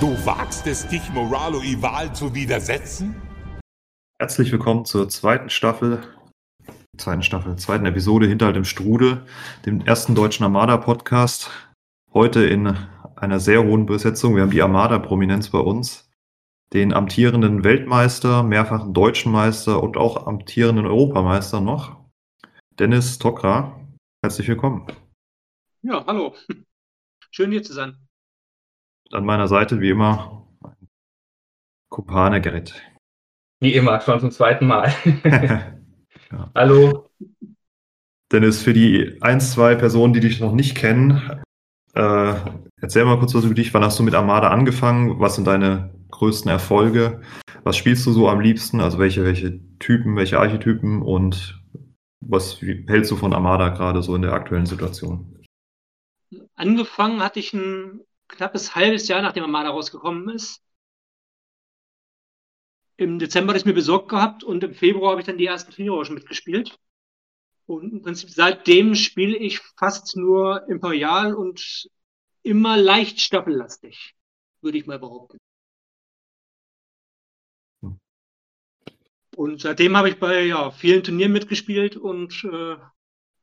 Du wagst es, dich Moralo Ival zu widersetzen? Herzlich willkommen zur zweiten Staffel, zweiten Staffel, zweiten Episode Hinterhalt im Strudel, dem ersten deutschen Armada-Podcast. Heute in einer sehr hohen Besetzung. Wir haben die Armada-Prominenz bei uns, den amtierenden Weltmeister, mehrfachen deutschen Meister und auch amtierenden Europameister noch, Dennis Tokra. Herzlich willkommen. Ja, hallo. Schön hier zu sein. An meiner Seite wie immer Kupane Gerrit. Wie immer, schon zum zweiten Mal. ja. Hallo. Dennis, für die ein, zwei Personen, die dich noch nicht kennen, äh, erzähl mal kurz was über dich. Wann hast du mit Armada angefangen? Was sind deine größten Erfolge? Was spielst du so am liebsten? Also welche, welche Typen, welche Archetypen und was hältst du von Armada gerade so in der aktuellen Situation? Angefangen hatte ich ein knappes halbes Jahr, nachdem Armada rausgekommen ist. Im Dezember hatte ich mir besorgt gehabt und im Februar habe ich dann die ersten Turniere schon mitgespielt. Und im Prinzip seitdem spiele ich fast nur Imperial und immer leicht staffellastig, würde ich mal behaupten. Und seitdem habe ich bei ja, vielen Turnieren mitgespielt und äh,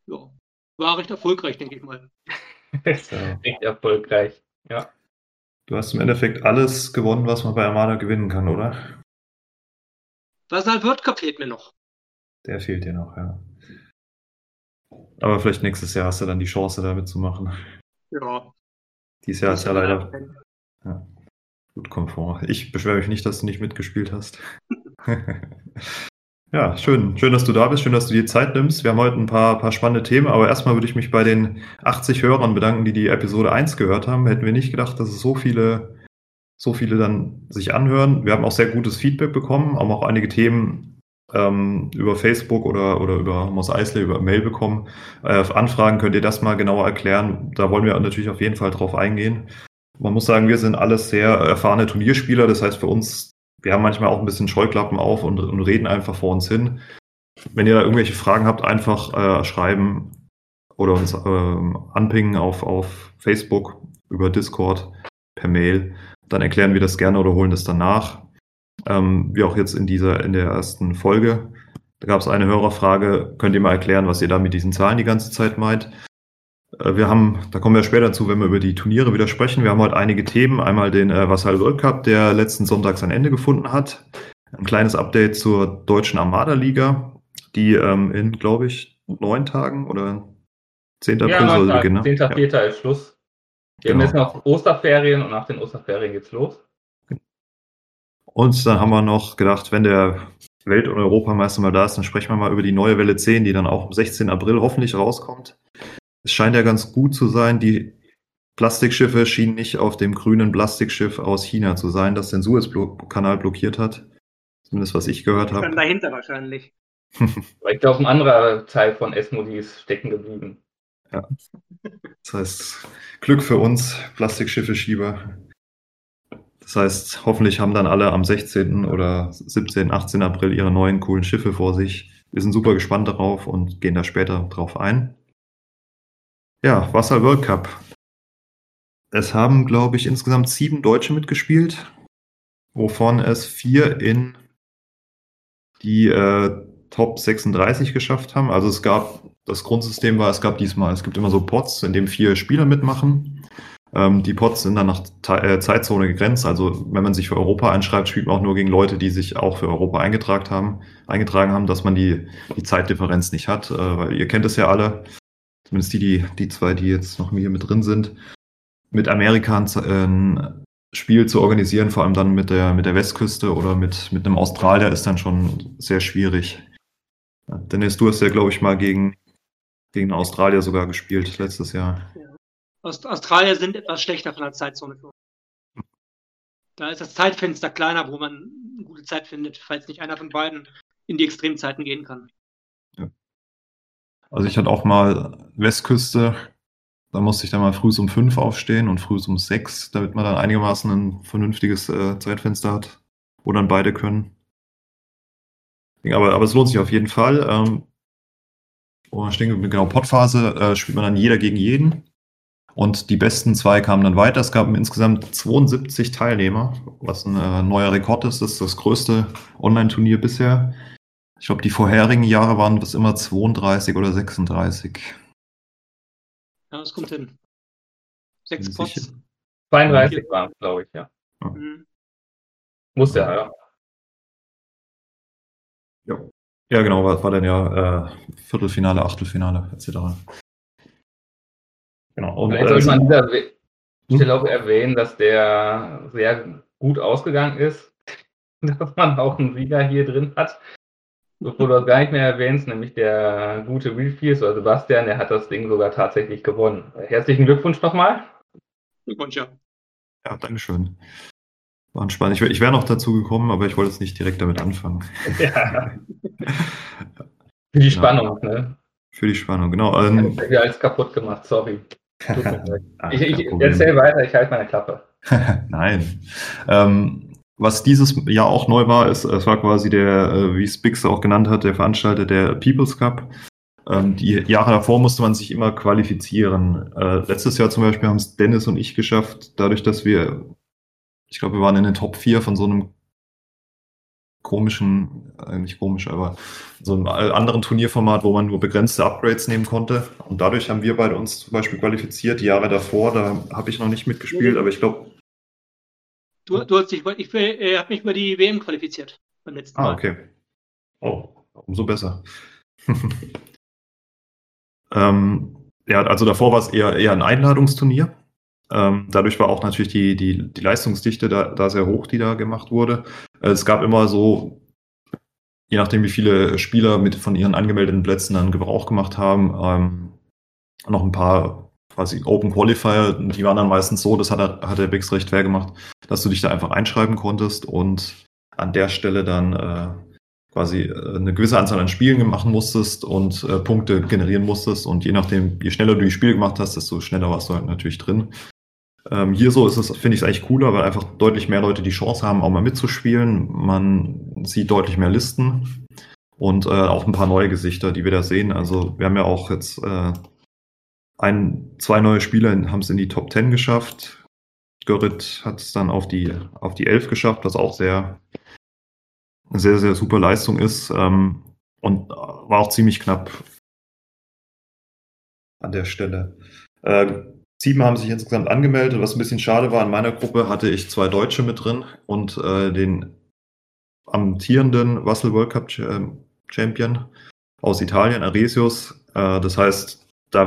ja, war recht erfolgreich, denke ich mal. recht erfolgreich, ja. Du hast im Endeffekt alles gewonnen, was man bei Armada gewinnen kann, oder? Was halt World Cup fehlt mir noch. Der fehlt dir noch, ja. Aber vielleicht nächstes Jahr hast du dann die Chance, da mitzumachen. Ja. Dieses Jahr ist ja leider ja, gut Komfort. Ich beschwere mich nicht, dass du nicht mitgespielt hast. ja, schön. Schön, dass du da bist. Schön, dass du dir Zeit nimmst. Wir haben heute ein paar, paar spannende Themen, aber erstmal würde ich mich bei den 80 Hörern bedanken, die die Episode 1 gehört haben. Hätten wir nicht gedacht, dass es so viele, so viele dann sich anhören. Wir haben auch sehr gutes Feedback bekommen, haben auch einige Themen ähm, über Facebook oder, oder über Moss Eisley, über Mail bekommen. Äh, Anfragen könnt ihr das mal genauer erklären. Da wollen wir natürlich auf jeden Fall drauf eingehen. Man muss sagen, wir sind alles sehr erfahrene Turnierspieler. Das heißt für uns, wir haben manchmal auch ein bisschen Scheuklappen auf und, und reden einfach vor uns hin. Wenn ihr da irgendwelche Fragen habt, einfach äh, schreiben oder uns äh, anpingen auf, auf Facebook, über Discord, per Mail. Dann erklären wir das gerne oder holen das dann nach ähm, wie auch jetzt in dieser, in der ersten Folge. Da gab es eine Hörerfrage, könnt ihr mal erklären, was ihr da mit diesen Zahlen die ganze Zeit meint? Äh, wir haben, da kommen wir später dazu, wenn wir über die Turniere wieder sprechen. Wir haben heute einige Themen. Einmal den äh, Vassal World Cup, der letzten Sonntag sein Ende gefunden hat. Ein kleines Update zur deutschen Armada-Liga, die ähm, in, glaube ich, neun Tagen oder 10. April ja, soll beginnen. 10. Ja. ist Schluss. Wir genau. haben jetzt noch Osterferien und nach den Osterferien geht's los. Und dann haben wir noch gedacht, wenn der Welt- und Europameister mal da ist, dann sprechen wir mal über die neue Welle 10, die dann auch am 16. April hoffentlich rauskommt. Es scheint ja ganz gut zu sein. Die Plastikschiffe schienen nicht auf dem grünen Plastikschiff aus China zu sein, das den Suezkanal blockiert hat. Zumindest was ich gehört habe. Dahinter wahrscheinlich. ich glaube, ein anderer Teil von Esmodi ist stecken geblieben. Ja. Das heißt, Glück für uns, Plastikschiffe-Schieber. Das heißt, hoffentlich haben dann alle am 16. oder 17., 18. April ihre neuen coolen Schiffe vor sich. Wir sind super gespannt darauf und gehen da später drauf ein. Ja, Wasser World Cup. Es haben, glaube ich, insgesamt sieben Deutsche mitgespielt, wovon es vier in die äh, Top 36 geschafft haben. Also es gab, das Grundsystem war, es gab diesmal, es gibt immer so Pots, in dem vier Spieler mitmachen. Ähm, die Pots sind dann nach äh, Zeitzone gegrenzt. Also wenn man sich für Europa einschreibt, spielt man auch nur gegen Leute, die sich auch für Europa eingetragen haben, eingetragen haben, dass man die, die Zeitdifferenz nicht hat. Äh, weil ihr kennt es ja alle, zumindest die, die, die zwei, die jetzt noch hier mit drin sind, mit Amerika ein Spiel zu organisieren, vor allem dann mit der, mit der Westküste oder mit, mit einem Australier, ist dann schon sehr schwierig. Dennis, du hast ja, glaube ich, mal gegen, gegen Australier sogar gespielt letztes Jahr. Ja. Australier sind etwas schlechter von der Zeitzone für uns. Da ist das Zeitfenster kleiner, wo man eine gute Zeit findet, falls nicht einer von beiden in die Extremzeiten gehen kann. Also ich hatte auch mal Westküste, da musste ich dann mal früh um fünf aufstehen und früh um sechs, damit man dann einigermaßen ein vernünftiges äh, Zeitfenster hat, wo dann beide können. Aber, aber es lohnt sich auf jeden Fall. Ähm, oh, stehen, genau, Pottphase äh, spielt man dann jeder gegen jeden. Und die besten zwei kamen dann weiter. Es gab insgesamt 72 Teilnehmer, was ein äh, neuer Rekord ist. Das ist das größte Online-Turnier bisher. Ich glaube, die vorherigen Jahre waren das immer 32 oder 36. Ja, das kommt hin. Sechs? Pots. 32 waren es, glaube ich, ja. Mhm. Muss ja, ja. Ja, genau, war, war dann ja äh, Viertelfinale, Achtelfinale etc. Genau. Und, Vielleicht sollte man an äh, dieser We- Stelle auch erwähnen, dass der sehr gut ausgegangen ist. Dass man auch einen Sieger hier drin hat. Bevor du das gar nicht mehr erwähnst, nämlich der gute Wheelfields oder Sebastian, der hat das Ding sogar tatsächlich gewonnen. Herzlichen Glückwunsch nochmal. Glückwunsch, ja. ja, Dankeschön. War spannend. Ich, wär- ich wäre noch dazu gekommen, aber ich wollte jetzt nicht direkt damit anfangen. Ja. Für die Spannung, ne? Für die Spannung, genau. Ich Ähm, habe alles kaputt gemacht, sorry. Ich, ich erzähl weiter, ich halte meine Klappe. Nein. Ähm, was dieses Jahr auch neu war, ist, es war quasi der, äh, wie Spix auch genannt hat, der Veranstalter der People's Cup. Ähm, die Jahre davor musste man sich immer qualifizieren. Äh, letztes Jahr zum Beispiel haben es Dennis und ich geschafft, dadurch, dass wir, ich glaube, wir waren in den Top 4 von so einem komischen, äh, nicht komisch, aber so einem äh, anderen Turnierformat, wo man nur begrenzte Upgrades nehmen konnte. Und dadurch haben wir beide uns zum Beispiel qualifiziert. Die Jahre davor, da habe ich noch nicht mitgespielt, aber ich glaube, Du, du hast dich, ich äh, habe mich über die WM qualifiziert beim letzten Ah, Mal. okay. Oh, umso besser. ähm, ja, also davor war es eher, eher ein Einladungsturnier. Ähm, dadurch war auch natürlich die, die, die Leistungsdichte da, da sehr hoch, die da gemacht wurde. Äh, es gab immer so, je nachdem, wie viele Spieler mit von ihren angemeldeten Plätzen dann Gebrauch gemacht haben, ähm, noch ein paar quasi Open Qualifier, die waren dann meistens so, das hat, hat der Bix recht fair gemacht, dass du dich da einfach einschreiben konntest und an der Stelle dann äh, quasi äh, eine gewisse Anzahl an Spielen machen musstest und äh, Punkte generieren musstest und je nachdem, je schneller du die Spiele gemacht hast, desto schneller warst du halt natürlich drin. Ähm, hier so ist es, finde ich es eigentlich cooler, weil einfach deutlich mehr Leute die Chance haben, auch mal mitzuspielen. Man sieht deutlich mehr Listen und äh, auch ein paar neue Gesichter, die wir da sehen. Also wir haben ja auch jetzt äh, ein, zwei neue Spieler haben es in die Top 10 geschafft. Gerrit hat es dann auf die, auf die 11 geschafft, was auch sehr, sehr, sehr super Leistung ist. Ähm, und war auch ziemlich knapp an der Stelle. Äh, sieben haben sich insgesamt angemeldet, was ein bisschen schade war. In meiner Gruppe hatte ich zwei Deutsche mit drin und äh, den amtierenden Wassel World Cup ähm, Champion aus Italien, Aresius. Äh, das heißt, da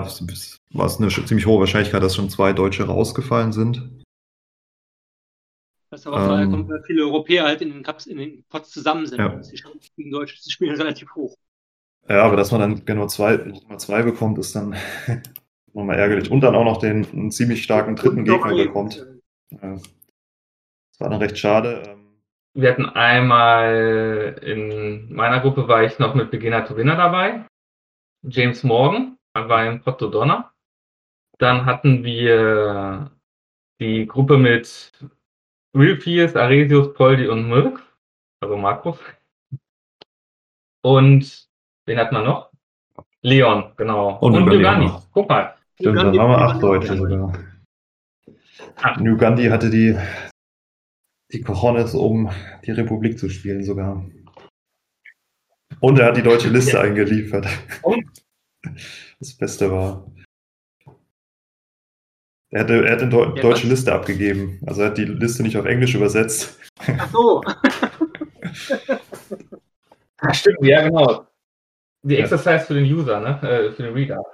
war es eine ziemlich hohe Wahrscheinlichkeit, dass schon zwei Deutsche rausgefallen sind. Das aber vor allem Ähm. kommt, weil viele Europäer halt in den Cups, in den Pots zusammen sind. Ja. Die Chance gegen Deutsche zu spielen relativ hoch. Ja, aber dass man dann genau zwei, Nummer zwei bekommt, ist dann nochmal ärgerlich. Und dann auch noch den einen ziemlich starken dritten Gegner ein- bekommt. Ja. Das war dann recht schade. Ähm, Wir hatten einmal in meiner Gruppe war ich noch mit Beginner to Winner dabei. James Morgan, er war in Porto Donner. Dann hatten wir die Gruppe mit Wilfius, Aresius, Poldi und Mirk, also Markus. Und wen hat man noch? Leon, genau. Und. Leon noch. Guck mal. Stimmt, dann haben wir acht Deutsche sogar. Acht. Nugandi hatte die, die Cojones, um die Republik zu spielen sogar. Und er hat die deutsche Liste eingeliefert. Und? Das Beste war. Er, hatte, er hat eine Deu Ja, deutsche was? Liste abgegeben. Also er hat die Liste nicht auf Englisch übersetzt. Ach so. Ah, stimmt, ja, genau. Die Ja. Exercise für den User, ne? Äh, für den Reader.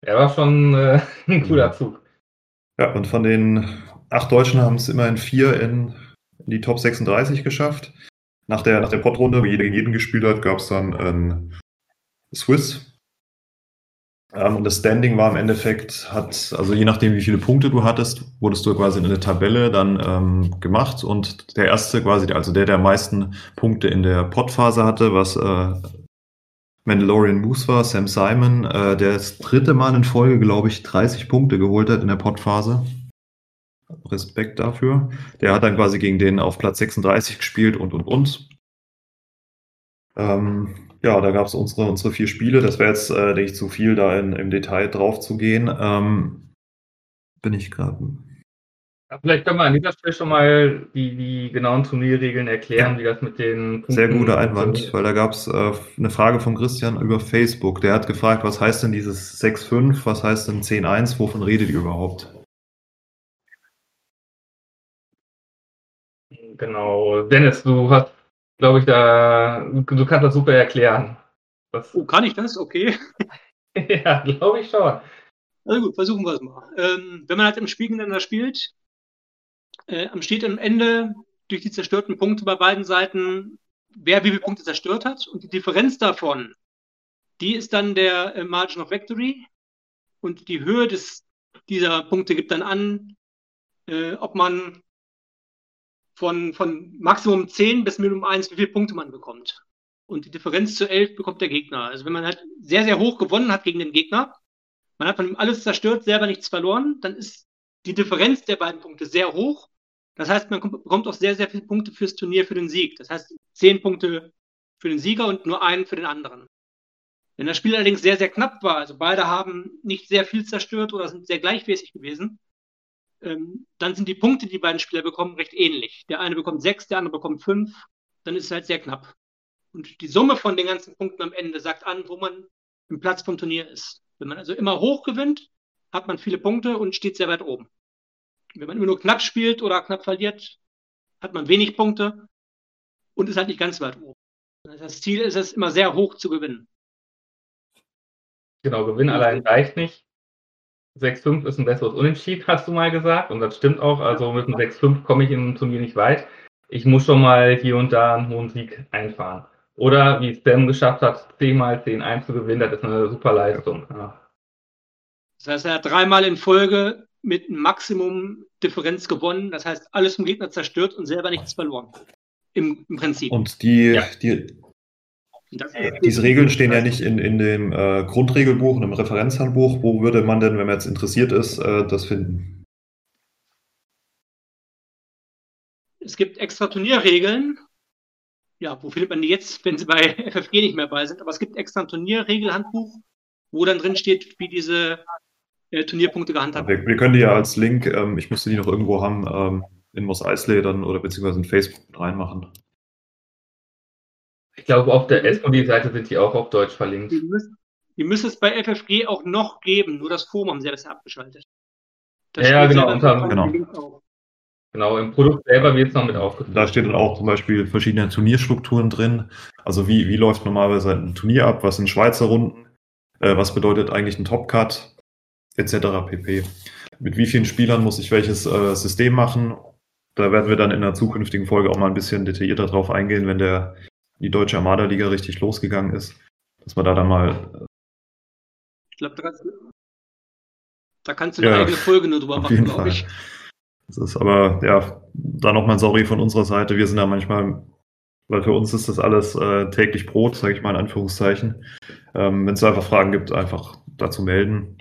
Er war schon äh, ein cooler Zug. Ja, und von den acht Deutschen haben es immerhin vier in, in die Top 36 geschafft. Nach der, nach der Potrunde, wo jeder gegen jeden gespielt hat, gab es dann einen Swiss. Ähm, und das Standing war im Endeffekt, hat, also je nachdem, wie viele Punkte du hattest, wurdest du quasi in eine Tabelle dann ähm, gemacht. Und der erste quasi, also der, der am meisten Punkte in der Pot-Phase hatte, was äh, Mandalorian Moose war, Sam Simon, äh, der das dritte Mal in Folge, glaube ich, 30 Punkte geholt hat in der Pot-Phase. Respekt dafür. Der hat dann quasi gegen den auf Platz 36 gespielt und und und. Ähm, ja, da gab es unsere, unsere vier Spiele. Das wäre jetzt, äh, ich, zu viel, da in, im Detail drauf zu gehen. Ähm, bin ich gerade. Vielleicht können wir an dieser Stelle schon mal die, die genauen Turnierregeln erklären, Ja. wie das mit den Punkten Sehr guter Einwand, funktioniert. weil da gab es äh, eine Frage von Christian über Facebook. Der hat gefragt, was heißt denn dieses 6-5, was heißt denn 10-1, wovon redet ihr überhaupt? Genau. Dennis, du hast, glaube ich, da, du kannst das super erklären. Das, Oh, kann ich das? Okay. ja, glaube ich schon. Also gut, versuchen wir es mal. Ähm, wenn man halt im Spiel gegeneinander spielt, äh, steht am Ende durch die zerstörten Punkte bei beiden Seiten, wer wie viele Punkte zerstört hat. Und die Differenz davon, die ist dann der äh, Margin of Victory. Und die Höhe des, dieser Punkte gibt dann an, äh, ob man von, von Maximum 10 bis Minimum 1, wie viele Punkte man bekommt. Und die Differenz zu 11 bekommt der Gegner. Also wenn man halt sehr, sehr hoch gewonnen hat gegen den Gegner, man hat von ihm alles zerstört, selber nichts verloren, dann ist die Differenz der beiden Punkte sehr hoch. Das heißt, man kommt- bekommt auch sehr, sehr viele Punkte fürs Turnier für den Sieg. Das heißt, zehn Punkte für den Sieger und nur einen für den anderen. Wenn das Spiel allerdings sehr, sehr knapp war, also beide haben nicht sehr viel zerstört oder sind sehr gleichmäßig gewesen, ähm, dann sind die Punkte, die die beiden Spieler bekommen, recht ähnlich. Der eine bekommt sechs, der andere bekommt fünf, dann ist es halt sehr knapp. Und die Summe von den ganzen Punkten am Ende sagt an, wo man im Platz vom Turnier ist. Wenn man also immer hoch gewinnt, hat man viele Punkte und steht sehr weit oben. Wenn man immer nur knapp spielt oder knapp verliert, hat man wenig Punkte und ist halt nicht ganz weit oben. Das Ziel ist es, immer sehr hoch zu gewinnen. Genau, Gewinn allein reicht nicht. 6-5 ist ein besseres Unentschieden, hast du mal gesagt. Und das stimmt auch. Also mit einem 6-5 komme ich im Turnier nicht weit. Ich muss schon mal hier und da einen hohen Sieg einfahren. Oder wie es Sam geschafft hat, 10 mal 10-1 zu gewinnen, das ist eine super Leistung. Ja. Das heißt, er hat dreimal in Folge mit einem Maximum Differenz gewonnen. Das heißt, alles vom Gegner zerstört und selber nichts verloren. Im, im Prinzip. Und die, Ja. die, diese Regeln stehen ja nicht in, in dem äh, Grundregelbuch, in dem Referenzhandbuch. Wo würde man denn, wenn man jetzt interessiert ist, äh, das finden? Es gibt extra Turnierregeln. Ja, wo findet man die jetzt, wenn sie bei FFG nicht mehr bei sind? Aber es gibt extra ein Turnierregelhandbuch, wo dann drin steht, wie diese äh, Turnierpunkte gehandhabt werden. Wir, wir können die ja als Link, ähm, ich müsste die noch irgendwo haben, ähm, in Moss Eisley dann oder beziehungsweise in Facebook reinmachen. Ich glaube, auf der Esmodi-Seite sind die auch auf Deutsch verlinkt. Die, müssen, die müsste es bei FFG auch noch geben, nur das Forum haben sie ja bisher abgeschaltet. Das Ja, genau, unter- genau. Genau, im Produkt selber wird es noch mit aufgeführt. Da steht dann auch zum Beispiel verschiedene Turnierstrukturen drin. Also wie, wie läuft normalerweise ein Turnier ab? Was sind Schweizer Runden? Äh, was bedeutet eigentlich ein Topcut? Etc. pp. Mit wie vielen Spielern muss ich welches äh, System machen? Da werden wir dann in einer zukünftigen Folge auch mal ein bisschen detaillierter drauf eingehen, wenn der, die deutsche Armada-Liga richtig losgegangen ist. Dass wir da dann mal Ich glaube, da, kannst du- da kannst du eine Ja, eigene Folge nur drüber machen, glaube ich. Das ist aber, ja, da nochmal sorry von unserer Seite. Wir sind da manchmal, weil für uns ist das alles äh, täglich Brot, sage ich mal in Anführungszeichen. Ähm, Wenn es einfach Fragen gibt, einfach dazu melden.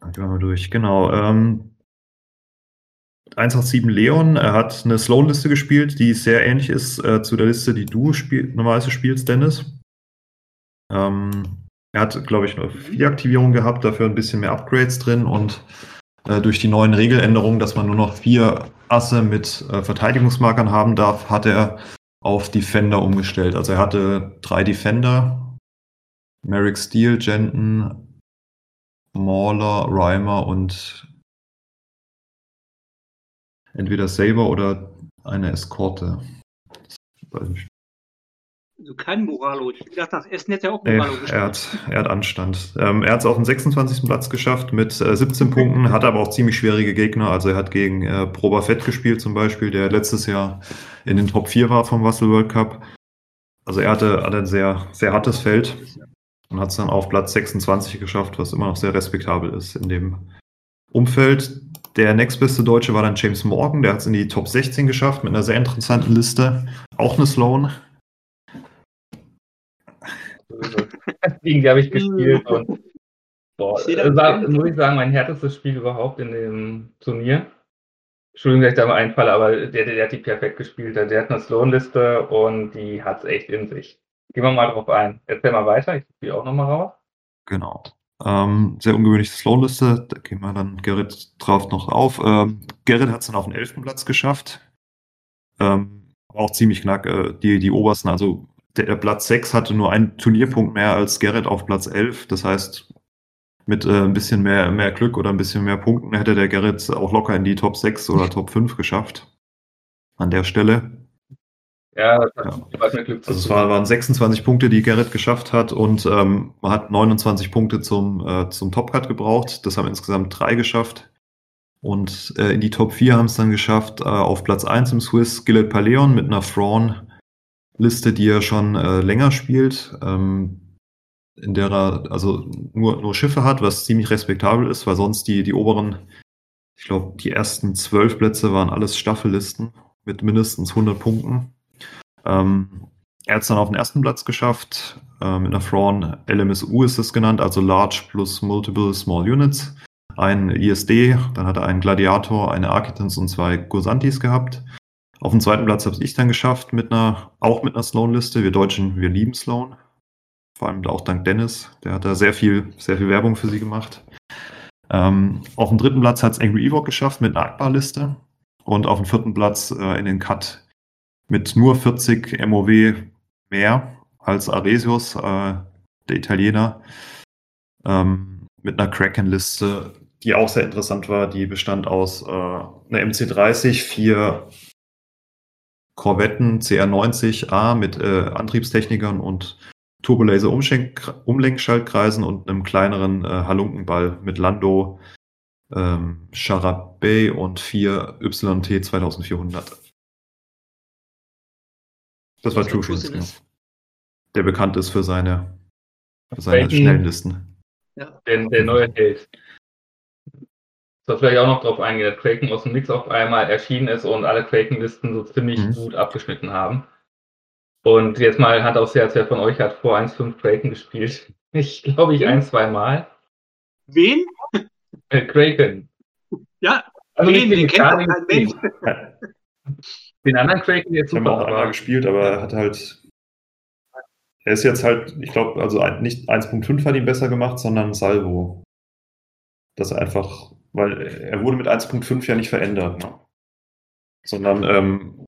Dann gehen wir mal durch. Genau. Ähm, 187 Leon, er hat eine Slow-Liste gespielt, die sehr ähnlich ist äh, zu der Liste, die du spiel normalerweise spielst, Dennis. Ähm, er hat, glaube ich, nur vier Aktivierungen gehabt, dafür ein bisschen mehr Upgrades drin und äh, durch die neuen Regeländerungen, dass man nur noch vier Asse mit äh, Verteidigungsmarkern haben darf, hat er auf Defender umgestellt. Also er hatte drei Defender, Merrick Steele, Jenton, Mauler, Reimer und entweder Saber oder eine Eskorte. Das Also kein Moralo. Ich dachte, nach Essen hätte er auch Nee, Moralo er gespielt. hat, er hat Anstand. Ähm, er hat es auf den 26. Platz geschafft mit äh, 17 Punkten, hat aber auch ziemlich schwierige Gegner. Also er hat gegen äh, Proba Fett gespielt zum Beispiel, der letztes Jahr in den Top 4 war vom Russell World Cup. Also er hatte, hatte ein sehr, sehr hartes Feld und hat es dann auf Platz 26 geschafft, was immer noch sehr respektabel ist in dem Umfeld. Der nächstbeste Deutsche war dann James Morgan, der hat es in die Top 16 geschafft mit einer sehr interessanten Liste. Auch eine Sloan. Gegen die habe ich gespielt und boah, das war, keinen- muss ich sagen, mein härtestes Spiel überhaupt in dem Turnier. Entschuldigung, dass ich da mal einfalle, aber der, der, der hat die perfekt gespielt. Der hat eine Sloan-Liste und die hat es echt in sich. Gehen wir mal drauf ein. Erzähl mal weiter, ich die auch nochmal raus. Genau. Ähm, sehr ungewöhnliche Slow-Liste. Da gehen wir dann Gerrit drauf noch auf. Ähm, Gerrit hat es dann auf den elften Platz geschafft. Ähm, auch ziemlich knack, äh, die, die obersten. Also der, Platz 6 hatte nur einen Turnierpunkt mehr als Gerrit auf Platz 11. Das heißt, mit äh, ein bisschen mehr, mehr Glück oder ein bisschen mehr Punkten hätte der Gerrit auch locker in die Top 6 oder Top 5 geschafft. An der Stelle. Ja, das Ja. hat mit Glück Also es war, waren 26 Punkte, die Gerrit geschafft hat und ähm, man hat 29 Punkte zum, äh, zum Top-Cut gebraucht. Das haben insgesamt drei geschafft. Und äh, in die Top 4 haben es dann geschafft, äh, auf Platz 1 im Swiss Gillet Paleon mit einer Thrawn-Liste, die er schon äh, länger spielt, ähm, in der er also nur, nur Schiffe hat, was ziemlich respektabel ist, weil sonst die, die oberen, ich glaube, die ersten zwölf Plätze waren alles Staffellisten mit mindestens 100 Punkten. Ähm, er hat es dann auf den ersten Platz geschafft, äh, mit einer Thrawn LMSU ist es genannt, also Large plus Multiple Small Units. Ein ISD, dann hat er einen Gladiator, eine Architans und zwei Gursantis gehabt. Auf dem zweiten Platz habe ich dann geschafft, mit einer, auch mit einer Sloan-Liste. Wir Deutschen, wir lieben Sloan. Vor allem auch dank Dennis, der hat da sehr viel, sehr viel Werbung für sie gemacht. Ähm, auf dem dritten Platz hat es Angry Ewok geschafft mit einer Akbar-Liste. Und auf dem vierten Platz äh, in den Cut mit nur 40 MOW mehr als Aresius, äh, der Italiener, ähm, mit einer Kraken-Liste, die auch sehr interessant war. Die bestand aus äh, einer MC30, vier Korvetten CR90A mit äh, Antriebstechnikern und Turbolaser-Umlenkschaltkreisen und einem kleineren äh, Halunkenball mit Lando, ähm, Charabey und vier YT 2400. Das war Was True Schuss genau. Der bekannt ist für seine, für seine Welchen- schnellen Listen. Ja. Der, der neue Held. Soll vielleicht auch noch drauf eingehen, dass Kraken aus dem Nix auf einmal erschienen ist und alle Kraken-Listen so ziemlich Mhm. gut abgeschnitten haben. Und jetzt mal Hand aufs Herz, wer von euch hat vor 1.5 Kraken gespielt? Ich glaube, ich ein, zwei Mal. Wen? Äh, Kraken. Ja, Also wen? Den kennt doch kein Mensch. Den anderen Kraken jetzt Ich habe super, auch einmal aber gespielt, aber er hat halt. Er ist jetzt halt, ich glaube, also nicht 1.5 hat ihn besser gemacht, sondern Salvo. Das er einfach, weil er wurde mit 1.5 ja nicht verändert, ne? Sondern ähm,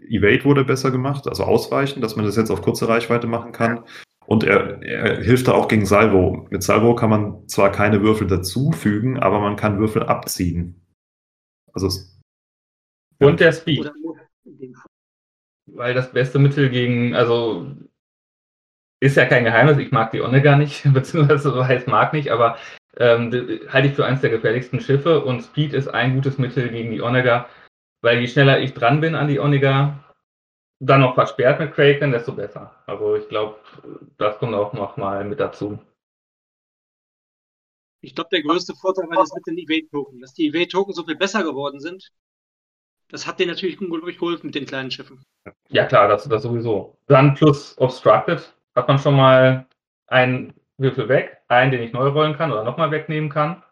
Evade wurde besser gemacht, also ausweichen, dass man das jetzt auf kurze Reichweite machen kann. Und er, er hilft da auch gegen Salvo. Mit Salvo kann man zwar keine Würfel dazufügen, aber man kann Würfel abziehen. Also es, und der Speed. In dem Fall. Weil das beste Mittel gegen, also ist ja kein Geheimnis, ich mag die Onne gar nicht, beziehungsweise so heißt mag nicht, aber ähm, halte ich für eines der gefährlichsten Schiffe und Speed ist ein gutes Mittel gegen die Onega, weil je schneller ich dran bin an die Onega, dann noch versperrt mit Kraken, desto besser. Also ich glaube, das kommt auch noch mal mit dazu. Ich glaube, der größte Vorteil war das mit den Evade-Token. Dass die Evade-Token so viel besser geworden sind, das hat denen natürlich unglaublich geholfen mit den kleinen Schiffen. Ja klar, das, das sowieso. Dann plus Obstructed hat man schon mal einen Würfel weg, einen, den ich neu rollen kann oder nochmal wegnehmen kann.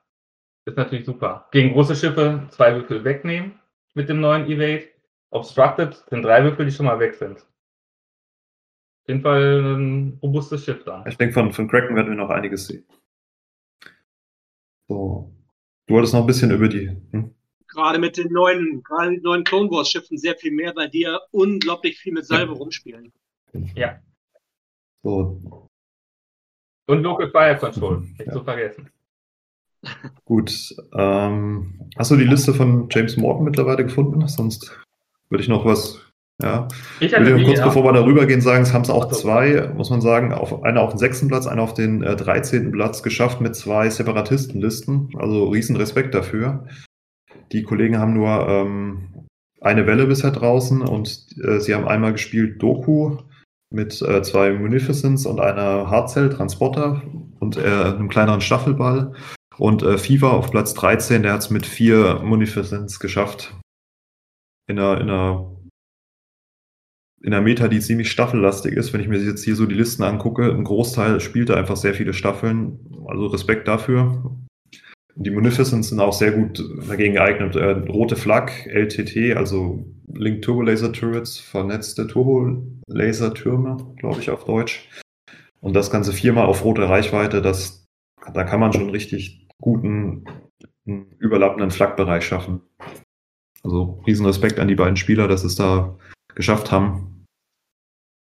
Ist natürlich super. Gegen große Schiffe zwei Würfel wegnehmen mit dem neuen Evade. Obstructed sind drei Würfel, die schon mal weg sind. Auf jeden Fall ein robustes Schiff dann. Ich denke, von, von Kraken werden wir noch einiges sehen. So. Du wolltest noch ein bisschen über die. Hm? Gerade mit den neuen, gerade mit neuen Clone Wars Schiffen sehr viel mehr, weil die ja unglaublich viel mit Salbe rumspielen. Ja. So, Und Local Fire Control, nicht Ja. zu vergessen. gut. Ähm, hast du die Liste von James Morton mittlerweile gefunden? Sonst würde ich noch was. Ja. Ich würde die, kurz ja. bevor wir darüber gehen sagen, es haben es auch zwei, muss man sagen, auf, einer auf den sechsten Platz, einer auf den äh, 13. Platz geschafft mit zwei Separatistenlisten. Also riesen Respekt dafür. Die Kollegen haben nur ähm, eine Welle bisher draußen und äh, sie haben einmal gespielt Doku mit äh, zwei Munificents und einer Hardcell-Transporter und äh, einem kleineren Staffelball. Und äh, Fever auf Platz 13, der hat es mit vier Munificents geschafft. In einer, in einer in der Meta, die ziemlich staffellastig ist, wenn ich mir jetzt hier so die Listen angucke, ein Großteil spielt da einfach sehr viele Staffeln. Also Respekt dafür. Die Munificents sind auch sehr gut dagegen geeignet. Äh, rote Flak, LTT, also Link Turbo Laser Turrets, vernetzte Turbo Laser Türme, glaube ich auf Deutsch. Und das Ganze viermal auf rote Reichweite, das da kann man schon richtig guten, überlappenden Flakbereich schaffen. Also riesen Respekt an die beiden Spieler, dass es da geschafft haben,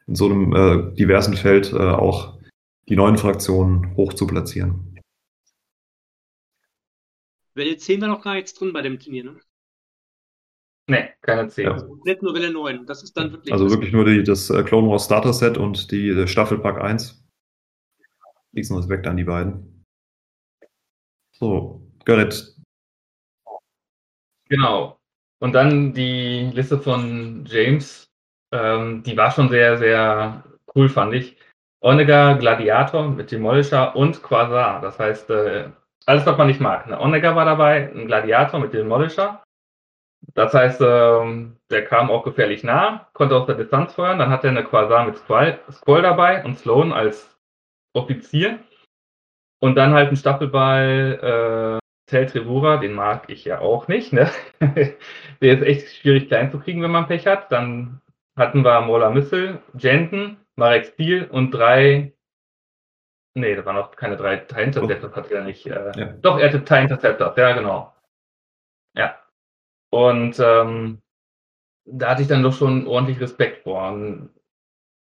in so einem äh, diversen Feld äh, auch die neuen Fraktionen hoch zu platzieren. Welle 10 war noch gar nichts drin bei dem Turnier, ne? Nee, keine 10. Ja. Nicht nur Welle 9. Das ist dann wirklich. Also wirklich nur die, das äh, Clone Wars Starter Set und die Staffelpack 1. Riesen Respekt an die beiden. So, Gerrit. Genau. Und dann die Liste von James, ähm, die war schon sehr, sehr cool, fand ich. Onega Gladiator mit Demolisher und Quasar. Das heißt, äh, alles, was man nicht mag. Eine Onega war dabei, ein Gladiator mit Demolisher. Das heißt, ähm, der kam auch gefährlich nah, konnte aus der Distanz feuern. Dann hat er eine Quasar mit Squall, Squall dabei und Sloan als Offizier. Und dann halt ein Staffelball, äh, Tel Trevura, den mag ich ja auch nicht. Ne? der ist echt schwierig klein zu kriegen, wenn man Pech hat. Dann hatten wir Mola Missile, Jenten, Marek Steel und drei. Nee, da waren noch keine drei TIE Interceptors, oh. hat er nicht. Äh, ja. Doch, er hatte TIE Interceptors, ja, genau. Ja. Und ähm, da hatte ich dann doch schon ordentlich Respekt vor. Und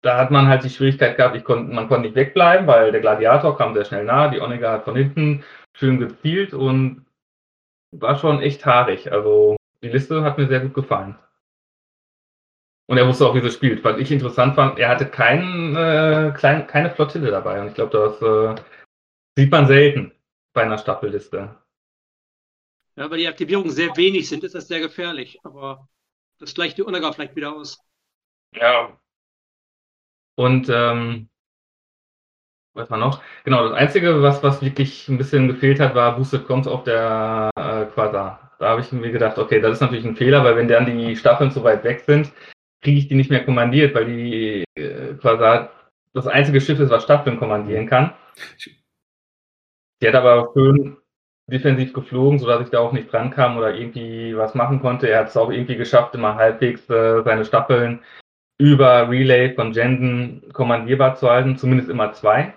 da hat man halt die Schwierigkeit gehabt, ich konnt, man konnte nicht wegbleiben, weil der Gladiator kam sehr schnell nah, die Onega hat von hinten schön gezielt und war schon echt haarig. Also die Liste hat mir sehr gut gefallen. Und er wusste auch, wie sie spielt. Was ich interessant fand, er hatte kein, äh, klein, keine Flottille dabei. Und ich glaube, das äh, sieht man selten bei einer Staffelliste. Ja, weil die Aktivierungen sehr wenig sind, ist das sehr gefährlich. Aber das gleicht die Onega vielleicht wieder aus. Ja. Und ähm, was war noch? Genau, das Einzige, was, was wirklich ein bisschen gefehlt hat, war Boosted Comms auf der äh, Quasar. Da habe ich mir gedacht, okay, das ist natürlich ein Fehler, weil wenn dann die Staffeln zu weit weg sind, kriege ich die nicht mehr kommandiert, weil die äh, quasi das einzige Schiff ist, was Staffeln kommandieren kann. Die hat aber schön defensiv geflogen, sodass ich da auch nicht dran kam oder irgendwie was machen konnte. Er hat es auch irgendwie geschafft, immer halbwegs äh, seine Staffeln über Relay von Jenden kommandierbar zu halten, zumindest immer zwei.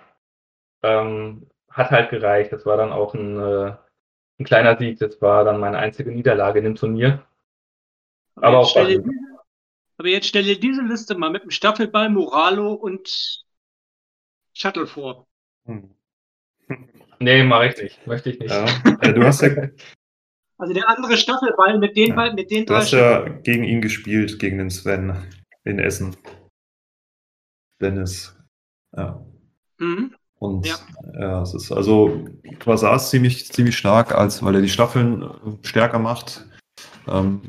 Ähm, hat halt gereicht. Das war dann auch ein, äh, ein kleiner Sieg. Das war dann meine einzige Niederlage in dem Turnier. Aber, auch stelle, aber jetzt stelle dir diese Liste mal mit dem Staffelball, Moralo und Shuttle vor. Hm. Nee, mache ich nicht. Möchte ich nicht. Ja. Äh, du hast ja. Also der andere Staffelball mit den, ja. mit den du hast ja gegen ihn gespielt, gegen den Sven in Essen. Dennis. Ja. Mhm. Und ja. ja, es ist also Quasar ist ziemlich, ziemlich stark, als weil er die Staffeln stärker macht. Ähm,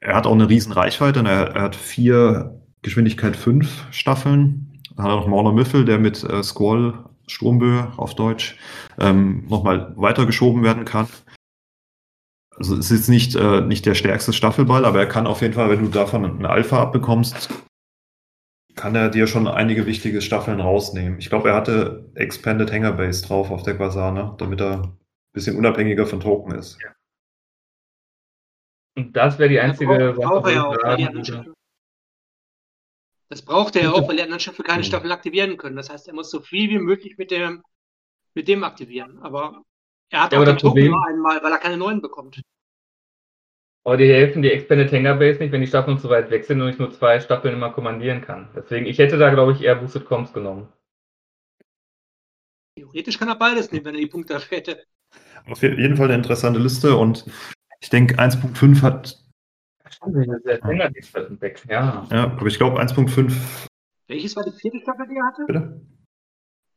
er hat auch eine riesen Reichweite. Ne? Er, er hat vier Geschwindigkeit 5 Staffeln. Dann hat er noch Mauler Müffel, der mit äh, Squall, Sturmböe auf Deutsch, ähm, nochmal weitergeschoben werden kann. Also es ist jetzt nicht, äh, nicht der stärkste Staffelball, aber er kann auf jeden Fall, wenn du davon eine Alpha abbekommst, kann er dir schon einige wichtige Staffeln rausnehmen. Ich glaube, er hatte Expanded Hanger Base drauf auf der Quasane, damit er ein bisschen unabhängiger von Token ist. Ja. Und das wäre die einzige das Sache. Ja auch, das braucht er ja auch, weil die anderen Schiffe keine Staffeln aktivieren können. Das heißt, er muss so viel wie möglich mit dem, mit dem aktivieren. Aber er hat ja, auch den Token nur einmal, weil er keine neuen bekommt. Aber die helfen die Expanded Hanger Base nicht, wenn die Staffeln zu weit weg sind und ich nur zwei Staffeln immer kommandieren kann. Deswegen, ich hätte da, glaube ich, eher Boosted Comms genommen. Theoretisch kann er beides nehmen, wenn er die Punkte dafür hätte. Auf jeden Fall eine interessante Liste und ich denke, 1.5 hat. Sehr länger die weg, ja. Ja, aber ich glaube 1.5. Welches war die vierte Staffel, die er hatte? Bitte?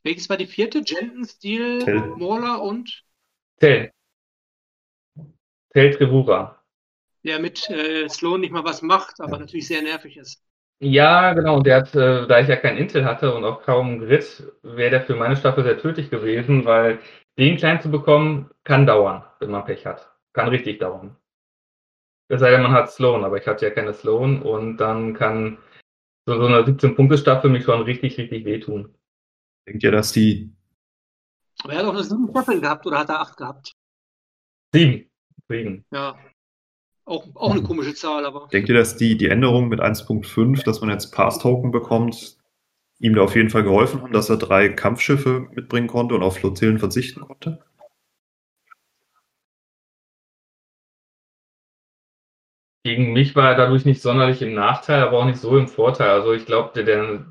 Welches war die vierte? Jenton, Steel, Mauler und? Tell. Tell Trevura. Der mit äh, Sloan nicht mal was macht, aber ja. natürlich sehr nervig ist. Ja, genau. Und der hat, äh, da ich ja kein Intel hatte und auch kaum Grid, wäre der für meine Staffel sehr tödlich gewesen, weil den klein zu bekommen, kann dauern, wenn man Pech hat kann richtig dauern. Es sei denn, man hat Sloan, aber ich hatte ja keine Sloan und dann kann so, so eine 17-Punkte-Staffel mich schon richtig, richtig wehtun. Denkt ihr, dass die. Aber er hat auch eine 7 Staffeln gehabt oder hat er 8 gehabt? 7. Sieben. Ja. Auch, auch eine komische Zahl, aber. Denkt ihr, dass die, die Änderung mit 1.5, dass man jetzt Pass-Token bekommt, ihm da auf jeden Fall geholfen haben, dass er drei Kampfschiffe mitbringen konnte und auf Flottillen verzichten konnte? Gegen mich war er dadurch nicht sonderlich im Nachteil, aber auch nicht so im Vorteil. Also ich glaube, der, der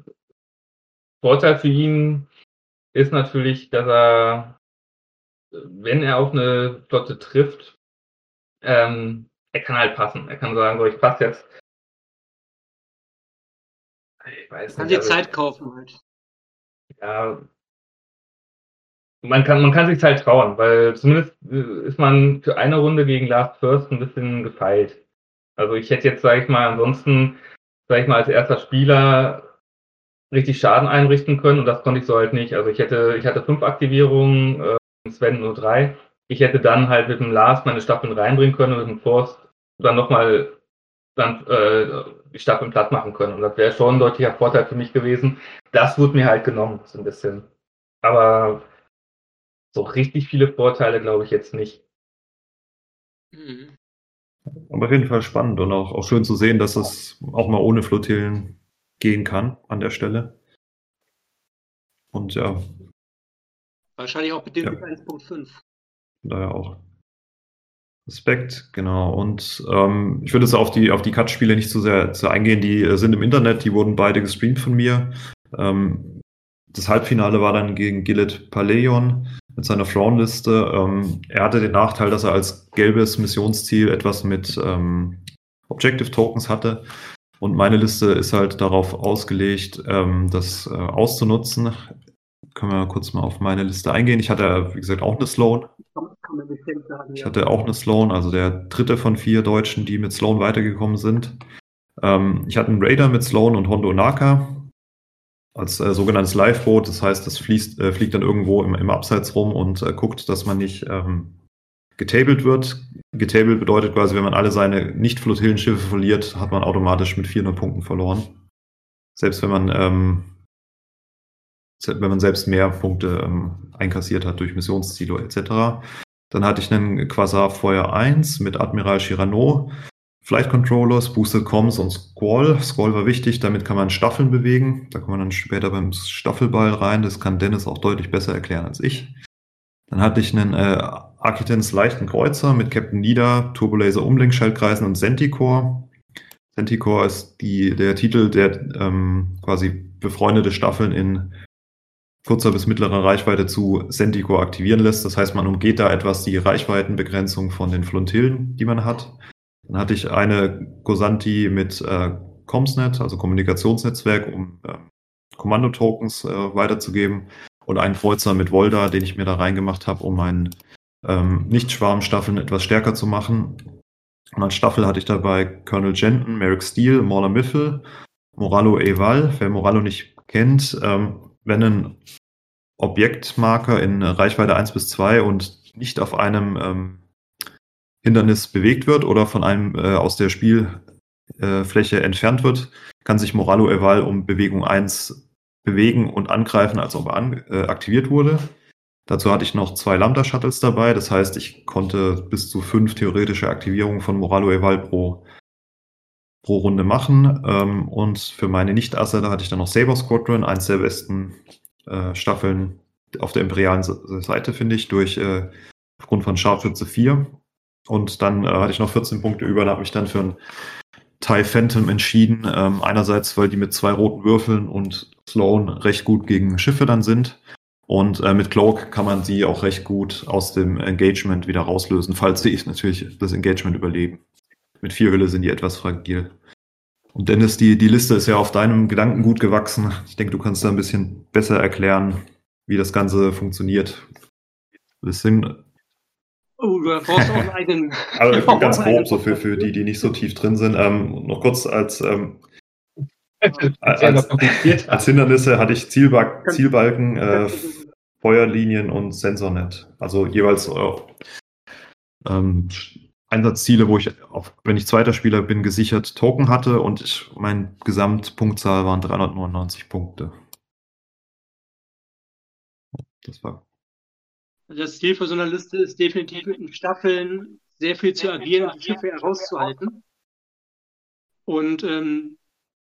Vorteil für ihn ist natürlich, dass er, wenn er auf eine Flotte trifft, ähm, er kann halt passen. Er kann sagen, so, ich passe jetzt. Ich weiß kann nicht. Kann dir Zeit kaufen halt. Ja. Man kann, man kann sich halt trauen, weil zumindest äh, ist man für eine Runde gegen Last First ein bisschen gefeilt. Also ich hätte jetzt, sage ich mal, ansonsten, sage ich mal, als erster Spieler richtig Schaden einrichten können und das konnte ich so halt nicht. Also ich hätte, ich hatte fünf Aktivierungen, äh, Sven nur drei. Ich hätte dann halt mit dem Last meine Staffeln reinbringen können und mit dem Forst dann nochmal dann äh, die Staffeln platt machen können. Und das wäre schon ein deutlicher Vorteil für mich gewesen. Das wurde mir halt genommen, so ein bisschen. Aber so richtig viele Vorteile glaube ich jetzt nicht. Mhm. Aber auf jeden Fall spannend und auch, auch schön zu sehen, dass es auch mal ohne Flottillen gehen kann an der Stelle. Und ja. Wahrscheinlich auch bedingt ja. mit 1.5. Daher auch. Respekt, genau. Und ähm, ich würde jetzt auf die, auf die Cut-Spiele nicht zu sehr, zu eingehen. Die äh, sind im Internet, die wurden beide gestreamt von mir. Ähm, das Halbfinale war dann gegen Gillet Paleon mit seiner Frauenliste. Ähm, er hatte den Nachteil, dass er als gelbes Missionsziel etwas mit ähm, Objective Tokens hatte. Und meine Liste ist halt darauf ausgelegt, ähm, das äh, auszunutzen. Können wir kurz mal auf meine Liste eingehen. Ich hatte, wie gesagt, auch eine Sloan. Ich hatte auch eine Sloan, also der dritte von vier Deutschen, die mit Sloan weitergekommen sind. Ähm, ich hatte einen Raider mit Sloan und Hondo Naka als äh, sogenanntes Live-Boot. Das heißt, das fließt, äh, fliegt dann irgendwo im, im Abseits rum und äh, guckt, dass man nicht ähm, getabelt wird. Getabelt bedeutet quasi, wenn man alle seine Nicht-Flottillenschiffe verliert, hat man automatisch mit 400 Punkten verloren. Selbst wenn man, ähm, wenn man selbst mehr Punkte ähm, einkassiert hat durch Missionsziele etc. Dann hatte ich einen Quasar Feuer 1 mit Admiral Chirano, Flight Controllers, Boosted Comms und Squall. Squall war wichtig, damit kann man Staffeln bewegen. Da kommen wir dann später beim Staffelball rein. Das kann Dennis auch deutlich besser erklären als ich. Dann hatte ich einen äh, Architens leichten Kreuzer mit Captain Nida, Turbolaser Umlenkschaltkreisen und Centicore. Centicore ist die, der Titel, der ähm, quasi befreundete Staffeln in kurzer bis mittlerer Reichweite zu Centicore aktivieren lässt. Das heißt, man umgeht da etwas die Reichweitenbegrenzung von den Flottillen, die man hat. Dann hatte ich eine Gosanti mit äh, Comsnet, also Kommunikationsnetzwerk, um äh, Kommandotokens äh, weiterzugeben und einen Kreuzer mit Volda, den ich mir da reingemacht habe, um meinen ähm, Nicht-Schwarm-Staffeln etwas stärker zu machen. Und als Staffel hatte ich dabei Colonel Jenton, Merrick Steele, Mauler Miffel, Moralo Eval. Wer Moralo nicht kennt, ähm, wenn ein Objektmarker in Reichweite 1 bis 2 und nicht auf einem ähm, Hindernis bewegt wird oder von einem äh, aus der Spielfläche äh, entfernt wird, kann sich Moralo Eval um Bewegung 1 bewegen und angreifen, als ob er an, äh, aktiviert wurde. Dazu hatte ich noch zwei Lambda-Shuttles dabei. Das heißt, ich konnte bis zu fünf theoretische Aktivierungen von Moralo Eval pro, pro Runde machen. Ähm, und für meine Nicht-Asse, da hatte ich dann noch Saber Squadron, eins der besten äh, Staffeln auf der imperialen Seite, finde ich, durch äh, aufgrund von Scharfschütze 4. Und dann äh, hatte ich noch 14 Punkte über und habe mich dann für ein TIE Phantom entschieden. Ähm, einerseits, weil die mit zwei roten Würfeln und Sloan recht gut gegen Schiffe dann sind. Und äh, mit Cloak kann man sie auch recht gut aus dem Engagement wieder rauslösen, falls sie natürlich das Engagement überleben. Mit vier Hülle sind die etwas fragil. Und Dennis, die, die Liste ist ja auf deinem Gedanken gut gewachsen. Ich denke, du kannst da ein bisschen besser erklären, wie das Ganze funktioniert. Das sind Oh, du brauchst auch einen eigenen. Aber ganz grob, so für, für die, die nicht so tief drin sind. Ähm, noch kurz als, ähm, als, als, Hindernisse hatte ich Zielba Zielbalken, äh, Feuerlinien und Sensornet. Also jeweils äh, ähm, Einsatzziele, wo ich, auf, wenn ich zweiter Spieler bin, gesichert Token hatte und ich, mein Gesamtpunktzahl waren 399 Punkte. Das war das Ziel für so eine Liste ist definitiv mit den Staffeln sehr viel zu agieren und Schiffe herauszuhalten. Und ähm,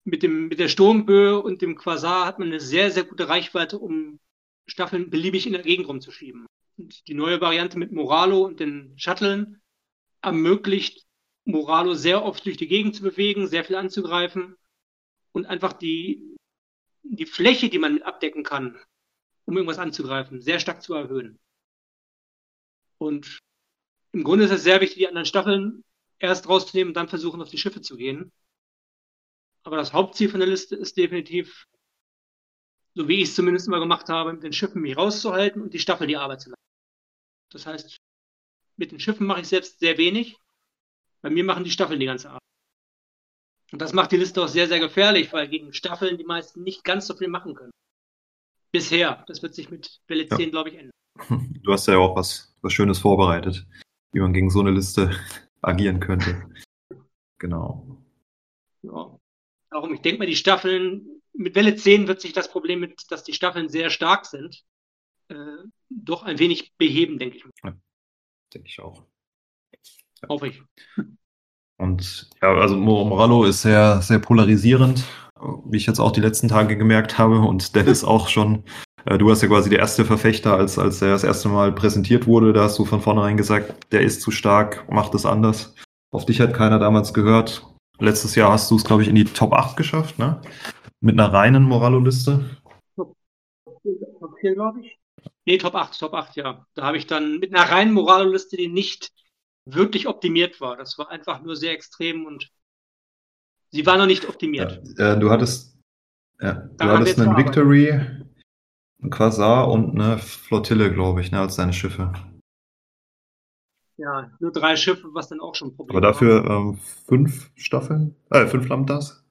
mit, dem, mit der Sturmböe und dem Quasar hat man eine sehr, sehr gute Reichweite, um Staffeln beliebig in der Gegend rumzuschieben. Und die neue Variante mit Moralo und den Shuttlen ermöglicht Moralo sehr oft durch die Gegend zu bewegen, sehr viel anzugreifen und einfach die, die Fläche, die man abdecken kann, um irgendwas anzugreifen, sehr stark zu erhöhen. Und im Grunde ist es sehr wichtig, die anderen Staffeln erst rauszunehmen und dann versuchen, auf die Schiffe zu gehen. Aber das Hauptziel von der Liste ist definitiv, so wie ich es zumindest immer gemacht habe, mit den Schiffen mich rauszuhalten und die Staffel die Arbeit zu lassen. Das heißt, mit den Schiffen mache ich selbst sehr wenig. Bei mir machen die Staffeln die ganze Arbeit. Und das macht die Liste auch sehr, sehr gefährlich, weil gegen Staffeln die meisten nicht ganz so viel machen können. Bisher. Das wird sich mit Welle 10, ja. glaube ich, ändern. Du hast ja auch was, was Schönes vorbereitet, wie man gegen so eine Liste agieren könnte. Genau. Ja. Darum, ich denke mal, die Staffeln, mit Welle 10 wird sich das Problem mit, dass die Staffeln sehr stark sind, äh, doch ein wenig beheben, denke ich. Ja, denke ich auch. Ja. Hoffe ich. Und ja, also Moralo ist sehr, sehr polarisierend, wie ich jetzt auch die letzten Tage gemerkt habe. Und Dennis auch schon du hast ja quasi der erste Verfechter, als, als er das erste Mal präsentiert wurde, da hast du von vornherein gesagt, der ist zu stark, macht es anders. Auf dich hat keiner damals gehört. Letztes Jahr hast du es, glaube ich, in die Top 8 geschafft, ne? Mit einer reinen Moralo-Liste. Top 4, glaube ich. Nee, Top 8, Top 8, ja. Da habe ich dann mit einer reinen Moralo-Liste, die nicht wirklich optimiert war. Das war einfach nur sehr extrem und sie war noch nicht optimiert. Ja, äh, du hattest, ja, du hattest einen Victory, ein Quasar und eine Flottille, glaube ich, ne, als seine Schiffe. Ja, nur drei Schiffe, was dann auch schon ein Problem Aber dafür ähm, fünf Staffeln? Äh, fünf Lambdas?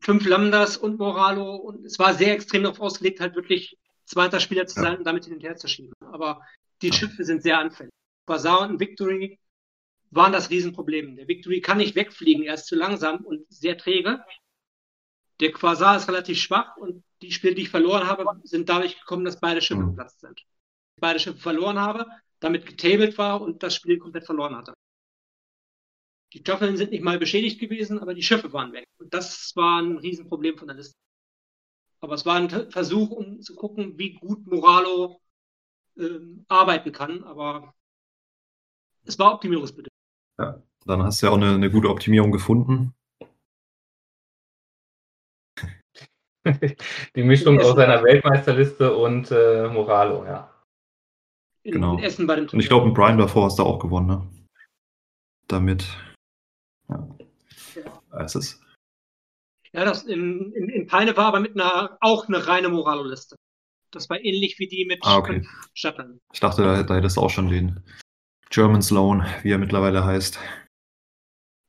Fünf Lambdas und Moralo. Und es war sehr extrem darauf ausgelegt, halt wirklich zweiter Spieler zu sein ja. und damit hin und her zu schieben. Aber die ja. Schiffe sind sehr anfällig. Quasar und Victory waren das Riesenproblem. Der Victory kann nicht wegfliegen, er ist zu langsam und sehr träge. Der Quasar ist relativ schwach und die Spiele, die ich verloren habe, sind dadurch gekommen, dass beide Schiffe mhm. geplatzt sind. Beide Schiffe verloren habe, damit getabled war und das Spiel komplett verloren hatte. Die Staffeln sind nicht mal beschädigt gewesen, aber die Schiffe waren weg. Und das war ein Riesenproblem von der Liste. Aber es war ein Versuch, um zu gucken, wie gut Moralo ähm, arbeiten kann. Aber es war optimierungsbedürftig. Ja, dann hast du ja auch eine, eine gute Optimierung gefunden. Die Mischung aus seiner Weltmeisterliste und äh, Moralo, ja. In, genau. In Essen bei dem und ich glaube, ein Brian davor hast du auch gewonnen, ne? Damit. Ja. ja. Es ist. Ja, das in, in, in Peine war aber mit einer auch eine reine Moralo-Liste. Das war ähnlich wie die mit ah, okay. Schatten. Ich dachte, da, da hättest du auch schon den German Sloan, wie er mittlerweile heißt.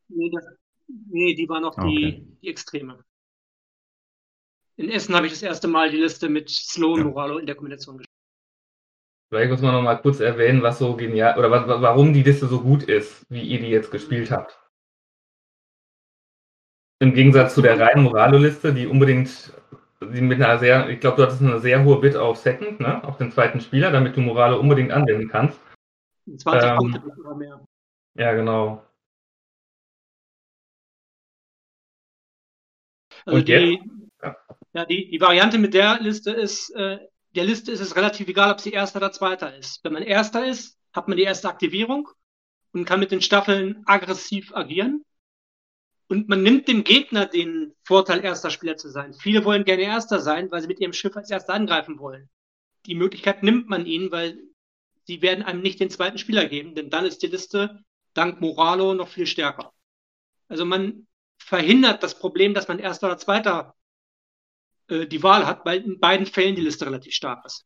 Nee, das, nee die war noch okay. die, die Extreme. In Essen habe ich das erste Mal die Liste mit Sloan Moralo in der Kombination gespielt. Vielleicht muss man noch mal kurz erwähnen, was so genial oder was, warum die Liste so gut ist, wie ihr die jetzt gespielt habt. Im Gegensatz zu der reinen Moralo-Liste, die unbedingt die mit einer sehr, ich glaube, du hattest eine sehr hohe Bit auf Second, ne, auf den zweiten Spieler, damit du Moralo unbedingt anwenden kannst. 20 ähm, Punkte oder mehr. Ja, genau. Also Und die, jetzt? Ja, die, die Variante mit der Liste ist, äh, der Liste ist es relativ egal, ob sie erster oder zweiter ist. Wenn man erster ist, hat man die erste Aktivierung und kann mit den Staffeln aggressiv agieren. Und man nimmt dem Gegner den Vorteil, erster Spieler zu sein. Viele wollen gerne erster sein, weil sie mit ihrem Schiff als erster angreifen wollen. Die Möglichkeit nimmt man ihnen, weil sie werden einem nicht den zweiten Spieler geben, denn dann ist die Liste dank Moralo noch viel stärker. Also man verhindert das Problem, dass man erster oder zweiter die Wahl hat, weil in beiden Fällen die Liste relativ stark ist.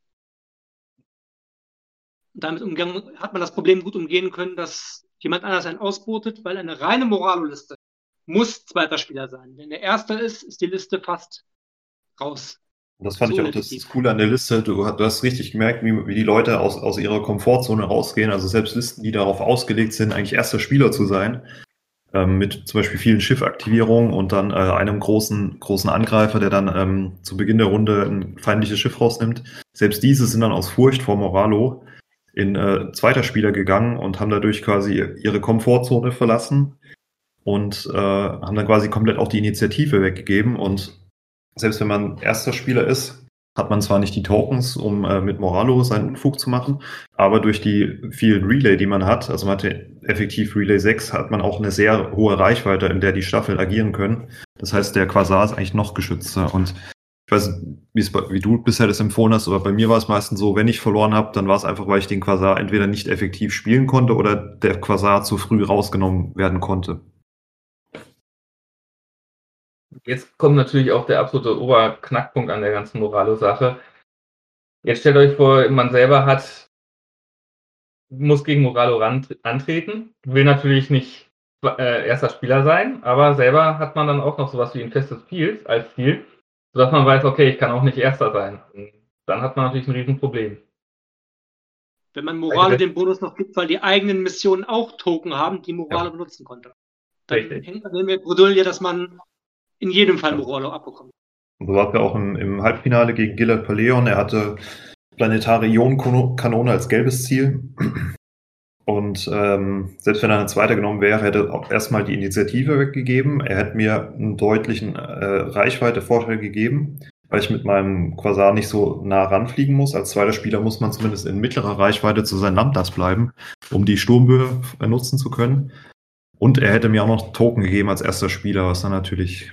Damit umgang, hat man das Problem gut umgehen können, dass jemand anders einen ausbotet, weil eine reine Moralo-Liste muss zweiter Spieler sein. Wenn der erste ist, ist die Liste fast raus. Das fand so ich auch das, das Coole an der Liste. Du, du hast richtig gemerkt, wie, wie, die Leute aus, aus ihrer Komfortzone rausgehen. Also selbst Listen, die darauf ausgelegt sind, eigentlich erster Spieler zu sein, ähm, mit zum Beispiel vielen Schiffaktivierungen und dann äh, einem großen, großen Angreifer, der dann ähm, zu Beginn der Runde ein feindliches Schiff rausnimmt. Selbst diese sind dann aus Furcht vor Moralo in äh, zweiter Spieler gegangen und haben dadurch quasi ihre Komfortzone verlassen und äh, haben dann quasi komplett auch die Initiative weggegeben. Und selbst wenn man erster Spieler ist, hat man zwar nicht die Tokens, um äh, mit Moralo seinen Unfug zu machen, aber durch die vielen Relay, die man hat, also man hatte effektiv Relay 6, hat man auch eine sehr hohe Reichweite, in der die Staffeln agieren können. Das heißt, der Quasar ist eigentlich noch geschützter. Und ich weiß nicht, wie du bisher das empfohlen hast, aber bei mir war es meistens so, wenn ich verloren habe, dann war es einfach, weil ich den Quasar entweder nicht effektiv spielen konnte oder der Quasar zu früh rausgenommen werden konnte. Jetzt kommt natürlich auch der absolute Oberknackpunkt an der ganzen Moralo-Sache. Jetzt stellt euch vor, man selber hat, muss gegen Moralo antreten, will natürlich nicht äh, erster Spieler sein, aber selber hat man dann auch noch sowas wie ein festes Ziel als Ziel, sodass man weiß, okay, ich kann auch nicht erster sein. Und dann hat man natürlich ein Riesenproblem. Wenn man Morale den Bonus noch gibt, weil die eigenen Missionen auch Token haben, die Morale ja. benutzen konnte. Dann Richtig. hängt man der Bredouille, dass man in jedem Fall Moralo abbekommen. So war es ja auch im, im, Halbfinale gegen Gillard Paleon. Er hatte planetare Ionenkanone als gelbes Ziel. Und ähm, selbst wenn er ein Zweiter genommen wäre, hätte er auch erstmal die Initiative weggegeben. Er hätte mir einen deutlichen äh, Reichweite-Vorteil gegeben, weil ich mit meinem Quasar nicht so nah ranfliegen muss. Als zweiter Spieler muss man zumindest in mittlerer Reichweite zu seinen Lambdas bleiben, um die Sturmböe nutzen zu können. Und er hätte mir auch noch Token gegeben als erster Spieler, was dann natürlich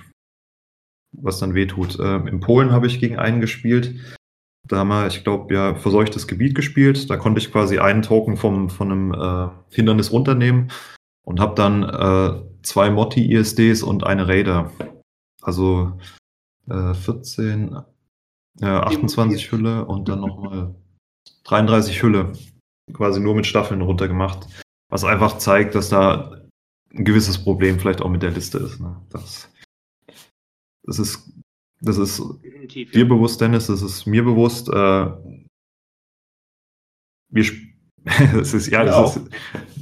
was dann wehtut. Ähm, in Polen habe ich gegen einen gespielt. Da haben wir, ich glaube, ja, verseuchtes Gebiet gespielt. Da konnte ich quasi einen Token vom, von einem äh, Hindernis runternehmen und habe dann äh, zwei Motti-ISDs und eine Raider. Also äh, 14, äh, 28 Hülle und dann nochmal 33 Hülle. Quasi nur mit Staffeln runtergemacht. Was einfach zeigt, dass da ein gewisses Problem vielleicht auch mit der Liste ist. Ne? Das, das ist, das ist Definitiv, dir ja. bewusst, Dennis, das ist mir bewusst. Äh, wir das ist, ja, das ist,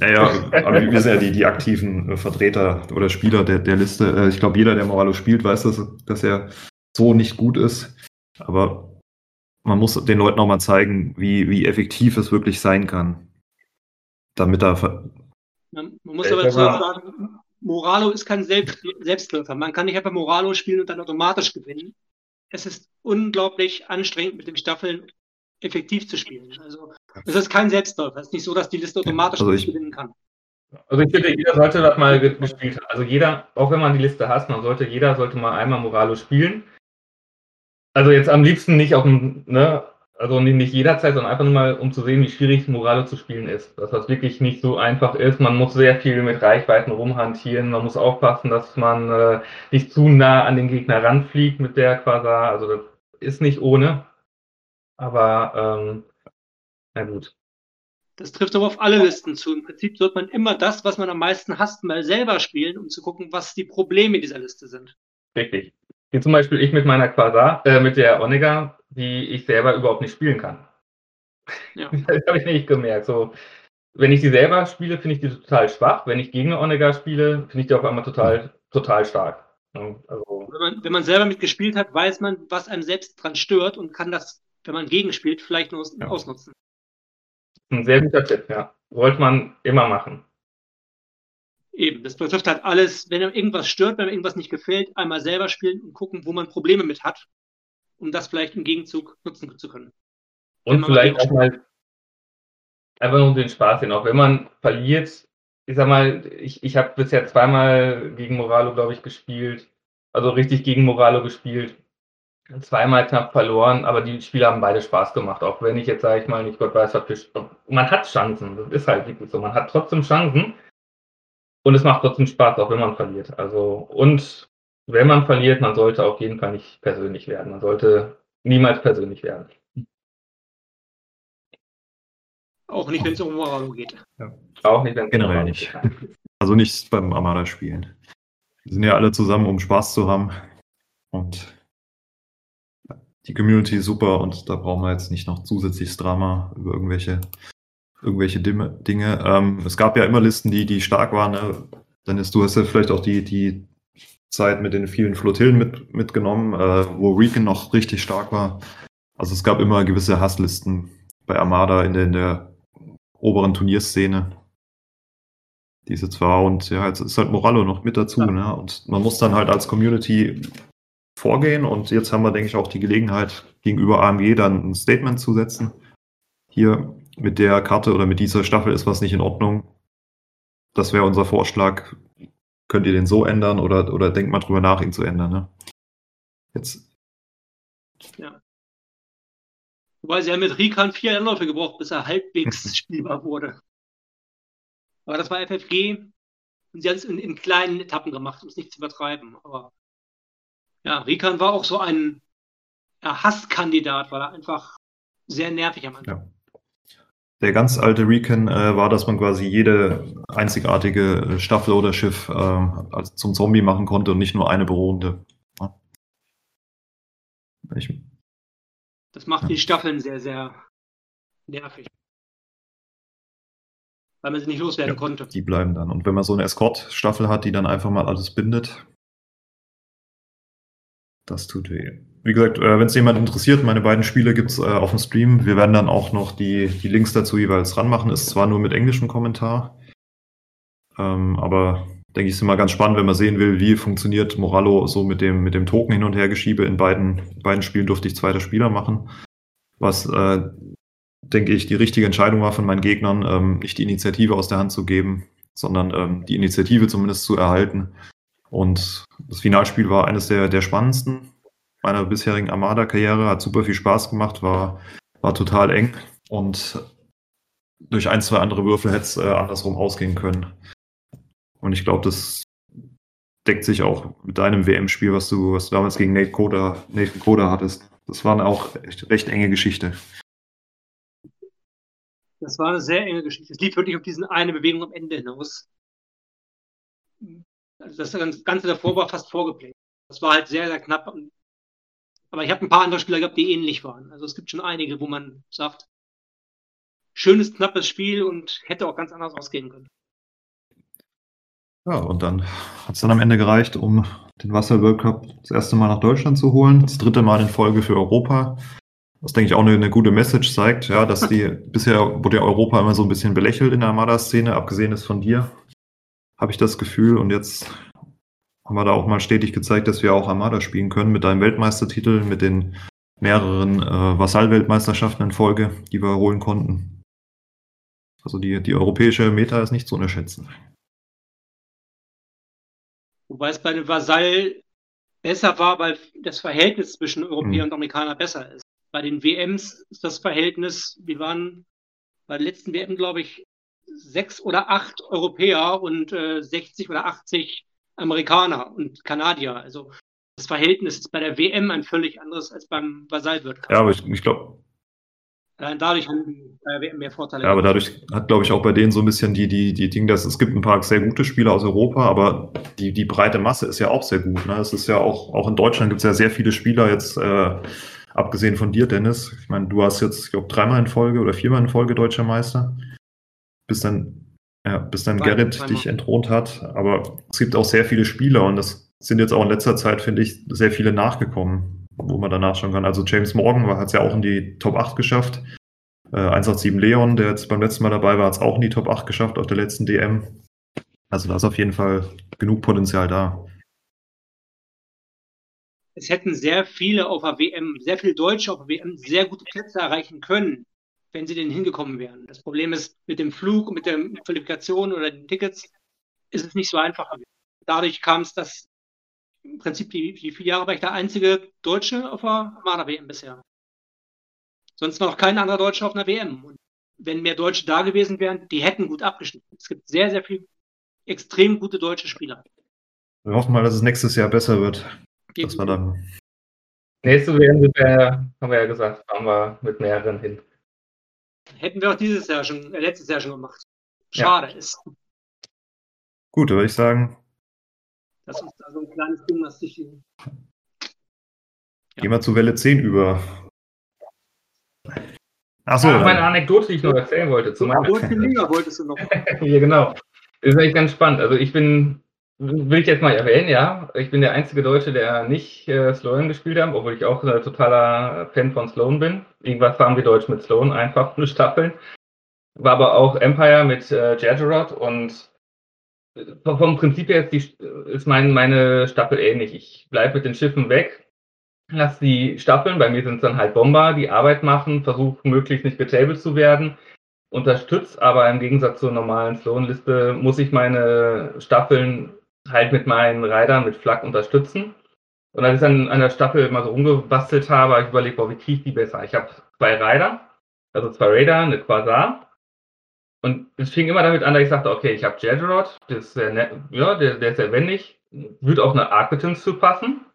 naja, aber wir sind ja die, die aktiven äh, Vertreter oder Spieler der, der Liste. Äh, ich glaube, jeder, der Moralo spielt, weiß, dass, dass er so nicht gut ist. Aber man muss den Leuten auch mal zeigen, wie, wie effektiv es wirklich sein kann. Damit er. Man, man muss aber dazu sagen, Moralo ist kein Selbst Selbstläufer. Man kann nicht einfach Moralo spielen und dann automatisch gewinnen. Es ist unglaublich anstrengend, mit den Staffeln effektiv zu spielen. Also, es ist kein Selbstläufer. Es ist nicht so, dass die Liste automatisch also ich, gewinnen kann. Also ich finde, jeder sollte das mal gespielt haben. Also jeder, auch wenn man die Liste hasst, man sollte, jeder sollte mal einmal Moralo spielen. Also jetzt am liebsten nicht auf dem, ne, also nicht jederzeit, sondern einfach nur mal, um zu sehen, wie schwierig Morale zu spielen ist. Dass das wirklich nicht so einfach ist. Man muss sehr viel mit Reichweiten rumhantieren. Man muss aufpassen, dass man äh, nicht zu nah an den Gegner ranfliegt mit der Quasar. Also das ist nicht ohne. Aber ähm, na gut. Das trifft aber auf alle Listen zu. Im Prinzip sollte man immer das, was man am meisten hasst, mal selber spielen, um zu gucken, was die Probleme dieser Liste sind. Richtig. Wie zum Beispiel ich mit meiner Quasar, äh, mit der Onega die ich selber überhaupt nicht spielen kann. Ja. Das habe ich nicht gemerkt. So, wenn ich sie selber spiele, finde ich die total schwach. Wenn ich gegen Onega spiele, finde ich die auf einmal total, total stark. Also, wenn, man, wenn man selber mitgespielt hat, weiß man, was einem selbst dran stört und kann das, wenn man gegenspielt, vielleicht nur ja. ausnutzen. Ein sehr guter Tipp, ja. Sollte man immer machen. Eben, das betrifft halt alles, wenn einem irgendwas stört, wenn einem irgendwas nicht gefällt, einmal selber spielen und gucken, wo man Probleme mit hat um das vielleicht im Gegenzug nutzen zu können. Und vielleicht auch mal einfach nur den Spaß hin, auch wenn man verliert. Ich sag mal, ich, ich habe bisher zweimal gegen Moralo, glaube ich, gespielt. Also richtig gegen Moralo gespielt. Zweimal knapp verloren, aber die Spiele haben beide Spaß gemacht. Auch wenn ich jetzt, sage ich mal, nicht Gott weiß, was Man hat Chancen, das ist halt wirklich so. Man hat trotzdem Chancen. Und es macht trotzdem Spaß, auch wenn man verliert. Also, und wenn man verliert, man sollte auf jeden Fall nicht persönlich werden. Man sollte niemals persönlich werden. Auch nicht, wenn es um Moralo geht. Ja. Auch nicht, wenn es Generell nicht. Also nicht beim Armada-Spielen. Wir sind ja alle zusammen, um Spaß zu haben. Und die Community ist super und da brauchen wir jetzt nicht noch zusätzliches Drama über irgendwelche, irgendwelche Dinge. Ähm, es gab ja immer Listen, die, die stark waren. Ne? Dennis, du hast ja vielleicht auch die, die Zeit mit den vielen Flottillen mit, mitgenommen, äh, wo Recon noch richtig stark war. Also es gab immer gewisse Hasslisten bei Armada in der, in der oberen Turnierszene, Diese zwar und ja, jetzt ist halt Morallo noch mit dazu, ja. ne? Und man muss dann halt als Community vorgehen und jetzt haben wir, denke ich, auch die Gelegenheit, gegenüber AMG dann ein Statement zu setzen. Hier mit der Karte oder mit dieser Staffel ist was nicht in Ordnung. Das wäre unser Vorschlag. Könnt ihr den so ändern oder, oder denkt mal drüber nach, ihn zu ändern, ne? Jetzt. Ja. Wobei sie ja mit Rikan vier Anläufe gebraucht, bis er halbwegs spielbar wurde. Aber das war FFG und sie haben es in, in, kleinen Etappen gemacht, um es nicht zu übertreiben. Aber ja, Rikan war auch so ein Hasskandidat, weil er einfach sehr nervig am Anfang. Ja. Der ganz alte Recon äh, war, dass man quasi jede einzigartige Staffel oder Schiff äh, zum Zombie machen konnte und nicht nur eine beruhende. Ja. Ich, das macht ja. die Staffeln sehr, sehr nervig weil man sie nicht loswerden ja, konnte. Die bleiben dann. Und wenn man so eine Escort-Staffel hat, die dann einfach mal alles bindet, das tut weh. Wie gesagt, äh, wenn es jemand interessiert, meine beiden Spiele gibt es äh, auf dem Stream. Wir werden dann auch noch die, die Links dazu jeweils ranmachen. Ist zwar nur mit englischem Kommentar, ähm, aber denke ich, ist immer ganz spannend, wenn man sehen will, wie funktioniert Morallo so mit dem, mit dem Token hin und her geschiebe. In beiden, beiden Spielen durfte ich zweiter Spieler machen, was äh, denke ich, die richtige Entscheidung war von meinen Gegnern, ähm, nicht die Initiative aus der Hand zu geben, sondern ähm, die Initiative zumindest zu erhalten. Und das Finalspiel war eines der, der spannendsten meiner bisherigen Armada-Karriere, hat super viel Spaß gemacht, war, war total eng und durch ein, zwei andere Würfel hätte es äh, andersrum ausgehen können. Und ich glaube, das deckt sich auch mit deinem WM-Spiel, was du, was du damals gegen Nate Koda, Nathan Koda hattest. Das war auch echt, recht enge Geschichte. Das war eine sehr enge Geschichte. Es lief wirklich auf diese eine Bewegung am Ende hinaus. Also das Ganze davor war fast vorgeplant. Das war halt sehr, sehr knapp. Aber ich habe ein paar andere Spieler gehabt, die ähnlich waren. Also es gibt schon einige, wo man sagt, schönes, knappes Spiel und hätte auch ganz anders ausgehen können. Ja, und dann hat es dann am Ende gereicht, um den Wasser World Cup das erste Mal nach Deutschland zu holen. Das dritte Mal in Folge für Europa. Was, denke ich, auch eine, eine, gute Message zeigt, ja, dass die, bisher wurde ja Europa immer so ein bisschen belächelt in der Armada-Szene, abgesehen ist von dir, habe ich das Gefühl. Und jetzt haben wir da auch mal stetig gezeigt, dass wir auch Armada spielen können mit deinem Weltmeistertitel, mit den mehreren äh, Vasall-Weltmeisterschaften in Folge, die wir holen konnten. Also die, die europäische Meta ist nicht zu unterschätzen. Wobei es bei den Vasall besser war, weil das Verhältnis zwischen Europäer hm. und Amerikaner besser ist. Bei den WMs ist das Verhältnis, wir waren bei der letzten WM, glaube ich, sechs oder acht Europäer und äh, 60 oder 80 Amerikaner und Kanadier. Also das Verhältnis ist bei der WM ein völlig anderes als beim World Ja, aber ich, ich glaube. Allein dadurch haben die bei der WM mehr Vorteile. Ja, aber dadurch hat, glaube ich, auch bei denen so ein bisschen die, die, die Dinge, dass es gibt ein paar sehr gute Spieler aus Europa, aber die, die breite Masse ist ja auch sehr gut. Ne? Es ist ja auch, auch in Deutschland gibt es ja sehr viele Spieler jetzt. Äh, Abgesehen von dir, Dennis. Ich meine, du hast jetzt, ich glaube, dreimal in Folge oder viermal in Folge deutscher Meister. Bis dann, ja, bis dann Gerrit dich entthront hat. Aber es gibt auch sehr viele Spieler und das sind jetzt auch in letzter Zeit, finde ich, sehr viele nachgekommen, wo man danach schauen kann. Also James Morgan hat es ja auch in die Top 8 geschafft. Äh, 187 Leon, der jetzt beim letzten Mal dabei war, hat es auch in die Top 8 geschafft auf der letzten DM. Also da ist auf jeden Fall genug Potenzial da es hätten sehr viele auf der WM, sehr viele Deutsche auf der WM sehr gute Plätze erreichen können, wenn sie denn hingekommen wären. Das Problem ist, mit dem Flug, mit der Qualifikation oder den Tickets ist es nicht so einfach. Dadurch kam es, dass im Prinzip die, die vier Jahre war ich der einzige Deutsche auf der Armada-WM bisher. Sonst war noch kein anderer Deutscher auf einer WM. Und wenn mehr Deutsche da gewesen wären, die hätten gut abgeschnitten. Es gibt sehr, sehr viele extrem gute deutsche Spieler. Wir hoffen mal, dass es nächstes Jahr besser wird. Das war dann. Nächste WM wir, haben wir ja gesagt, fahren wir mit mehreren hin. Hätten wir auch dieses Jahr schon, äh, letztes Jahr schon gemacht. Schade ja. ist. Gut, würde ich sagen. Das ist da so ein kleines Ding, was dich. Ja. Gehen wir zu Welle 10 über. Achso. Ach, meine Anekdote, die ich noch erzählen wollte. Zu meiner wolltest du noch. ja, genau. Das ist echt ganz spannend. Also ich bin Will ich jetzt mal erwähnen, ja. Ich bin der einzige Deutsche, der nicht äh, Sloan gespielt hat, obwohl ich auch ein totaler Fan von Sloan bin. Irgendwas fahren wir Deutsch mit Sloan, einfach eine Staffeln. War aber auch Empire mit äh, Jagerod und vom Prinzip her ist, die, ist mein, meine Staffel ähnlich. Ich bleibe mit den Schiffen weg, lasse die Staffeln, bei mir sind es dann halt Bomber, die Arbeit machen, versuche möglichst nicht getabled zu werden, unterstütze, aber im Gegensatz zur normalen Sloan-Liste muss ich meine Staffeln halt mit meinen Riders mit Flak unterstützen. Und als ich dann an der Staffel mal so rumgebastelt habe, habe ich überlegt, boah, wie kriege ich die besser? Ich habe zwei Rider, also zwei Raider, eine Quasar und es fing immer damit an, dass ich sagte, okay, ich habe Jedrod, der ist sehr nett, ja, der, der ist sehr wendig, würde auf eine Arquitance zu passen.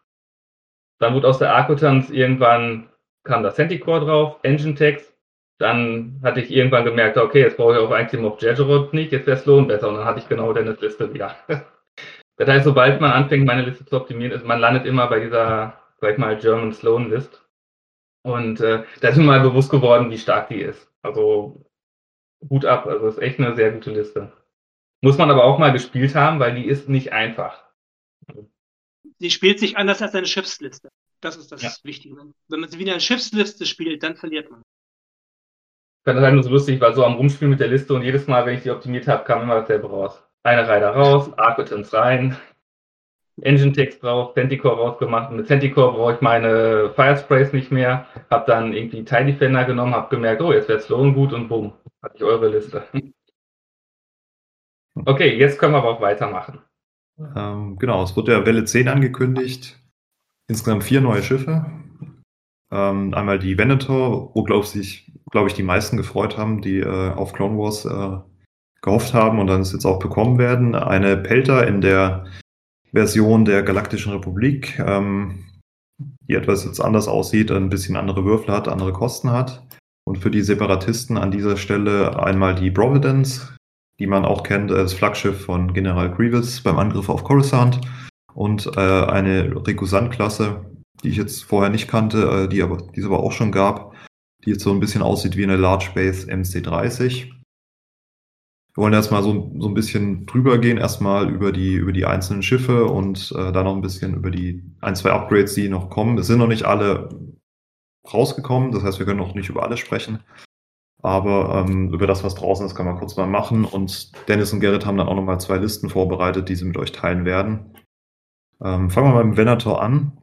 Dann wurde aus der Arquitance irgendwann kam das Centicore drauf, Engine Text. Dann hatte ich irgendwann gemerkt, okay, jetzt brauche ich auch eigentlich auf Jedrod nicht, jetzt wäre Sloan besser. Und dann hatte ich genau Dennis Liste wieder. das heißt, sobald man anfängt, meine Liste zu optimieren, ist man landet immer bei dieser, sag ich mal, German Sloan List. Und äh, da ist mir mal bewusst geworden, wie stark die ist. Also Hut ab. Also ist echt eine sehr gute Liste. Muss man aber auch mal gespielt haben, weil die ist nicht einfach. Sie spielt sich anders als eine Schiffsliste. Das ist das ja. Wichtige. Wenn man sie wie eine Schiffsliste spielt, dann verliert man. Das ist halt nur so lustig, weil so am Rumspielen mit der Liste und jedes Mal, wenn ich die optimiert habe, kam immer dasselbe raus. Eine Reihe raus, Arquitans rein, Engine Text drauf, Centicore rausgemacht. Und mit Centicore brauche ich meine Firesprays nicht mehr. Hab dann irgendwie Tide Defender genommen, hab gemerkt, oh, jetzt wäre Sloan gut und bumm, hatte ich eure Liste. Okay, jetzt können wir aber auch weitermachen. Ähm, genau, es wurde ja Welle 10 angekündigt. Insgesamt vier neue Schiffe. Ähm, einmal die Venator, wo, glaube ich, glaub ich, die meisten gefreut haben, die äh, auf Clone Wars äh, gehofft haben und dann es jetzt auch bekommen werden. Eine Pelter in der Version der Galaktischen Republik, ähm, die etwas jetzt anders aussieht, ein bisschen andere Würfel hat, andere Kosten hat. Und für die Separatisten an dieser Stelle einmal die Providence, die man auch kennt als Flaggschiff von General Grievous beim Angriff auf Coruscant. Und äh, eine Rekusant-Klasse, die ich jetzt vorher nicht kannte, äh, die, aber, die es aber auch schon gab, die jetzt so ein bisschen aussieht wie eine Large Base MC30. Wir wollen erstmal so, so ein bisschen drüber gehen, erstmal über die, über die einzelnen Schiffe und äh, dann noch ein bisschen über die ein, zwei Upgrades, die noch kommen. Es sind noch nicht alle rausgekommen, das heißt, wir können noch nicht über alles sprechen. Aber ähm, über das, was draußen ist, kann man kurz mal machen. Und Dennis und Gerrit haben dann auch nochmal zwei Listen vorbereitet, die sie mit euch teilen werden. Ähm, fangen wir mal mit Venator an.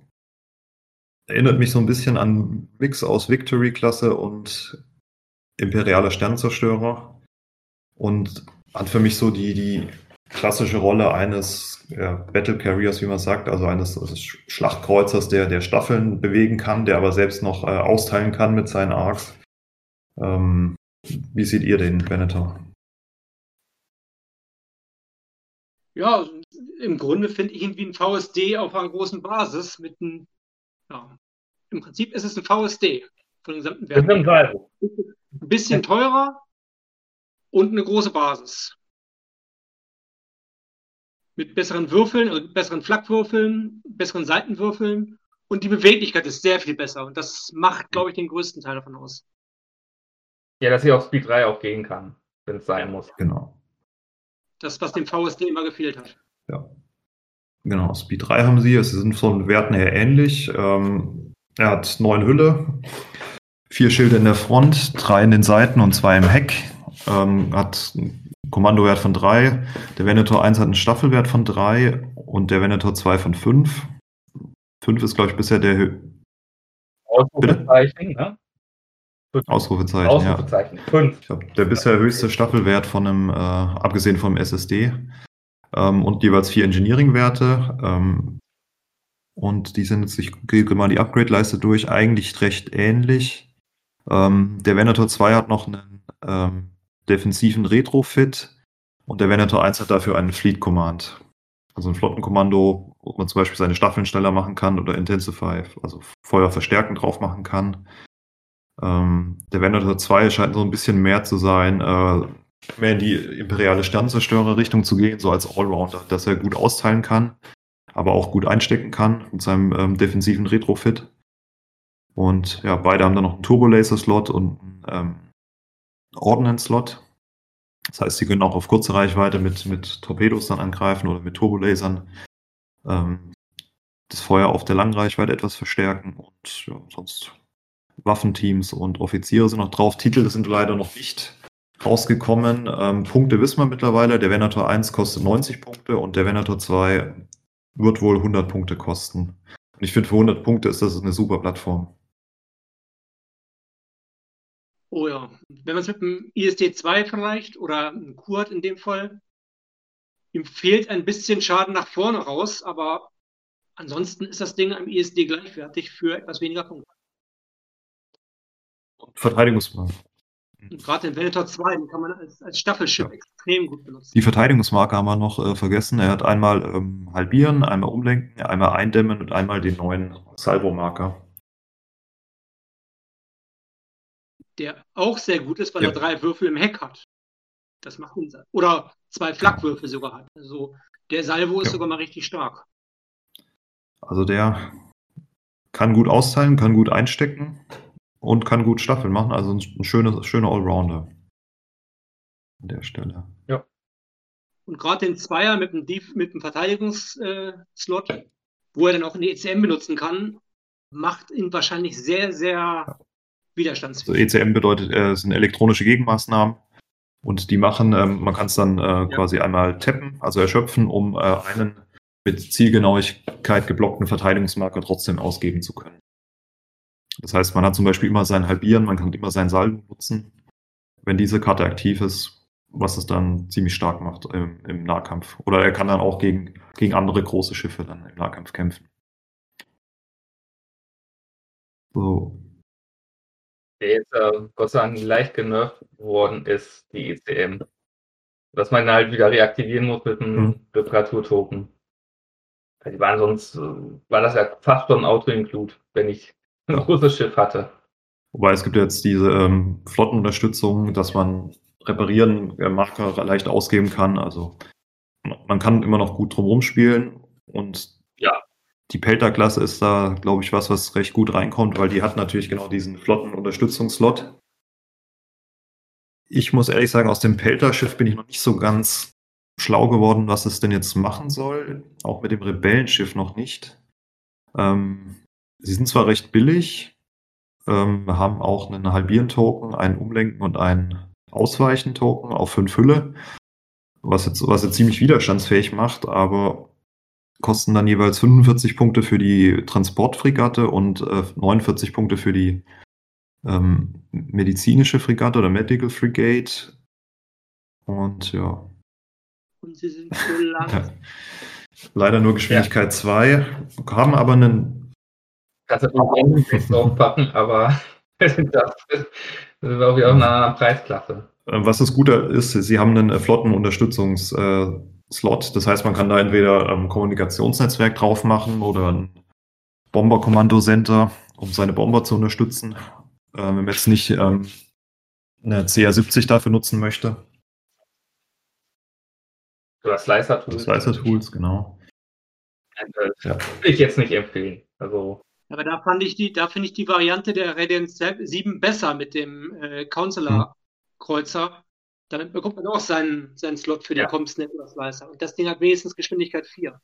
Erinnert mich so ein bisschen an Mix aus Victory-Klasse und Imperialer Sternzerstörer und hat für mich so die, die klassische Rolle eines ja, Battle Carriers, wie man sagt, also eines, eines Schlachtkreuzers, der, der Staffeln bewegen kann, der aber selbst noch äh, austeilen kann mit seinen Arcs. Ähm, wie seht ihr den, Venator? Ja, im Grunde finde ich ihn wie ein VSD auf einer großen Basis mit einem, ja, im Prinzip ist es ein VSD von den gesamten Werten. Ein bisschen teurer, und eine große Basis. Mit besseren Würfeln, also besseren Flakkwürfeln, besseren Seitenwürfeln und die Beweglichkeit ist sehr viel besser und das macht, glaube ich, den größten Teil davon aus. Ja, dass sie auf Speed 3 auch gehen kann, wenn es sein muss. Genau. Das, was dem VSD immer gefehlt hat. Ja. Genau, Speed 3 haben sie, sie sind von Werten her ähnlich. Ähm, er hat neun Hülle, vier Schilde in der Front, drei in den Seiten und zwei im Heck ähm, hat einen Kommandowert von 3. Der Venator 1 hat einen Staffelwert von 3 und der Venator 2 von 5. 5 ist, glaube ich, bisher der Hö Ausrufezeichen, ne? Ausrufezeichen, Ausrufezeichen. Ja. 5. Ich glaube, der bisher höchste Staffelwert von einem, äh, abgesehen vom SSD. Ähm, und jeweils vier Engineering-Werte. Ähm, und die sind jetzt, ich gehe mal die Upgrade-Leiste durch, eigentlich recht ähnlich. Ähm, der Venator 2 hat noch einen ähm, defensiven Retrofit und der Venator 1 hat dafür einen Fleet Command. Also ein Flottenkommando, wo man zum Beispiel seine Staffeln schneller machen kann oder Intensify, also Feuer verstärken drauf machen kann. Ähm, der Venator 2 scheint so ein bisschen mehr zu sein, äh, mehr in die imperiale Sternzerstörer-Richtung zu gehen, so als Allrounder, dass er gut austeilen kann, aber auch gut einstecken kann mit seinem ähm, defensiven Retrofit. Und ja, beide haben dann noch einen Turbo-Laser-Slot und einen ähm, Ordnance-Slot. Das heißt, sie können auch auf kurze Reichweite mit, mit Torpedos dann angreifen oder mit Turbolasern ähm, das Feuer auf der Langreichweite etwas verstärken und ja, sonst Waffenteams und Offiziere sind noch drauf. Titel sind leider noch nicht rausgekommen. Ähm, Punkte wissen wir mittlerweile. Der Venator 1 kostet 90 Punkte und der Venator 2 wird wohl 100 Punkte kosten. Und ich finde, für 100 Punkte ist das eine super Plattform. Oh ja, wenn man es mit dem ISD 2 vergleicht oder einem Quad in dem Fall, ihm fehlt ein bisschen Schaden nach vorne raus, aber ansonsten ist das Ding am ISD gleichwertig für etwas weniger Punkte. Verteidigungsmarke. Und gerade den Venator 2, den kann man als, als Staffelschiff Ja. extrem gut benutzen. Die Verteidigungsmarke haben wir noch äh, vergessen. Er hat einmal ähm, halbieren, einmal umlenken, einmal eindämmen und einmal den neuen Salvo-Marker. Der auch sehr gut ist, weil Ja. er drei Würfel im Heck hat. Das macht ihn. Oder zwei Flakwürfel sogar hat. Also der Salvo ist Ja. sogar mal richtig stark. Also der kann gut austeilen, kann gut einstecken und kann gut Staffeln machen. Also ein, ein schöner, Allrounder. An der Stelle. Und gerade den Zweier mit dem, Def mit dem Verteidigungsslot, wo er dann auch in die ECM benutzen kann, macht ihn wahrscheinlich sehr, sehr widerstandsfähig. ECM bedeutet, äh, es sind elektronische Gegenmaßnahmen und die machen, ähm, man kann es dann äh, quasi einmal tappen, also erschöpfen, um äh, einen mit Zielgenauigkeit geblockten Verteidigungsmarker trotzdem ausgeben zu können. Das heißt, man hat zum Beispiel immer sein Halbieren, man kann immer sein Salben nutzen, wenn diese Karte aktiv ist, was es dann ziemlich stark macht im, im Nahkampf. Oder er kann dann auch gegen, gegen andere große Schiffe dann im Nahkampf kämpfen. So, Der jetzt äh, Gott sei Dank leicht genervt worden ist, die ECM. Dass man halt wieder reaktivieren muss mit einem Mhm. Reparaturtoken. Die waren sonst, äh, war das ja fast schon ein Auto-Include, wenn ich ein großes Schiff hatte. Wobei es gibt jetzt diese ähm, Flottenunterstützung, dass man reparieren äh, Marker leicht ausgeben kann. Also man kann immer noch gut drumherum spielen und. Die Pelter-Klasse ist da, glaube ich, was, was recht gut reinkommt, weil die hat natürlich genau diesen Flottenunterstützungslot. Ich muss ehrlich sagen, aus dem Pelter-Schiff bin ich noch nicht so ganz schlau geworden, was es denn jetzt machen soll. Auch mit dem Rebellenschiff noch nicht. Ähm, sie sind zwar recht billig, ähm, haben auch einen Halbieren-Token, einen Umlenken und einen Ausweichen-Token auf 5 Hülle, was jetzt, was jetzt ziemlich widerstandsfähig macht, aber kosten dann jeweils 45 Punkte für die Transportfregatte und äh, 49 Punkte für die ähm, medizinische Fregatte oder Medical Frigate. Und ja, Und sie sind so lang. leider nur Geschwindigkeit 2, haben aber einen Kannst du den Text draufpacken, aber das, das ist auch einer Preisklasse. Äh, Was das Gute ist, sie haben einen äh, Flottenunterstützungs-Slot. Das heißt, man kann da entweder ein Kommunikationsnetzwerk drauf machen oder ein Bomber-Kommando-Center, um seine Bomber zu unterstützen. Äh, Wenn man jetzt nicht ähm, eine CR70 dafür nutzen möchte. Oder Slicer Tools. Slicer-Tools, genau. Das Ja. würde ich jetzt nicht empfehlen. Also, Aber da fand ich die, da finde ich die Variante der Radiant 7 besser mit dem äh, Counselor-Kreuzer. Damit bekommt man auch seinen, seinen Slot für den Ja. Comsnet oder Slicer. Und das Ding hat wenigstens Geschwindigkeit 4.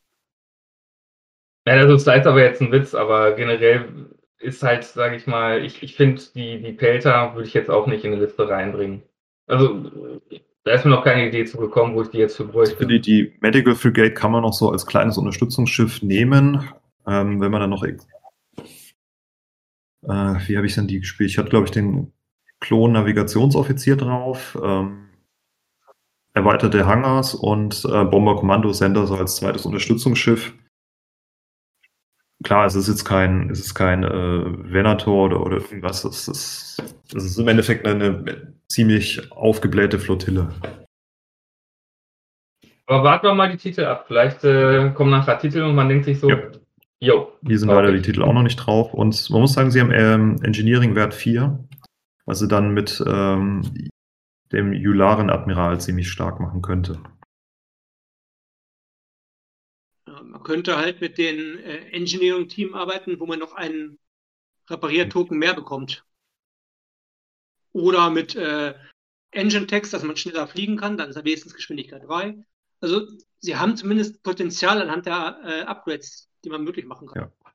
ja, also Slicer war jetzt ein Witz, aber generell ist halt, sage ich mal, ich, ich finde, die, die Pelter würde ich jetzt auch nicht in die Liste reinbringen. Also, da ist mir noch keine Idee zu gekommen, wo ich die jetzt für bräuchte. Für die, die Medical Frigate kann man noch so als kleines Unterstützungsschiff nehmen. Ähm, wenn man dann noch. Äh, wie habe ich denn die gespielt? Ich hatte, glaube ich, den Klon-Navigationsoffizier drauf. Ähm, erweiterte Hangars und äh, Bomber-Kommando-Sender so als zweites Unterstützungsschiff. Klar, es ist jetzt kein, es ist kein äh, Venator oder, oder irgendwas. Es ist, es ist im Endeffekt eine, eine ziemlich aufgeblähte Flottille. Aber warten wir mal die Titel ab. Vielleicht äh, kommen nachher Titel und man denkt sich so, Ja. jo. Hier sind leider die. Titel auch noch nicht drauf. Und man muss sagen, sie haben ähm, Engineering-Wert 4, was sie dann mit ähm, dem Yularen-Admiral ziemlich stark machen könnte. Man könnte halt mit dem äh, Engineering-Team arbeiten, wo man noch einen Repariertoken mehr bekommt. Oder mit äh, Engine-Text, dass man schneller fliegen kann, dann ist er wenigstens Geschwindigkeit 3. Also sie haben zumindest Potenzial anhand der äh, Upgrades, die man möglich machen kann. Ja.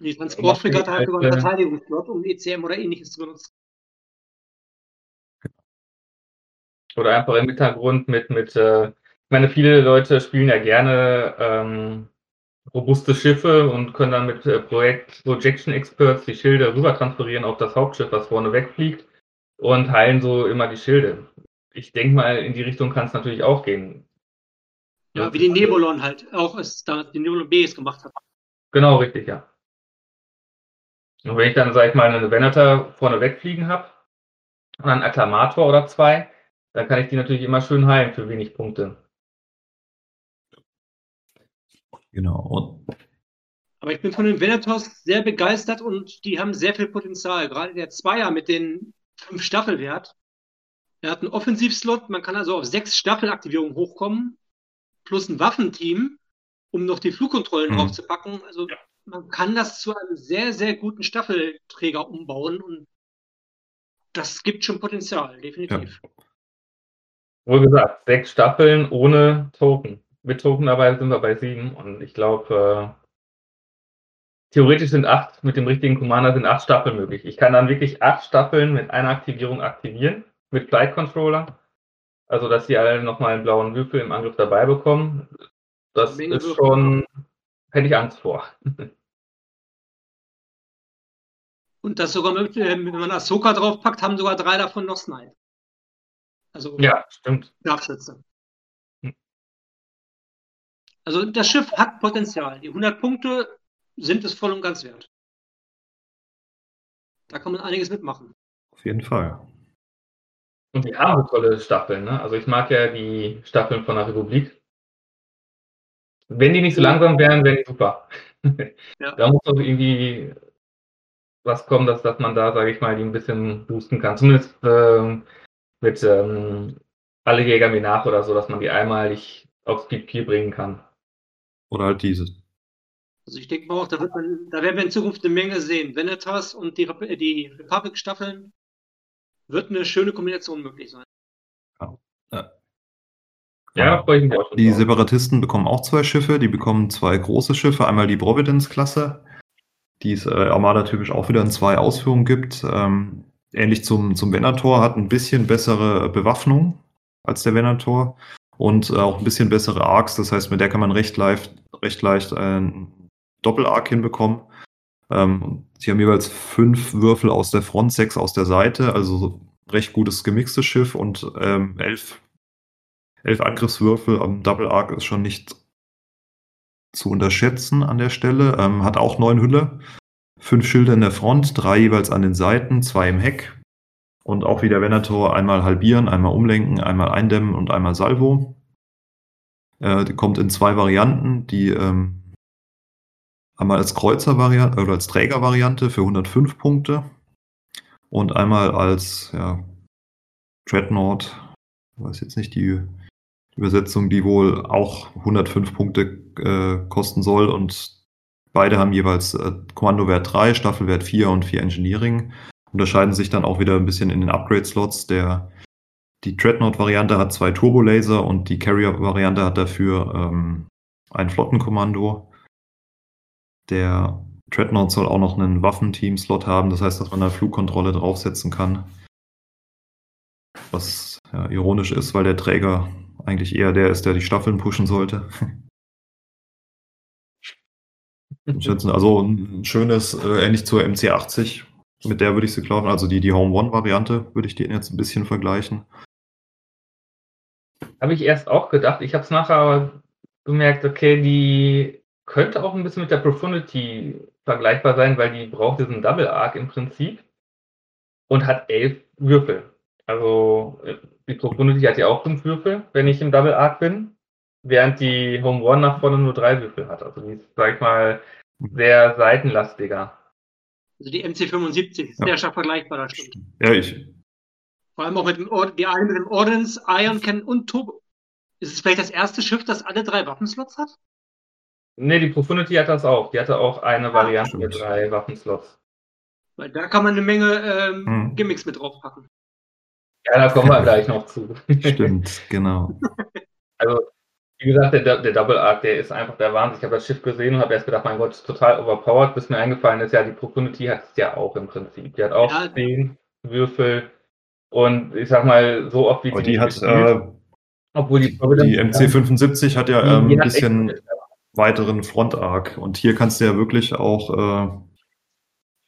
Die Transportfregatte hat sogar einen äh, Verteidigungsplot, um ECM oder ähnliches zu benutzen. Oder einfach im Hintergrund mit, mit äh, ich meine, viele Leute spielen ja gerne ähm, robuste Schiffe und können dann mit äh, Projekt Projection Experts die Schilde rüber transferieren auf das Hauptschiff, was vorne wegfliegt und heilen so immer die Schilde. Ich denke mal, in die Richtung kann es natürlich auch gehen. Ja, wie die Nebulon halt auch es da die Nebulon Bs gemacht hat. Genau, richtig, ja. Und wenn ich dann, sag ich mal, eine Venator vorne wegfliegen habe und einen Akklamator oder zwei, dann kann ich die natürlich immer schön heilen für wenig Punkte. Genau. Aber ich bin von den Venators sehr begeistert und die haben sehr viel Potenzial. Gerade der Zweier mit den fünf Staffelwert. Er hat einen Offensivslot, man kann also auf sechs Staffelaktivierungen hochkommen, plus ein Waffenteam, um noch die Flugkontrollen Mhm. draufzupacken. Also man kann das zu einem sehr, sehr guten Staffelträger umbauen und das gibt schon Potenzial, definitiv. Wohl gesagt, sechs Staffeln ohne Token. Mit Token dabei sind wir bei sieben und ich glaube, äh, theoretisch sind acht, mit dem richtigen Commander sind acht Staffeln möglich. Ich kann dann wirklich acht Staffeln mit einer Aktivierung aktivieren, mit Flight Controller. Also, dass sie alle nochmal einen blauen Würfel im Angriff dabei bekommen. Das Menge ist schon, hätte ich Angst vor. Und das sogar mit, äh, wenn man Ahsoka draufpackt, haben sogar drei davon noch Snipe. Also Ja, stimmt. Scharfschütze. Hm. Also das Schiff hat Potenzial. Die 100 Punkte sind es voll und ganz wert. Da kann man einiges mitmachen. auf jeden Fall. Und die haben so tolle Staffeln, ne? Also ich mag ja die Staffeln von der Republik. Wenn die nicht so langsam wären, wären die super. Ja. Da muss doch irgendwie was kommen, dass, dass man da, sage ich mal, die ein bisschen boosten kann. Zumindest ähm, mit ähm, alle Jäger mir nach oder so, dass man die einmalig auf Speed 4 bringen kann. Oder halt diese. Also ich denke mal auch, da, wird man, da werden wir in Zukunft eine Menge sehen. Venetas und die, Rep- die Republic-Staffeln wird eine schöne Kombination möglich sein. Ja, da freue ich mich auch schon Die drauf. Separatisten bekommen auch zwei Schiffe. Die bekommen zwei große Schiffe. Einmal die Providence-Klasse, die es äh, Armada-typisch auch wieder in zwei Ausführungen gibt. Ähm, ähnlich zum, zum Venator, hat ein bisschen bessere Bewaffnung als der Venator und äh, auch ein bisschen bessere Arcs. Das heißt, mit der kann man recht leicht, recht leicht einen Doppel-Arc hinbekommen. Ähm, sie haben jeweils fünf Würfel aus der Front, sechs aus der Seite, also so recht gutes gemixtes Schiff und ähm, elf elf Angriffswürfel am Double Arc ist schon nicht zu unterschätzen an der Stelle. Ähm, hat auch neun Hülle, fünf Schilde in der Front, drei jeweils an den Seiten, zwei im Heck. Und auch wie der Venator einmal halbieren, einmal umlenken, einmal eindämmen und einmal Salvo. Äh, kommt in zwei Varianten, die ähm, einmal als Kreuzer-Variante oder als Träger-Variante für 105 Punkte und einmal als ja, Dreadnought, weiß jetzt nicht die Übersetzung, die wohl auch 105 Punkte äh, kosten soll. Und beide haben jeweils äh, Kommandowert 3, Staffelwert 4 und 4 Engineering. Unterscheiden sich dann auch wieder ein bisschen in den Upgrade-Slots. Der, die Dreadnought-Variante hat zwei Turbolaser und die Carrier-Variante hat dafür ähm, ein Flottenkommando. Der Dreadnought soll auch noch einen Waffenteam-Slot haben, das heißt, dass man da Flugkontrolle draufsetzen kann. Was ja, ironisch ist, weil der Träger eigentlich eher der ist, der die Staffeln pushen sollte. Schätzen, also ein schönes, äh, ähnlich zur MC80. Mit der würde ich sie glauben, also die, die Home One-Variante würde ich den jetzt ein bisschen vergleichen. Habe ich erst auch gedacht. Ich habe es nachher aber bemerkt, okay, die könnte auch ein bisschen mit der Profundity vergleichbar sein, weil die braucht diesen Double Arc im Prinzip und hat elf Würfel. Also äh, die Profundity hat ja auch fünf Würfel, wenn ich im Double Arc bin, während die Home One nach vorne nur drei Würfel hat. Also die ist, sag ich mal, sehr seitenlastiger. Also die MC75 ist Ja. sehr stark vergleichbar, das stimmt. Ja, ich, Vor allem auch mit dem Ord die eine mit dem Ordnance, Iron Cannon und Turbo. Ist es vielleicht das erste Schiff, das alle drei Waffenslots hat? Nee, die Profundity hat das auch. Die hatte auch eine Variante mit stimmt. drei Waffenslots. Weil da kann man eine Menge ähm, Hm. Gimmicks mit draufpacken. Ja, da kommen wir gleich noch zu. stimmt, genau. Also, wie gesagt, der, der Double Arc, der ist einfach der Wahnsinn. Ich habe das Schiff gesehen und habe erst gedacht, mein Gott, ist total overpowered, bis mir eingefallen ist, ja, die Profundity hat es ja auch im Prinzip. Die hat auch Ja. zehn Würfel Und ich sag mal, so oft wie Aber sie die nicht hat, gespielt, äh, obwohl die die Providence- MC75 hat ja Die- ähm, die ein bisschen weiteren Front-Arc. Und hier kannst du ja wirklich auch, äh,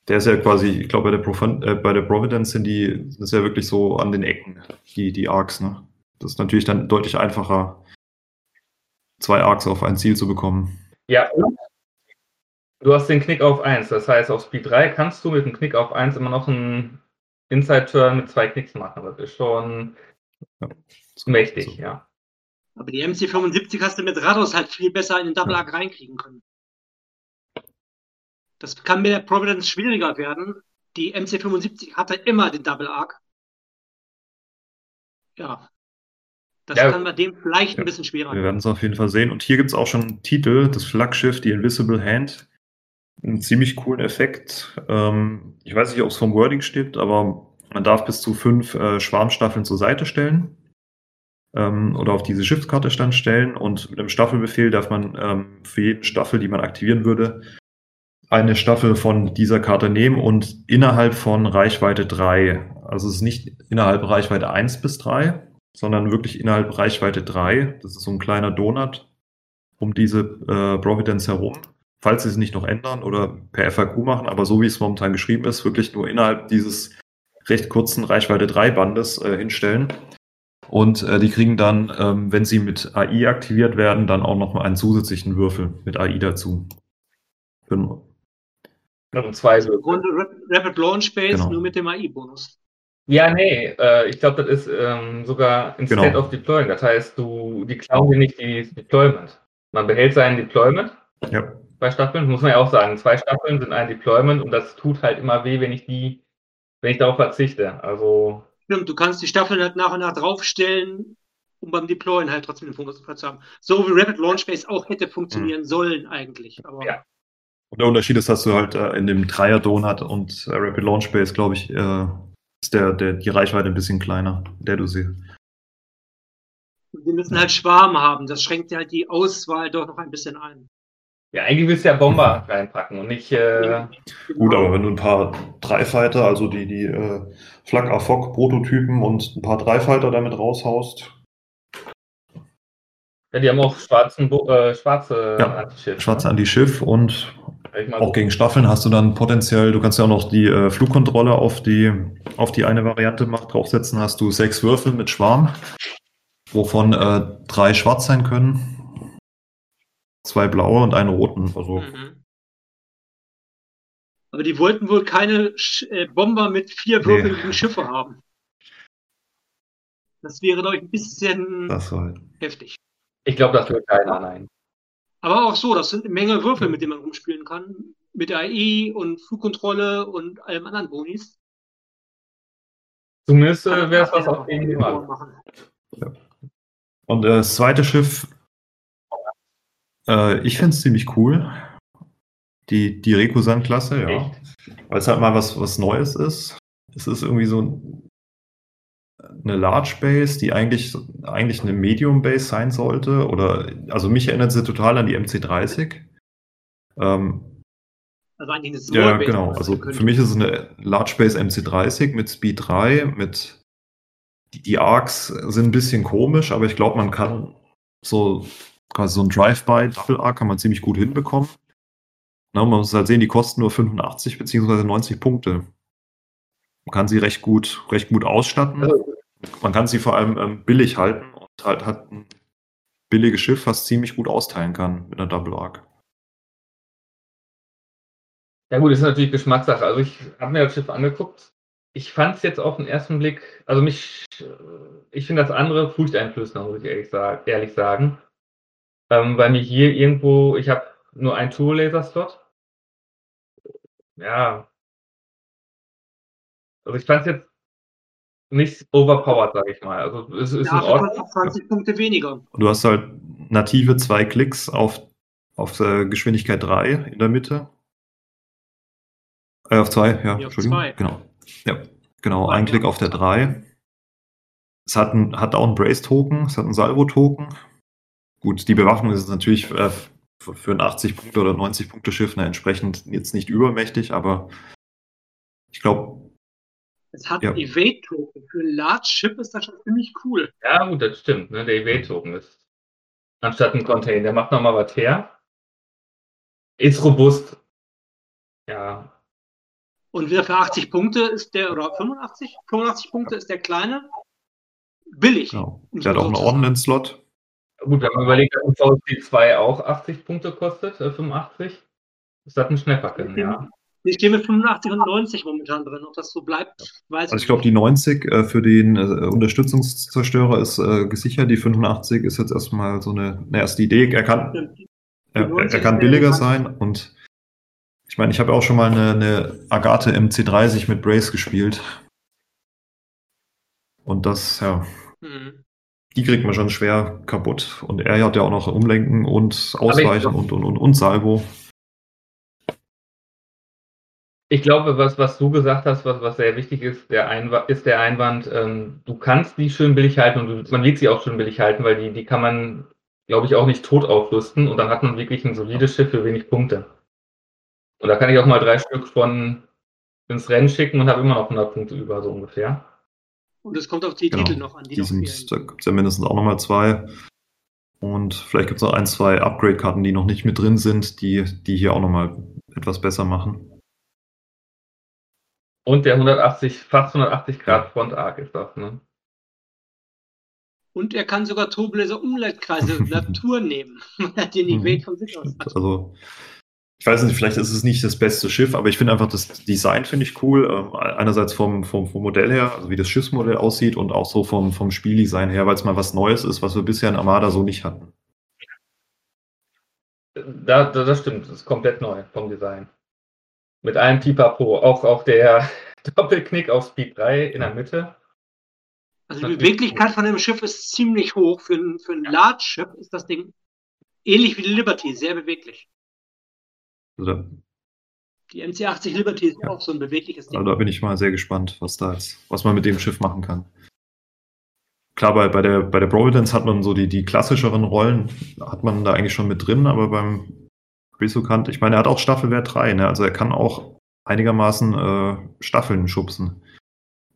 der ist ja quasi, ich glaube, bei der, Profan äh, bei der Providence sind die, das ist ja wirklich so an den Ecken, die, die Arcs, ne? Das ist natürlich dann deutlich einfacher, zwei Arcs auf ein Ziel zu bekommen. Ja, und du hast den Knick auf 1. Das heißt, auf Speed 3 kannst du mit dem Knick auf 1 immer noch einen Inside-Turn mit zwei Knicks machen. Das ist schon Ja. mächtig, So. ja. Aber die MC75 hast du mit Rados halt viel besser in den Double Arc reinkriegen können. Das kann mit der Providence schwieriger werden. Die MC75 hatte immer den Double Arc. Ja. Das Ja. kann bei dem vielleicht Ja. ein bisschen schwerer Wir werden. es auf jeden Fall sehen. Und hier gibt es auch schon einen Titel, das Flaggschiff, die Invisible Hand. Einen ziemlich coolen Effekt. Ähm, ich weiß nicht, ob es vom Wording steht, aber man darf bis zu fünf äh, Schwarmstaffeln zur Seite stellen. Ähm, oder auf diese Schiffskarte stand stellen. Und mit einem Staffelbefehl darf man ähm, für jede Staffel, die man aktivieren würde, eine Staffel von dieser Karte nehmen und innerhalb von Reichweite 3. Also es ist nicht innerhalb Reichweite 1 bis 3, sondern wirklich innerhalb Reichweite 3. Das ist so ein kleiner Donut um diese äh, Providence herum. Falls sie es nicht noch ändern oder per FAQ machen, aber so wie es momentan geschrieben ist, wirklich nur innerhalb dieses recht kurzen Reichweite 3 Bandes äh, hinstellen. Und äh, die kriegen dann, ähm, wenn sie mit AI aktiviert werden, dann auch noch mal einen zusätzlichen Würfel mit AI dazu. Für, Und zwei Im Würfel. Grunde Rap- Rapid Launch Base Genau. nur mit dem AI-Bonus. Ja, nee, äh, ich glaube, das ist ähm, sogar instead Genau. of deploying. Das heißt, du, die klauen dir nicht die Deployment. Man behält seinen Deployment ja, bei Staffeln, muss man ja auch sagen. Zwei Staffeln sind ein Deployment und das tut halt immer weh, wenn ich die, wenn ich darauf verzichte. Also, Stimmt, du kannst die Staffeln halt nach und nach draufstellen, um beim Deployen halt trotzdem den Fokus zu haben. So wie Rapid Launch Base auch hätte funktionieren sollen eigentlich. Aber Ja. Und der Unterschied ist, dass du halt äh, in dem Dreier Donut und äh, Rapid Launch Base, glaube ich, äh, ist der, der, die Reichweite ein bisschen kleiner, der du siehst. die müssen halt Schwarm haben. Das schränkt halt die Auswahl doch noch ein bisschen ein. ja, eigentlich willst du ja Bomber reinpacken und nicht, äh, Gut, aber wenn du ein paar Dreifighter, also die, die äh, Flak AFOC Prototypen und ein paar Dreifighter damit raushaust, ja, die haben auch schwarzen, äh, schwarze Ja, Antischiffe. schwarze Anti-Schiff und Ich mal auch gegen Staffeln hast du dann potenziell, du kannst ja auch noch die äh, Flugkontrolle auf die, auf die eine Variante macht, draufsetzen, hast du sechs Würfel mit Schwarm, wovon äh, drei schwarz sein können, zwei blaue und einen roten. Also Mhm. Aber die wollten wohl keine Sch äh, Bomber mit vier Nee. Würfeln gegen Schiffe haben. Das wäre, glaube ich, ein bisschen halt. heftig. Ich glaube, das wird keiner, nein. Aber auch so, das sind eine Menge Würfel, mit denen man rumspielen kann. Mit AI und Flugkontrolle und allem anderen Bonis. Zumindest äh, wäre es was auf jeden Fall. Und äh, das zweite Schiff, äh, ich finde es ziemlich cool. Die, die Rekusan-Klasse, ja. Weil es halt mal was, was Neues ist. Es ist irgendwie so ein- eine Large Base, die eigentlich, eigentlich eine Medium Base sein sollte. Oder, also mich erinnert sie total an die MC30. Ähm, Also eigentlich eine Small ja, Base, genau. Also für mich ist es eine Large Base MC30 mit Speed 3, mit die, die Arcs sind ein bisschen komisch, aber ich glaube, man kann so quasi so ein Drive-by Double Arc kann man ziemlich gut hinbekommen. Na, man muss halt sehen, die kosten nur 85 beziehungsweise 90 Punkte. Man kann sie recht gut, recht gut ausstatten. Man kann sie vor allem ähm, billig halten und halt hat ein billiges Schiff, was ziemlich gut austeilen kann mit einer Double Arc. Ja gut, ist natürlich Geschmackssache. Also ich habe mir das Schiff angeguckt. Ich fand es jetzt auf den ersten Blick, also mich, äh, ich finde das andere furchteinflößender, muss ich ehrlich, sag, ehrlich sagen. Ähm, weil mich hier irgendwo, ich habe nur einen Turbo-Laser-Slot. Ja. Also ich fand es jetzt nicht overpowered, sage ich mal. Also es ist in Dafür Ordnung. kostet 20 Punkte weniger. Und du hast halt native zwei Klicks auf, auf äh, Geschwindigkeit 3 in der Mitte. Äh, auf zwei, ja, Ja, auf Entschuldigung. zwei. Genau. Ja, genau, ein ja. Klick auf der 3. Es hat, ein, hat auch einen Brace-Token, es hat einen Salvo-Token. Gut, die Bewaffnung ist natürlich äh, für ein 80-Punkte- oder 90-Punkte-Schiff ne, entsprechend jetzt nicht übermächtig, aber ich glaube, Es hat Ja. Evade-Token. Für ein Large Ship ist das schon ziemlich cool. Ja, gut, das stimmt. Ne? Der EW-Token ist anstatt ein Contain. Der macht nochmal was her. Ist robust. Ja, Und wieder für 80 Punkte ist der, oder 85? 85 Punkte ist der kleine. Billig. Genau. Der hat auch einen sagen. Ordnance-Slot. gut, wenn man überlegt, dass ein VSD 2 auch 80 Punkte kostet, äh, 85, ist das ein Schnäpperken, ja. Ich stehe mit 85 und 90 momentan drin. Ob das so bleibt, weiß Also ich glaube, die 90 äh, für den äh, Unterstützungszerstörer ist äh, gesichert. Die 85 ist jetzt erstmal so eine, eine erste Idee. Er kann, die er, 90 er kann billiger sein und ich meine, ich habe auch schon mal eine, eine Agathe MC30 mit Brace gespielt. Und das, ja, Mhm. die kriegt man schon schwer kaputt. Und er hat ja auch noch Umlenken und Ausweichen ich- und, und, und, und Salvo. Ich glaube, was, was du gesagt hast, was, was sehr wichtig ist, der Einwand, ist der Einwand, ähm, du kannst die schön billig halten und du, man wird sie auch schön billig halten, weil die, die kann man, glaube ich, auch nicht tot aufrüsten und dann hat man wirklich ein solides Schiff für wenig Punkte. Und da kann ich auch mal drei Stück von ins Rennen schicken und habe immer noch 100 Punkte über, so ungefähr. Und es kommt auf die Genau. Titel noch an, die, Die noch sind, fehlen. da gibt es ja mindestens auch nochmal zwei. Und vielleicht gibt es noch ein, zwei Upgrade-Karten, die noch nicht mit drin sind, die, die hier auch nochmal etwas besser machen. Und der 180, fast 180 Grad Front Arc ist das, ne? Und er kann sogar Turbolaser Umleitkreise Natur nehmen. Er hat den. Evade von sich aus. hat. Also, ich weiß nicht, vielleicht ist es nicht das beste Schiff, aber ich finde einfach das Design finde ich cool. Ähm, einerseits vom, vom, vom Modell her, also wie das Schiffsmodell aussieht und auch so vom, vom Spieldesign her, weil es mal was Neues ist, was wir bisher in Armada so nicht hatten. Da, da, das stimmt, das ist komplett neu vom Design. Mit einem Pipapo, auch, auch der Doppelknick auf Speed 3 in der Mitte. Also die Beweglichkeit von dem Schiff ist ziemlich hoch. Für ein, für ein Large Ship ist das Ding ähnlich wie die Liberty, sehr beweglich. Also da, Die MC80 Liberty ist Ja. auch so ein bewegliches Ding. also da bin ich mal sehr gespannt, was da ist, was man mit dem Schiff machen kann. Klar, bei, bei, der, bei der Providence hat man so die, die klassischeren Rollen, hat man da eigentlich schon mit drin, aber beim Risukant, ich meine, er hat auch Staffelwert 3, ne? also er kann auch einigermaßen äh, Staffeln schubsen.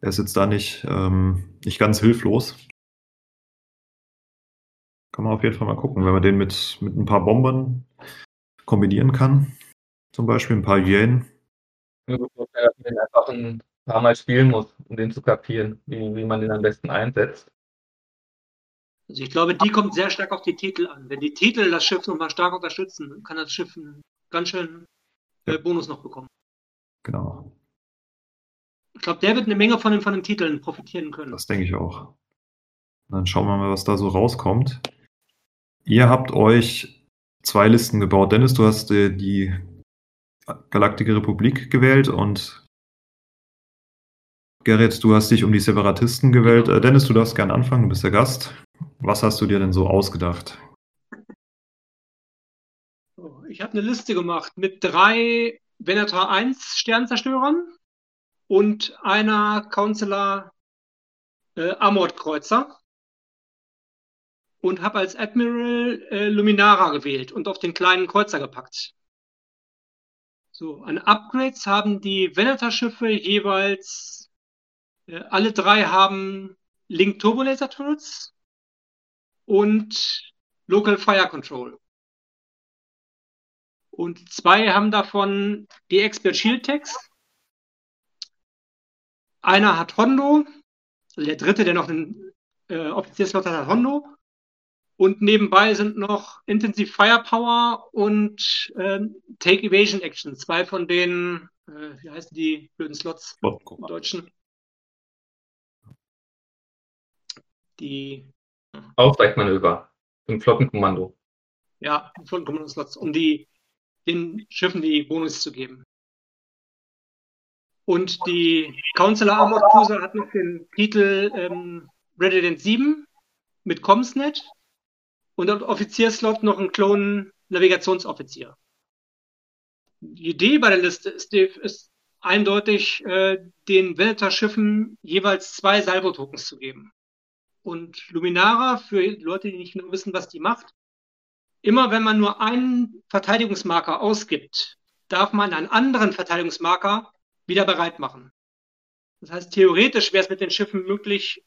Er ist jetzt da nicht, ähm, nicht ganz hilflos. Kann man auf jeden Fall mal gucken, wenn man den mit, mit ein paar Bombern kombinieren kann. Zum Beispiel ein paar so vorstellen, dass man den einfach ein paar Mal spielen muss, um den zu kapieren, wie, wie man den am besten einsetzt. Also ich glaube, die kommt sehr stark auf die Titel an. Wenn die Titel das Schiff nochmal stark unterstützen, kann das Schiff einen ganz schönen äh. Bonus noch bekommen. Genau, Ich glaube, der wird eine Menge von den, von den Titeln profitieren können. das denke ich auch. Dann schauen wir mal, was da so rauskommt. Ihr habt euch zwei Listen gebaut. Dennis, du hast äh, die Galaktische Republik gewählt und Gerrit, du hast dich um die Separatisten gewählt. Genau. Äh, Dennis, du darfst gern anfangen, du bist der Gast. Was hast du dir denn so ausgedacht? Ich habe eine Liste gemacht mit drei Venator 1 Sternzerstörern und einer Counselor äh, Armored Kreuzer und habe als Admiral äh, Luminara gewählt und auf den kleinen Kreuzer gepackt. So, an Upgrades haben die Venator-Schiffe jeweils, äh, alle drei haben Link Turbo Laser Turrets und Local Fire Control. Und zwei haben davon die Expert Shield Tags. Einer hat Hondo, also der dritte, der noch einen äh, Offizierslot hat, hat Hondo. Und nebenbei sind noch Intensive Firepower und ähm, Take Evasion Action. Zwei von den, äh, wie heißen die blöden Slots im Deutschen? Die Ausweichmanöver im Flottenkommando. ja, von Kommandoslots, um die, den Schiffen die Bonus zu geben. Und die Counselor Armored Cruiser hat noch den Titel ähm, Resident 7 mit Comsnet und am Offizierslot noch einen Klon Navigationsoffizier. Die Idee bei der Liste ist, ist eindeutig, äh, den Venator-Schiffen jeweils zwei Salvo-Tokens zu geben. Und Luminara, für Leute, die nicht genau wissen, was die macht, immer wenn man nur einen Verteidigungsmarker ausgibt, darf man einen anderen Verteidigungsmarker wieder bereit machen. Das heißt, theoretisch wäre es mit den Schiffen möglich,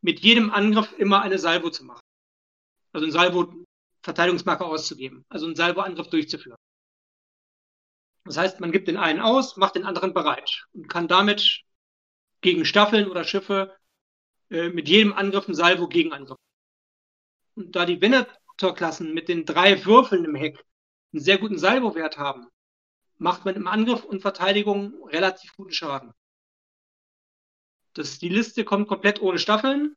mit jedem Angriff immer eine Salvo zu machen. Also ein Salvo Verteidigungsmarker auszugeben, also einen Salvo-Angriff durchzuführen. Das heißt, man gibt den einen aus, macht den anderen bereit und kann damit gegen Staffeln oder Schiffe äh, mit jedem Angriff einen Salvo Gegenangriff. Und da die Venator-Klassen mit den drei Würfeln im Heck einen sehr guten Salvo-Wert haben, macht man im Angriff und Verteidigung relativ guten Schaden. Das, die Liste kommt komplett ohne Staffeln.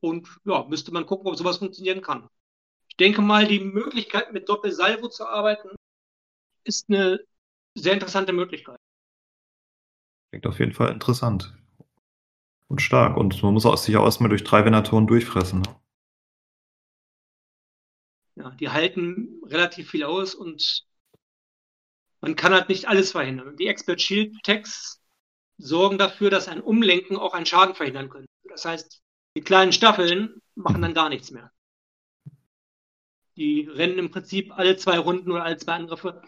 Und ja, müsste man gucken, ob sowas funktionieren kann. Ich denke mal, die Möglichkeit mit Doppelsalvo zu arbeiten, ist eine sehr interessante Möglichkeit. Klingt auf jeden Fall interessant. Und stark. Und man muss auch sich auch erstmal durch drei Venatoren durchfressen. Ne? Ja, die halten relativ viel aus und man kann halt nicht alles verhindern. Die Expert Shield Tags sorgen dafür, dass ein Umlenken auch einen Schaden verhindern könnte. Das heißt, die kleinen Staffeln machen dann gar nichts mehr. Die rennen im Prinzip alle zwei Runden oder alle zwei Angriffe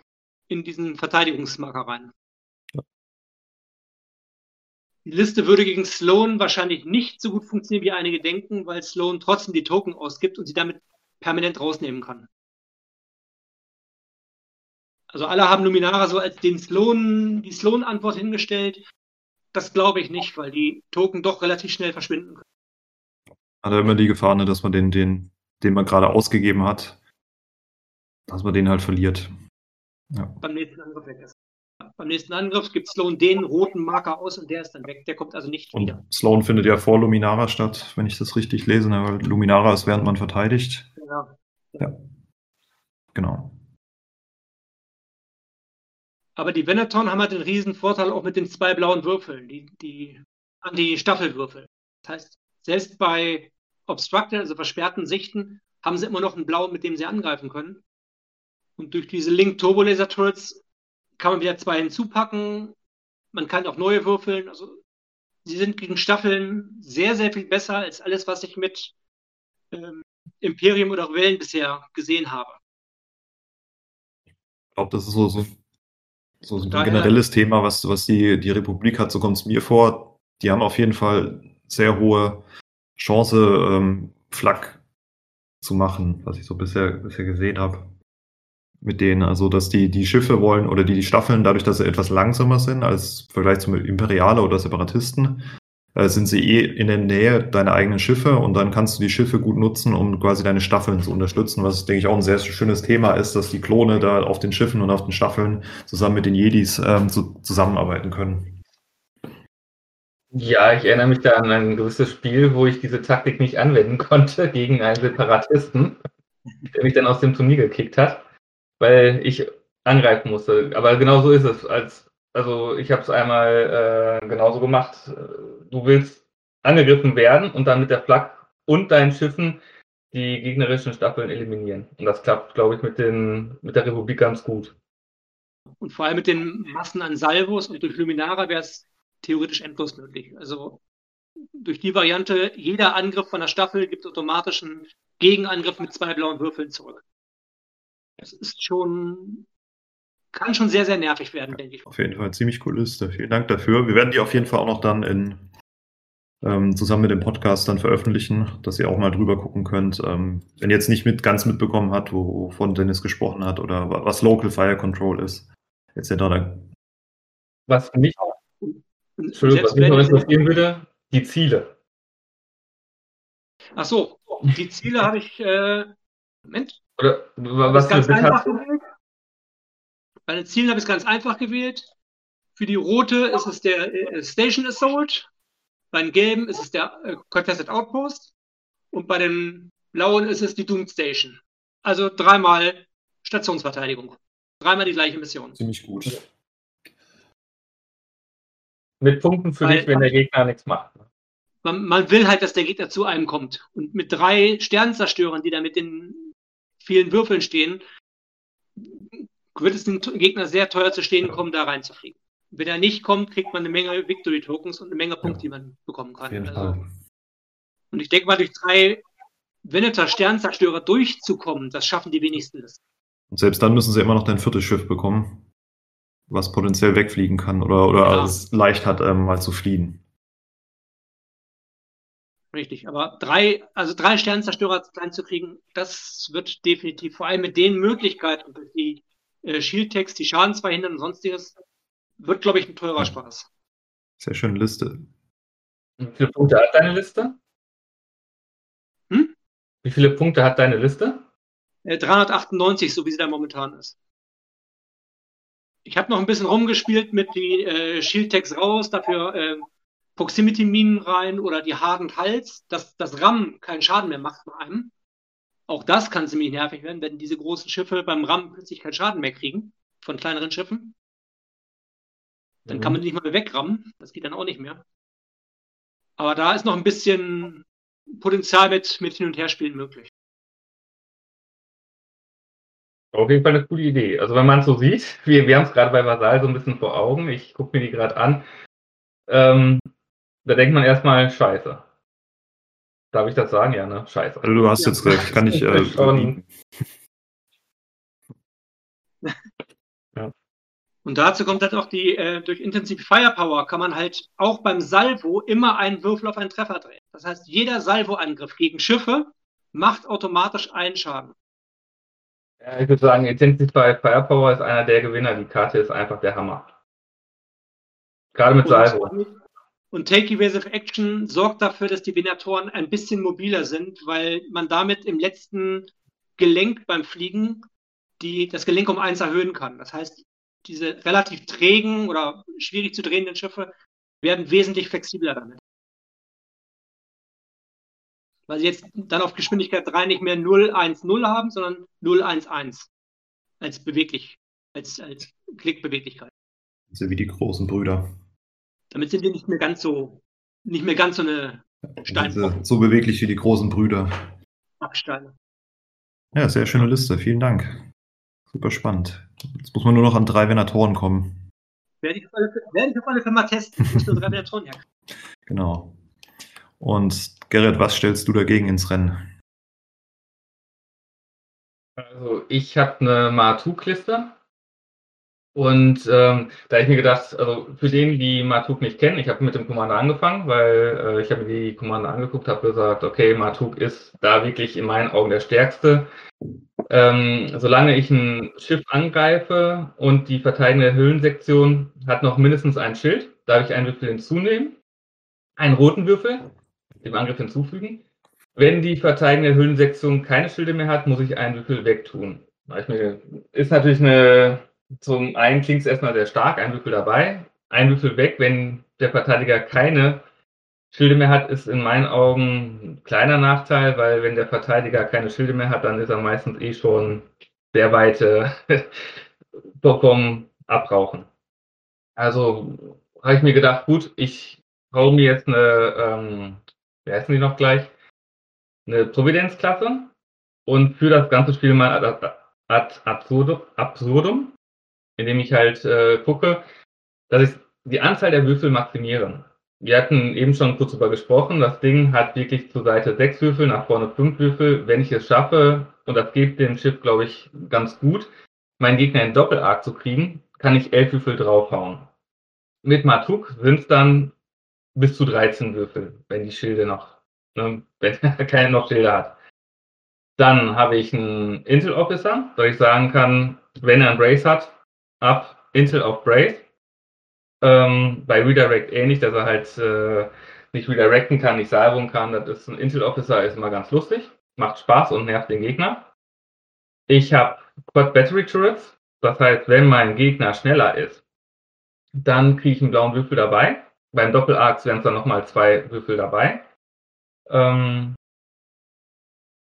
in diesen Verteidigungsmarker rein. Die Liste würde gegen Sloan wahrscheinlich nicht so gut funktionieren, wie einige denken, weil Sloan trotzdem die Token ausgibt und sie damit permanent rausnehmen kann. Also alle haben Luminara so als den Sloan, die Sloan-Antwort hingestellt. Das glaube ich nicht, weil die Token doch relativ schnell verschwinden können. Hat er immer die Gefahr, ne, dass man den, den, den man gerade ausgegeben hat, dass man den halt verliert. Ja. Beim nächsten Angriff weg ist. Beim nächsten Angriff gibt Sloan den roten Marker aus und der ist dann weg. Der kommt also nicht und wieder. Sloan findet ja vor Luminara statt, wenn ich das richtig lese, ne? weil Luminara ist, während man verteidigt. Ja. ja. Genau. Aber die Veneton haben halt den riesen Vorteil auch mit den zwei blauen Würfeln, die, die Anti-Staffelwürfel. Das heißt, selbst bei Obstructed, also versperrten Sichten, haben sie immer noch einen Blau, mit dem sie angreifen können. Und durch diese Link Turbo Laser Turrets kann man wieder zwei hinzupacken. Man kann auch neue würfeln. Also sie sind gegen Staffeln sehr, sehr viel besser als alles, was ich mit ähm, Imperium oder Rebellen bisher gesehen habe. Ich glaube, das ist so, so so, ein generelles Thema, was, was die, die Republik hat, so kommt es mir vor. Die haben auf jeden Fall sehr hohe Chance, ähm, Flak zu machen, was ich so bisher, bisher gesehen habe. Mit denen, also dass die, die Schiffe wollen oder die, die Staffeln, dadurch, dass sie etwas langsamer sind als im Vergleich zum Imperiale oder Separatisten, äh, sind sie eh in der Nähe deiner eigenen Schiffe und dann kannst du die Schiffe gut nutzen, um quasi deine Staffeln zu unterstützen, was, denke ich, auch ein sehr schönes Thema ist, dass die Klone da auf den Schiffen und auf den Staffeln zusammen mit den Jedis ähm, zu, zusammenarbeiten können. Ja, ich erinnere mich da an ein gewisses Spiel, wo ich diese Taktik nicht anwenden konnte gegen einen Separatisten, der mich dann aus dem Turnier gekickt hat, weil ich angreifen musste. Aber genau so ist es. Als also ich habe es einmal äh, genauso gemacht. Du willst angegriffen werden und dann mit der Flak und deinen Schiffen die gegnerischen Staffeln eliminieren. Und das klappt, glaube ich, mit, den, mit der Republik ganz gut. Und vor allem mit den Massen an Salvos und durch Luminara wäre es theoretisch endlos möglich. Also durch die Variante, jeder Angriff von der Staffel gibt automatisch einen Gegenangriff mit zwei blauen Würfeln zurück. Das ist schon kann schon sehr, sehr nervig werden, denke ich. Auf jeden Fall, ziemlich cool Liste. Vielen Dank dafür. Wir werden die auf jeden Fall auch noch dann in, ähm, zusammen mit dem Podcast dann veröffentlichen, dass ihr auch mal drüber gucken könnt. Ähm, wenn ihr jetzt nicht mit, ganz mitbekommen habt, wovon Dennis gesprochen hat oder was Local Fire Control ist, etc. Was mich, Entschuldigung, was mich noch interessieren würde, die Ziele. Ach so, die Ziele habe ich, äh, Moment. Oder was ganz einfach gewählt. Bei den Zielen habe ich es ganz einfach gewählt. Für die rote ist es der äh, Station Assault. Bei den gelben ist es der äh, Contested Outpost. Und bei den blauen ist es die Doomed Station. Also dreimal Stationsverteidigung. Dreimal die gleiche Mission. Ziemlich gut. Mit Punkten für Weil, dich, wenn der Gegner nichts macht. Man, man, will halt, dass der Gegner zu einem kommt. Und mit drei Sternzerstörern, die da mit den vielen Würfeln stehen, wird es dem Gegner sehr teuer zu stehen kommen, da reinzufliegen. Wenn er nicht kommt, kriegt man eine Menge Victory-Tokens und eine Menge Punkte, die man bekommen kann. Also, und ich denke mal, durch drei Veneter-Sternzerstörer durchzukommen, das schaffen die wenigsten. Und selbst dann müssen sie immer noch dein viertes Schiff bekommen. was potenziell wegfliegen kann oder, oder Ja. es leicht hat, ähm, mal zu fliehen. Richtig, aber drei, also drei Sternzerstörer klein zu kriegen, das wird definitiv, vor allem mit den Möglichkeiten, die äh, Shield-Tags, die Schaden verhindern und sonstiges, wird, glaube ich, ein teurer Ja. Spaß. Sehr schöne Liste. Wie viele Punkte hat deine Liste? Hm? Wie viele Punkte hat deine Liste? Äh, 398, so wie sie da momentan ist. Ich habe noch ein bisschen rumgespielt mit die äh, Shield-Tags raus, dafür äh, Proximity-Minen rein oder die Hardened Hals, dass das RAM keinen Schaden mehr macht bei einem. Auch das kann ziemlich nervig werden, wenn diese großen Schiffe beim RAM plötzlich keinen Schaden mehr kriegen von kleineren Schiffen. Dann kann man die nicht mal mehr wegrammen. Das geht dann auch nicht mehr. Aber da ist noch ein bisschen Potenzial mit, mit Hin- und Herspielen möglich. Auf jeden Fall eine coole Idee. Also wenn man es so sieht, wir, wir haben es gerade bei Vasal so ein bisschen vor Augen, ich gucke mir die gerade an, ähm, da denkt man erstmal, scheiße. Darf ich das sagen? Ja, ne? Scheiße. Also du hast Ja. jetzt recht, kann ich äh, Schon. Und dazu kommt halt auch die, äh, durch Intensive Firepower kann man halt auch beim Salvo immer einen Würfel auf einen Treffer drehen. Das heißt, jeder Salvoangriff gegen Schiffe macht automatisch einen Schaden. Ja, ich würde sagen, Intensify Firepower ist einer der Gewinner. Die Karte ist einfach der Hammer. Gerade mit Salvo. Und, und Take Evasive Action sorgt dafür, dass die Venatoren ein bisschen mobiler sind, weil man damit im letzten Gelenk beim Fliegen die, das Gelenk um eins erhöhen kann. Das heißt, diese relativ trägen oder schwierig zu drehenden Schiffe werden wesentlich flexibler damit. Weil sie jetzt dann auf Geschwindigkeit 3 nicht mehr 010 haben, sondern 011 als beweglich, als, als Klickbeweglichkeit. So wie die großen Brüder. Damit sind die nicht mehr ganz so, nicht mehr ganz so eine Steinbrocken, Diese, so beweglich wie die großen Brüder. Absteine. Ja, sehr schöne Liste. Vielen Dank. Super spannend. Jetzt muss man nur noch an drei Venatoren kommen. Werde ich auf alle, werde ich auf alle Fälle mal testen. Nicht nur drei Venatoren her. Genau. Und Gerrit, was stellst du dagegen ins Rennen? Also ich habe eine Martuk-Liste. Und ähm, da ich mir gedacht, also für den, die Martuk nicht kennen, ich habe mit dem Commander angefangen, weil äh, ich habe mir die Commander angeguckt, habe gesagt, okay, Martuk ist da wirklich in meinen Augen der stärkste. Ähm, solange ich ein Schiff angreife und die verteidigende Hüllensektion hat noch mindestens ein Schild, darf ich einen Würfel hinzunehmen, einen roten Würfel, dem Angriff hinzufügen. Wenn die verteidigende Hüllensektion keine Schilde mehr hat, muss ich einen Würfel wegtun. Ist natürlich eine, zum einen klingt es erstmal sehr stark, ein Würfel dabei, ein Würfel weg, wenn der Verteidiger keine Schilde mehr hat, ist in meinen Augen ein kleiner Nachteil, weil wenn der Verteidiger keine Schilde mehr hat, dann ist er meistens eh schon sehr weit äh, vom Abrauchen. Also habe ich mir gedacht, gut, ich hau mir jetzt eine, ähm, wie heißen die noch gleich, eine Providenzklasse und für das ganze Spiel mal ad, ad absurdum, absurdum, indem ich halt äh, gucke, dass ich die Anzahl der Würfel maximiere. Wir hatten eben schon kurz darüber gesprochen, das Ding hat wirklich zur Seite sechs Würfel, nach vorne fünf Würfel. Wenn ich es schaffe, und das geht dem Schiff, glaube ich, ganz gut, meinen Gegner in Doppelarc zu kriegen, kann ich elf Würfel draufhauen. Mit Matuk sind es dann bis zu 13 Würfel, wenn die Schilde noch, ne, wenn er keine noch Schilde hat. Dann habe ich einen Intel Officer, dass ich sagen kann, wenn er einen Brace hat, ab Intel auf Brace. Ähm, bei Redirect ähnlich, dass er halt äh, nicht redirecten kann, nicht salven kann. Das ist ein Intel Officer, ist immer ganz lustig, macht Spaß und nervt den Gegner. Ich habe Quad Battery Turrets, das heißt, wenn mein Gegner schneller ist, dann kriege ich einen blauen Würfel dabei. Beim Doppelarcs wären es dann nochmal zwei Würfel dabei. Ähm,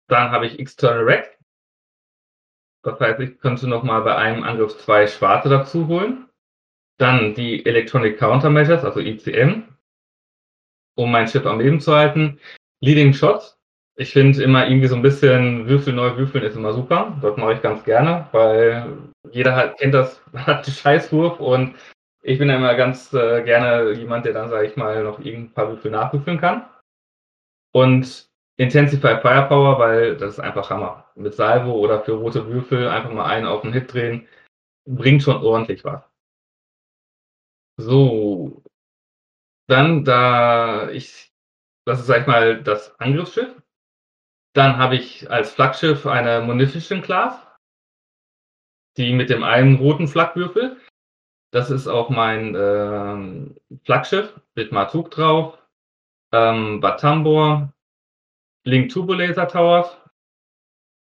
dann habe ich External Rack. Das heißt, ich könnte nochmal bei einem Angriff zwei Schwarze dazu holen. Dann die Electronic Countermeasures, also ICM, um mein Schiff am Leben zu halten. Leading Shots. Ich finde immer irgendwie so ein bisschen Würfel neu würfeln ist immer super. Das mache ich ganz gerne, weil jeder hat, kennt das, hat den Scheißwurf und ich bin immer ganz äh, gerne jemand, der dann, sage ich mal, noch irgendein paar Würfel nachwürfeln kann. Und Intensify Firepower, weil das ist einfach Hammer. Mit Salvo oder für rote Würfel einfach mal einen auf den Hit drehen, bringt schon ordentlich was. So. Dann, da ich, das ist, sag ich mal, das Angriffsschiff. Dann habe ich als Flaggschiff eine Munificent Class, die mit dem einen roten Flagwürfel. Das ist auch mein ähm, Flaggschiff mit Matuk drauf, ähm, Batambor, Link Turbo Laser Towers,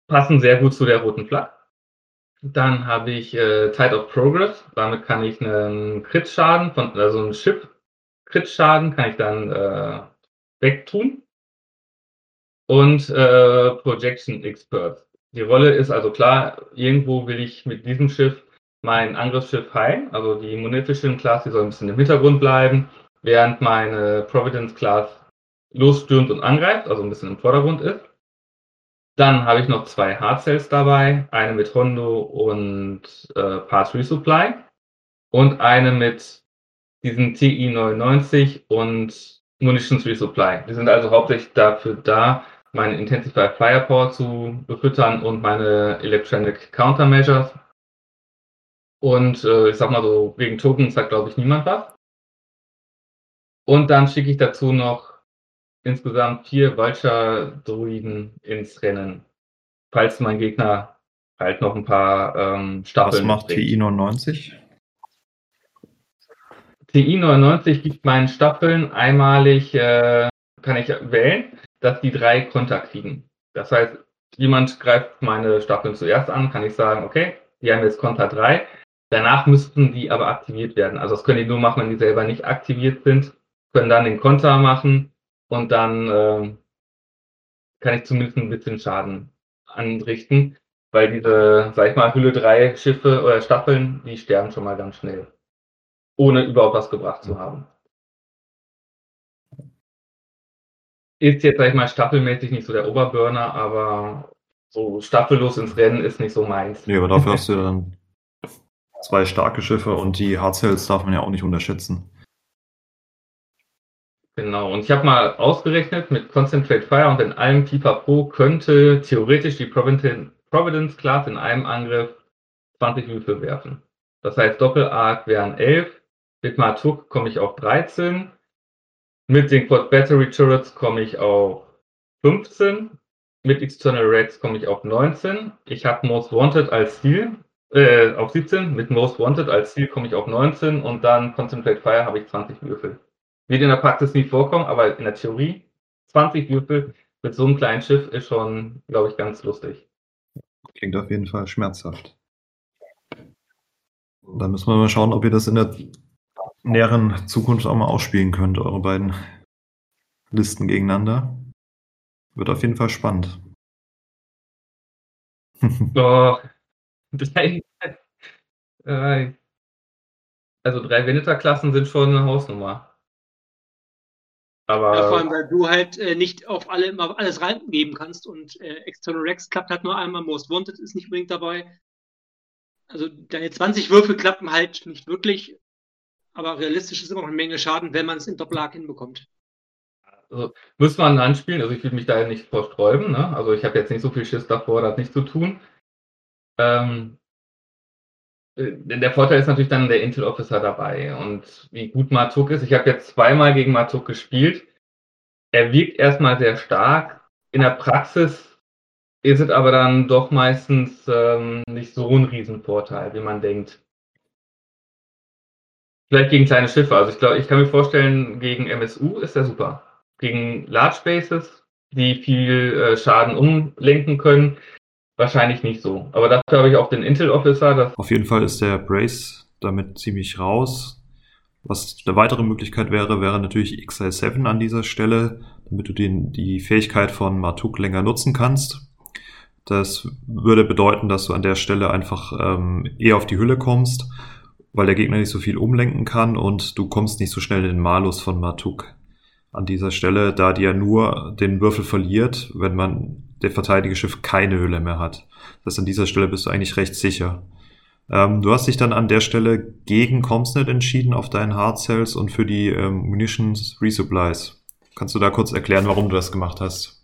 passen sehr gut zu der roten Flak. Dann habe ich äh, Tide of Progress, damit kann ich einen Crit-Schaden von, also einen Chip-Crit-Schaden kann ich dann äh, wegtun. Und äh, Projection Expert. Die Rolle ist also klar, irgendwo will ich mit diesem Schiff mein Angriffsschiff heilen, also die Munificent Class, die soll ein bisschen im Hintergrund bleiben, während meine Providence Class losstürmt und angreift, also ein bisschen im Vordergrund ist. Dann habe ich noch zwei Hard Cells dabei, eine mit Hondo und äh, Parts Resupply und eine mit diesen TI-99 und Munitions Resupply. Die sind also hauptsächlich dafür da, meine Intensify Firepower zu befüttern und meine Electronic Countermeasures. Und äh, ich sag mal so, wegen Tokens sagt, glaube ich, niemand was. Und dann schicke ich dazu noch insgesamt vier Vulture-Druiden ins Rennen. Falls mein Gegner halt noch ein paar ähm, Staffeln. Was macht TI-99? TI-99 gibt meinen Staffeln einmalig, äh, kann ich wählen, dass die drei Konter kriegen. Das heißt, jemand greift meine Staffeln zuerst an, kann ich sagen, okay, die haben jetzt Konter 3. Danach müssten die aber aktiviert werden. Also das können die nur machen, wenn die selber nicht aktiviert sind, können dann den Konter machen und dann äh, kann ich zumindest ein bisschen Schaden anrichten, weil diese, sag ich mal, Hülle 3 Schiffe oder Staffeln, die sterben schon mal ganz schnell, ohne überhaupt was gebracht zu haben. Ist jetzt, sag ich mal, staffelmäßig nicht so der Oberburner, aber so staffellos ins Rennen ist nicht so meins. Nee, aber dafür hast du dann zwei starke Schiffe und die Hardcells darf man ja auch nicht unterschätzen. Genau, und ich habe mal ausgerechnet, mit Concentrate Fire und in allem Pipapo könnte theoretisch die Providence Class in einem Angriff 20 Würfel werfen. Das heißt, Doppel-Arc wären 11, mit Matuk komme ich auf 13, mit den Quad Battery Turrets komme ich auf 15, mit External Rex komme ich auf 19, ich habe Most Wanted als Ziel, äh, auf 17, mit Most Wanted als Ziel komme ich auf 19 und dann Concentrate Fire habe ich 20 Würfel. Wird in der Praxis nie vorkommen, aber in der Theorie 20 Würfel mit so einem kleinen Schiff ist schon, glaube ich, ganz lustig. Klingt auf jeden Fall schmerzhaft. Dann müssen wir mal schauen, ob ihr das in der näheren Zukunft auch mal ausspielen könnt, eure beiden Listen gegeneinander. Wird auf jeden Fall spannend. oh, drei, äh, also drei Veneter-Klassen sind schon eine Hausnummer. Aber ja, vor allem, weil du halt äh, nicht auf alle immer alles reingeben kannst und äh, External Rex klappt halt nur einmal, Most Wanted ist nicht unbedingt dabei. Also deine 20 Würfel klappen halt nicht wirklich, aber realistisch ist immer noch eine Menge Schaden, wenn man es in Doppelhack hinbekommt. Also, muss man anspielen, also ich will mich da nicht vorsträuben, ne? Also ich habe jetzt nicht so viel Schiss davor, das nicht zu tun. Ähm, äh, der Vorteil ist natürlich dann der Intel Officer dabei und wie gut Matuk ist. Ich habe jetzt zweimal gegen Matuk gespielt. Er wirkt erstmal sehr stark. In der Praxis ist es aber dann doch meistens ähm, nicht so ein Riesenvorteil, wie man denkt. Vielleicht gegen kleine Schiffe. Also ich glaube, ich kann mir vorstellen, gegen MSU ist er super. Gegen Large Bases, die viel äh, Schaden umlenken können, Wahrscheinlich nicht so. Aber dafür habe ich auch den Intel Officer. Auf jeden Fall ist der Brace damit ziemlich raus. Was eine weitere Möglichkeit wäre, wäre natürlich XL7 an dieser Stelle, damit du den, die Fähigkeit von Matuk länger nutzen kannst. Das würde bedeuten, dass du an der Stelle einfach ähm, eher auf die Hülle kommst, weil der Gegner nicht so viel umlenken kann und du kommst nicht so schnell in den Malus von Matuk an dieser Stelle, da die ja nur den Würfel verliert, wenn man der Verteidigerschiff keine Hülle mehr hat. Das an dieser Stelle bist du eigentlich recht sicher. Ähm, du hast dich dann an der Stelle gegen Comsnet entschieden auf deinen Hard Cells und für die ähm, Munitions Resupplies. Kannst du da kurz erklären, warum du das gemacht hast?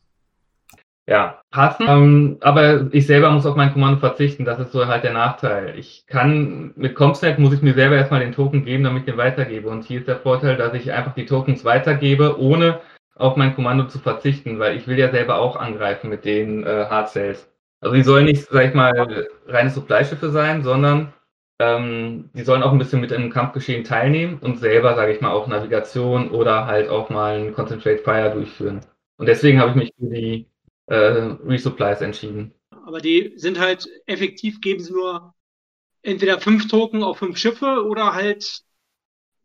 ja, passen. Ähm, aber ich selber muss auf mein Kommando verzichten. Das ist so halt der Nachteil. Ich kann mit Comsnet muss ich mir selber erstmal den Token geben, damit ich den weitergebe. Und hier ist der Vorteil, dass ich einfach die Tokens weitergebe, ohne auf mein Kommando zu verzichten, weil ich will ja selber auch angreifen mit den äh, Hard Cells. Also die sollen nicht, sag ich mal, reine Supply-Schiffe sein, sondern ähm, die sollen auch ein bisschen mit im Kampfgeschehen teilnehmen und selber, sage ich mal, auch Navigation oder halt auch mal ein Concentrate Fire durchführen. Und deswegen habe ich mich für die äh, Resupplies entschieden. Aber die sind halt effektiv, geben sie nur entweder fünf Token auf fünf Schiffe oder halt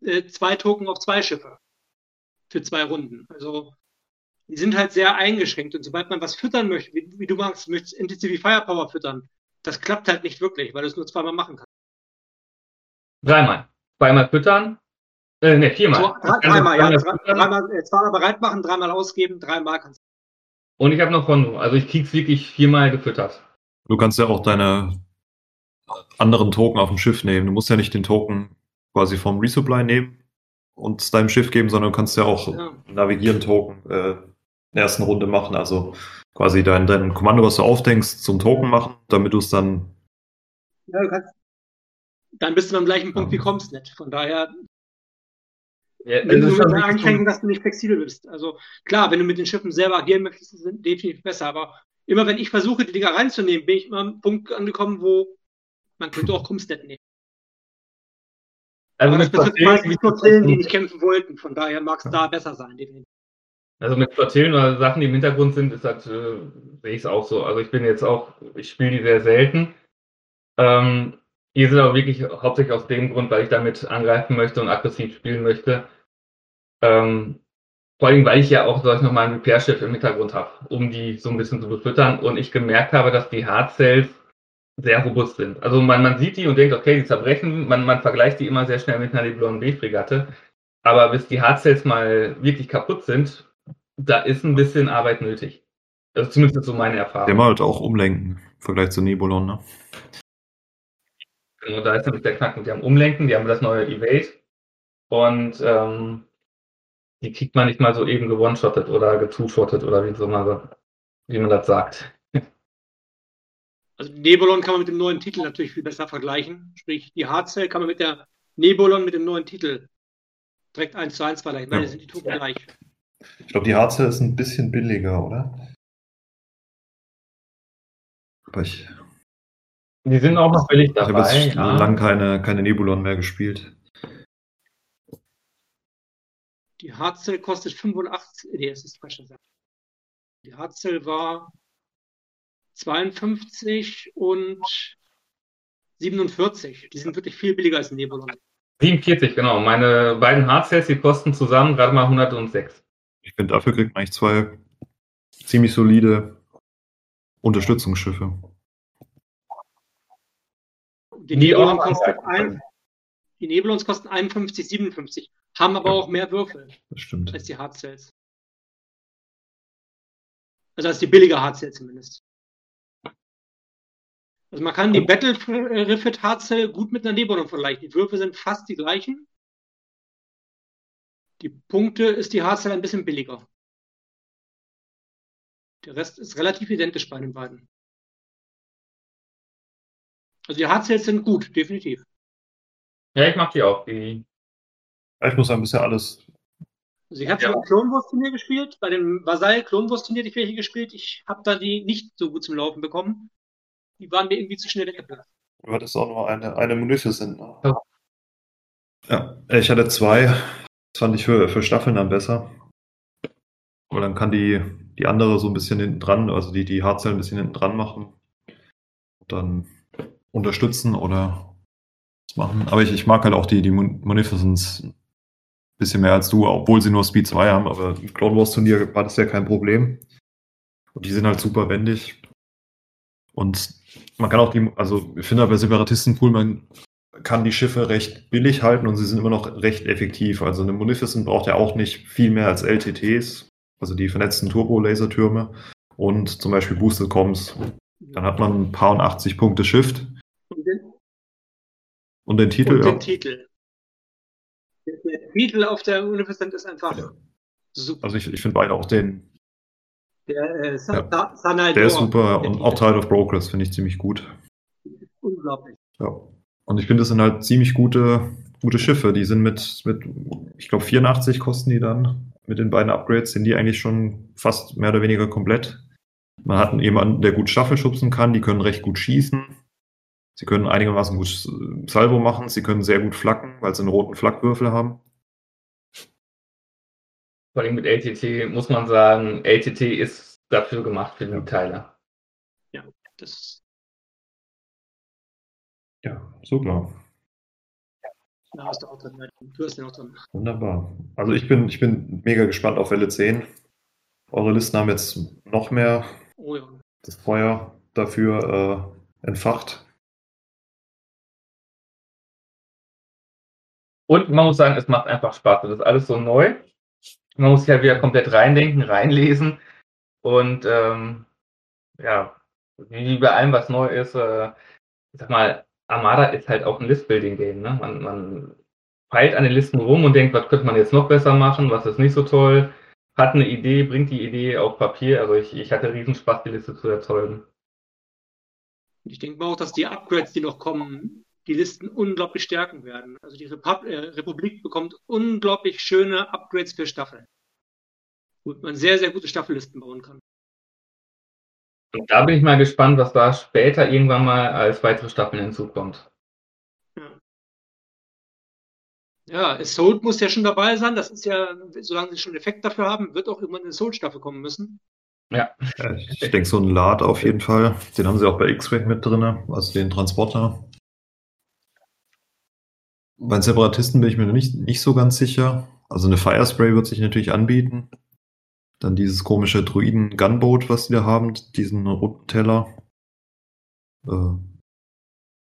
äh, zwei Token auf zwei Schiffe für zwei Runden. Also die sind halt sehr eingeschränkt und sobald man was füttern möchte, wie, wie du magst, möchtest Intensive Firepower füttern, das klappt halt nicht wirklich, weil du es nur zweimal machen kannst. Dreimal. Zweimal füttern. Äh, ne, viermal. So, drei, dreimal, ja. Dreimal, äh, zweimal bereit machen, dreimal ausgeben, dreimal kannst du. Und ich habe noch Konto. Also ich krieg's wirklich viermal gefüttert. Du kannst ja auch deine anderen Token auf dem Schiff nehmen. Du musst ja nicht den Token quasi vom Resupply nehmen und es deinem Schiff geben, sondern du kannst ja auch ja. Navigieren-Token äh, in der ersten Runde machen. Also quasi dein, dein Kommando, was du aufdenkst, zum Token machen, damit du es dann. Ja, du kannst, dann bist du beim gleichen Punkt ja. wie kommst nicht. Von daher ja, wenn du mit der Einschränkung, dass du nicht flexibel bist. Also klar, wenn du mit den Schiffen selber agieren möchtest, ist es definitiv besser. Aber immer wenn ich versuche, die Dinger reinzunehmen, bin ich immer am Punkt angekommen, wo man könnte auch Kumstead nehmen. Also Aber das betrifft meistens nur Zellen, die nicht kämpfen wollten. Von daher mag es da besser sein, definitiv. Also mit Flottillen oder Sachen, die im Hintergrund sind, ist das, äh, sehe ich es auch so. Also ich bin jetzt auch, ich spiele die sehr selten. Ähm, hier sind aber wirklich hauptsächlich aus dem Grund, weil ich damit angreifen möchte und aggressiv spielen möchte. Ähm, vor allem, weil ich ja auch, sag ich noch mal, ein Repair-Schiff im Hintergrund habe, um die so ein bisschen zu befüttern und ich gemerkt habe, dass die Hard Cells sehr robust sind. Also man, man sieht die und denkt, okay, die zerbrechen, man, man vergleicht die immer sehr schnell mit einer Leblon B-Fregatte. Aber bis die Hard Cells mal wirklich kaputt sind, da ist ein bisschen Arbeit nötig. Also zumindest so meine Erfahrung. Der mal halt auch umlenken im Vergleich zu Nebulon, ne? Genau, da ist nämlich der Knackpunkt. Die haben Umlenken, die haben das neue Evade und ähm, die kriegt man nicht mal so eben gewone-shottet oder getwo-shottet oder wie, so mal, wie man das sagt. Also Nebulon kann man mit dem neuen Titel natürlich viel besser vergleichen. Sprich, die Hardcell kann man mit der Nebulon mit dem neuen Titel direkt 1 zu 1 vergleichen. Beide ja. sind die Token ja. gleich. Ich glaube, die Hardcell ist ein bisschen billiger, oder? Aber ich die sind auch noch billig dabei. Ich habe jetzt ja. lange keine, keine Nebulon mehr gespielt. Die Hardzell kostet 85, nee, es ist falsch Die Hardzell war 52 und 47. Die sind wirklich viel billiger als ein Nebulon. 47, genau. Meine beiden Hardcells, die kosten zusammen gerade mal 106. Ich finde, dafür kriegt man eigentlich zwei ziemlich solide Unterstützungsschiffe. Die Nebulons kosten, ein, die Nebulons kosten 51, 57, haben aber ja, auch mehr Würfel als die Hardcells. Also als die billige Hardcell zumindest. Also man kann die Battle Riffet Hardcell gut mit einer Nebulon vergleichen. Die Würfel sind fast die gleichen. Die Punkte ist die Hardcell ein bisschen billiger. Der Rest ist relativ identisch bei den beiden. Also die Hardcells sind gut, definitiv. Ja, ich mag die auch. Die ich muss sagen, bisher alles. Also ich habe ja. schon Klonwurst-Turnier gespielt, bei dem Vasall Klonwurst-Turnier die welche gespielt. Ich habe da die nicht so gut zum Laufen bekommen. Die waren mir irgendwie zu schnell weggeplatzt. Du hattest auch noch eine, eine Munificent. Ja. ja, ich hatte zwei. Das fand ich für, für Staffeln dann besser. Aber dann kann die, die andere so ein bisschen hinten dran, also die, die Hardzellen ein bisschen hinten dran machen. Und dann unterstützen oder was machen. Aber ich, ich mag halt auch die, die Munificence ein bisschen mehr als du, obwohl sie nur Speed 2 haben, aber im Clone Wars Turnier war das ja kein Problem. Und die sind halt super wendig. Und man kann auch die, also ich finde bei Separatisten cool, man kann die Schiffe recht billig halten und sie sind immer noch recht effektiv. Also eine Munificent braucht ja auch nicht viel mehr als LTTs, also die vernetzten Turbo-Lasertürme und zum Beispiel Boosted Comms. Dann hat man ein paar und 80 Punkte Shift und den Titel? Und den ja. Titel. Der Titel auf der Universal ist einfach ja. super. Also ich, ich finde beide auch den, Der, äh, Sa Ja. Sa Sanai Der ist super und auch Tide of Brokers finde ich ziemlich gut. Unglaublich. Ja. Und ich finde, das sind halt ziemlich gute, gute Schiffe. Die sind mit, mit ich glaube, 84 kosten die dann. Mit den beiden Upgrades sind die eigentlich schon fast mehr oder weniger komplett. Man hat jemanden, der gut Staffel schubsen kann. Die können recht gut schießen. Sie können einigermaßen gut Salvo machen. Sie können sehr gut flacken, weil sie einen roten Flackwürfel haben. Vor allem mit LTT muss man sagen, LTT ist dafür gemacht für die Teile. Das Ja, super. da hast du auch drin. ne? Du hast den auch drin. Wunderbar. Also ich bin, ich bin mega gespannt auf Welle 10. Eure Listen haben jetzt noch mehr Oh ja. das Feuer dafür äh, entfacht. Und man muss sagen, es macht einfach Spaß. Das ist alles so neu. Man muss sich halt wieder komplett reindenken, reinlesen. Und ähm, ja, wie bei allem, was neu ist, äh, ich sag mal, Armada ist halt auch ein List-Building-Game. Ne? Man, man feilt an den Listen rum und denkt, was könnte man jetzt noch besser machen, was ist nicht so toll. Hat eine Idee, bringt die Idee auf Papier. Also ich, ich hatte riesen Spaß, die Liste zu erzeugen. Ich denke mal auch, dass die Upgrades, die noch kommen, die Listen unglaublich stärken werden. Also die Repub äh, Republik bekommt unglaublich schöne Upgrades für Staffeln. Womit man sehr, sehr gute Staffellisten bauen kann. Und da bin ich mal gespannt, was da später irgendwann mal als weitere Staffeln hinzukommt. Ja, Assault muss ja schon dabei sein. Das ist ja, solange sie schon Effekt dafür haben, wird auch irgendwann eine Assault-Staffel kommen müssen. Ja, ich denke, so ein Lad auf jeden Fall. Den haben sie auch bei X-Wing mit drin, also den Transporter. Bei den Separatisten bin ich mir noch nicht, nicht so ganz sicher. Also eine Firespray wird sich natürlich anbieten. Dann dieses komische Druiden-Gunboat, was die da haben, diesen roten Teller. Äh,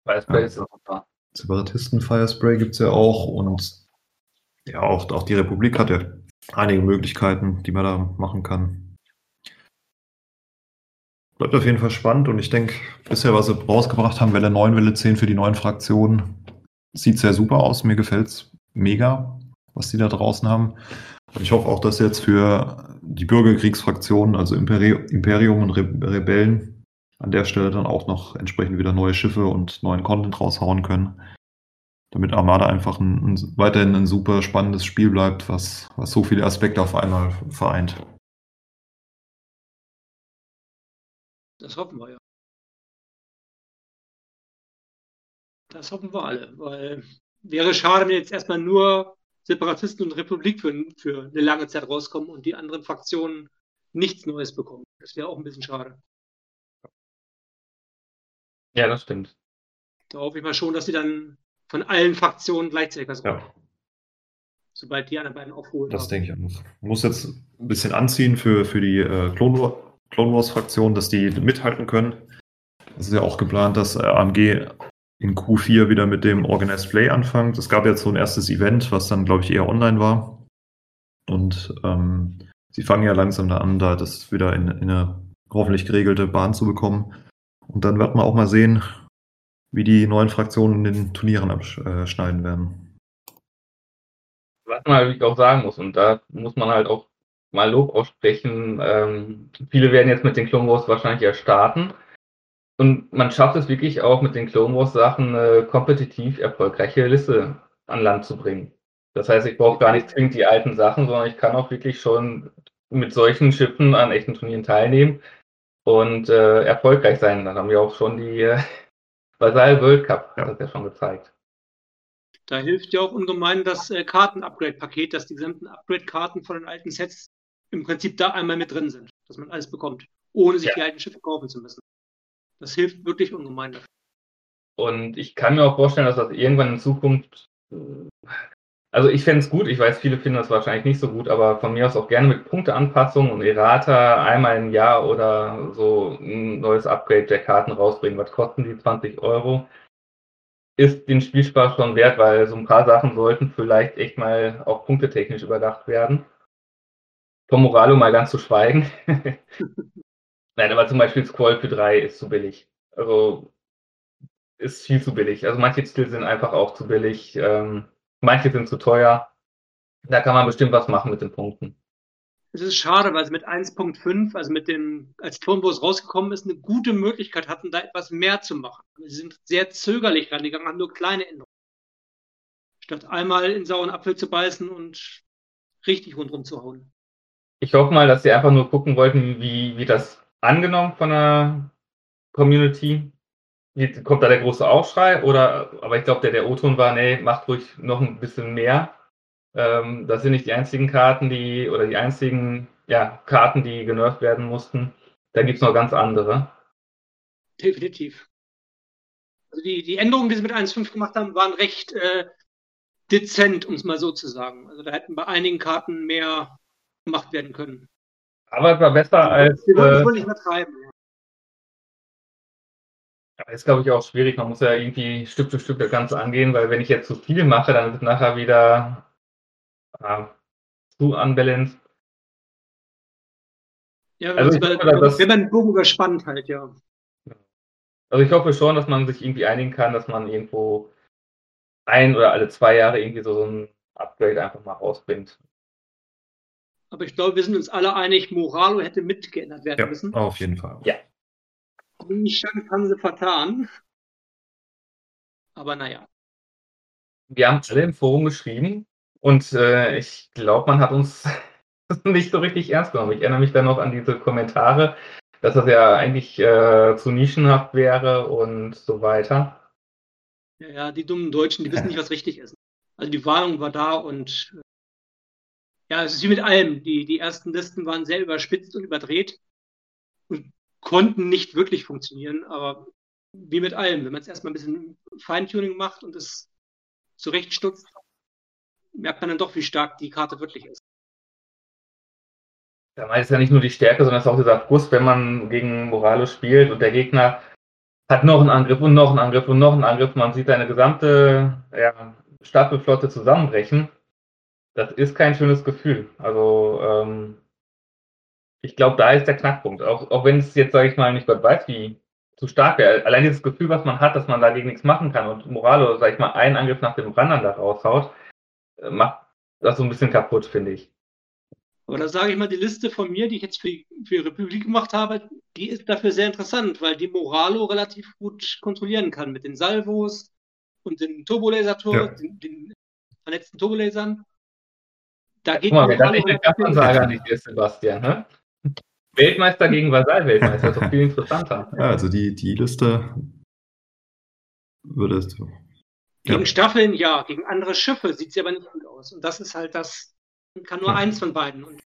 Firespray Ja. ist auch super. Separatisten-Firespray gibt es ja auch und ja, auch, auch die Republik hat ja einige Möglichkeiten, die man da machen kann. Bleibt auf jeden Fall spannend und ich denke, bisher, was sie rausgebracht haben, Welle 9, Welle 10 für die neuen Fraktionen, sieht sehr super aus. Mir gefällt's mega, was die da draußen haben. Und ich hoffe auch, dass jetzt für die Bürgerkriegsfraktionen, also Imperi Imperium und Re Rebellen, an der Stelle dann auch noch entsprechend wieder neue Schiffe und neuen Content raushauen können. Damit Armada einfach ein, ein, weiterhin ein super spannendes Spiel bleibt, was, was so viele Aspekte auf einmal vereint. Das hoffen wir ja. Das hoffen wir alle, weil wäre schade, wenn jetzt erstmal nur Separatisten und Republik für, für eine lange Zeit rauskommen und die anderen Fraktionen nichts Neues bekommen. Das wäre auch ein bisschen schade. Ja, das stimmt. Da hoffe ich mal schon, dass sie dann von allen Fraktionen gleichzeitig was Ja, sobald die anderen beiden aufholen. das haben. denke ich auch. Muss, muss jetzt ein bisschen anziehen für, für die äh, Clone, Clone Wars-Fraktion, dass die mithalten können. Es ist ja auch geplant, dass äh, AMG in Q4 wieder mit dem Organized Play anfängt. Es gab jetzt so ein erstes Event, was dann, glaube ich, eher online war. Und ähm, sie fangen ja langsam da an, da das wieder in, in eine hoffentlich geregelte Bahn zu bekommen. Und dann wird man auch mal sehen, wie die neuen Fraktionen in den Turnieren abschneiden werden. Was man natürlich auch sagen muss, und da muss man halt auch mal Lob aussprechen, ähm, viele werden jetzt mit den Clone Wars wahrscheinlich ja starten. Und man schafft es wirklich auch mit den Clone Wars Sachen eine kompetitiv erfolgreiche Liste an Land zu bringen. Das heißt, ich brauche gar nicht zwingend die alten Sachen, sondern ich kann auch wirklich schon mit solchen Schiffen an echten Turnieren teilnehmen und äh, erfolgreich sein. Dann haben wir auch schon die äh, Basel World Cup, Ja. hat das ja schon gezeigt. Da hilft ja auch ungemein das äh, Karten-Upgrade-Paket, dass die gesamten Upgrade-Karten von den alten Sets im Prinzip da einmal mit drin sind, dass man alles bekommt, ohne sich Ja. die alten Schiffe kaufen zu müssen. Das hilft wirklich ungemein. Und ich kann mir auch vorstellen, dass das irgendwann in Zukunft. äh, Also ich fände es gut, ich weiß, viele finden das wahrscheinlich nicht so gut, aber von mir aus auch gerne mit Punkteanpassungen und Errata einmal im Jahr oder so ein neues Upgrade der Karten rausbringen. Was kosten die 20 Euro? Ist den Spielspaß schon wert, weil so ein paar Sachen sollten vielleicht echt mal auch punktetechnisch überdacht werden. Vom Moralo mal ganz zu schweigen. Nein, aber zum Beispiel Squall für drei ist zu billig. Also ist viel zu billig. Also manche Titel sind einfach auch zu billig. Ähm, manche sind zu teuer. Da kann man bestimmt was machen mit den Punkten. es ist schade, weil sie mit 1.5, also mit dem, als Turnbus rausgekommen ist, eine gute Möglichkeit hatten, da etwas mehr zu machen. Sie sind sehr zögerlich rangegangen, haben nur kleine Änderungen. Statt einmal in sauren Apfel zu beißen und richtig rundherum zu hauen. Ich hoffe mal, dass sie einfach nur gucken wollten, wie, wie das angenommen von der Community. Kommt da der große Aufschrei? Oder, aber ich glaube, der, der O-Ton war, nee, macht ruhig noch ein bisschen mehr. Ähm, das sind nicht die einzigen Karten, die, oder die einzigen ja, Karten, die genervt werden mussten. Da gibt es noch ganz andere. Definitiv. Also die, die Änderungen, die sie mit 1.5 gemacht haben, waren recht äh, dezent, um es mal so zu sagen. Also da hätten bei einigen Karten mehr gemacht werden können. Aber es war besser als. Wir wollen, äh, wollen nicht mehr treiben. Ja, ist, glaube ich, auch schwierig. Man muss ja irgendwie Stück für Stück das Ganze angehen, weil wenn ich jetzt zu viel mache, dann ist es nachher wieder äh, zu unbalanced. Ja, wenn, also man, hoffe, dass, wenn man den Bogen überspannt halt, ja. Also ich hoffe schon, dass man sich irgendwie einigen kann, dass man irgendwo ein oder alle zwei Jahre irgendwie so, so ein Upgrade einfach mal rausbringt. Aber ich glaube, wir sind uns alle einig, Moralo hätte mitgeändert werden ja, müssen. Auf jeden Fall. Ja. Die Chance haben sie vertan. Aber naja. Wir haben alle im Forum geschrieben und äh, ich glaube, man hat uns nicht so richtig ernst genommen. Ich erinnere mich dann noch an diese Kommentare, dass das ja eigentlich äh, zu nischenhaft wäre und so weiter. Ja, ja, die dummen Deutschen, die wissen nicht, was richtig ist. Also die Warnung war da und äh, ja, es ist wie mit allem. Die, die ersten Listen waren sehr überspitzt und überdreht und konnten nicht wirklich funktionieren, aber wie mit allem, wenn man es erstmal ein bisschen Feintuning macht und es zurechtstutzt, merkt man dann doch, wie stark die Karte wirklich ist. Da meint es ja nicht nur die Stärke, sondern es ist auch dieser Frust, wenn man gegen Moralo spielt und der Gegner hat noch einen Angriff und noch einen Angriff und noch einen Angriff. Man sieht seine gesamte ja, Staffelflotte zusammenbrechen. Das ist kein schönes Gefühl. Also ähm, ich glaube, da ist der Knackpunkt. Auch, auch wenn es jetzt, sage ich mal, nicht Gott weiß, wie zu stark wäre. Allein dieses Gefühl, was man hat, dass man dagegen nichts machen kann und Moralo, sage ich mal, einen Angriff nach dem anderen da raushaut, äh, macht das so ein bisschen kaputt, finde ich. Aber da sage ich mal, die Liste von mir, die ich jetzt für, für Republik gemacht habe, die ist dafür sehr interessant, weil die Moralo relativ gut kontrollieren kann mit den Salvos und den Turbolasertor, ja. den, den vernetzten Turbolasern. Da geht Guck mal, wer das nicht der Kappensager nicht ist, Sebastian, ne? Weltmeister gegen Vasall-Weltmeister, ist doch viel interessanter. Ja, also die, die Liste würdest du. Gegen ja. Staffeln ja, gegen andere Schiffe sieht sie aber nicht gut aus. Und das ist halt das, kann nur hm. eins von beiden. Und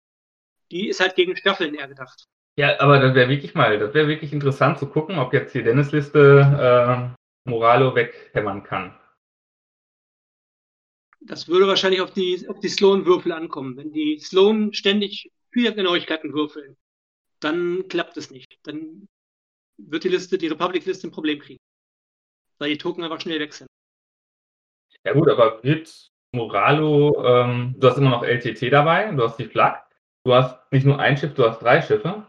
die ist halt gegen Staffeln eher gedacht. Ja, aber das wäre wirklich mal, das wäre wirklich interessant zu gucken, ob jetzt hier Dennis Liste äh, Moralo weghämmern kann. Das würde wahrscheinlich auf die, auf die Sloan-Würfel ankommen. Wenn die Sloan ständig vier Genauigkeiten würfeln, dann klappt es nicht. Dann wird die Liste, die Republic-Liste ein Problem kriegen. Weil die Token einfach schnell weg sind. Ja gut, aber wird Moralo, ähm, du hast immer noch LTT dabei, du hast die Flak, du hast nicht nur ein Schiff, du hast drei Schiffe.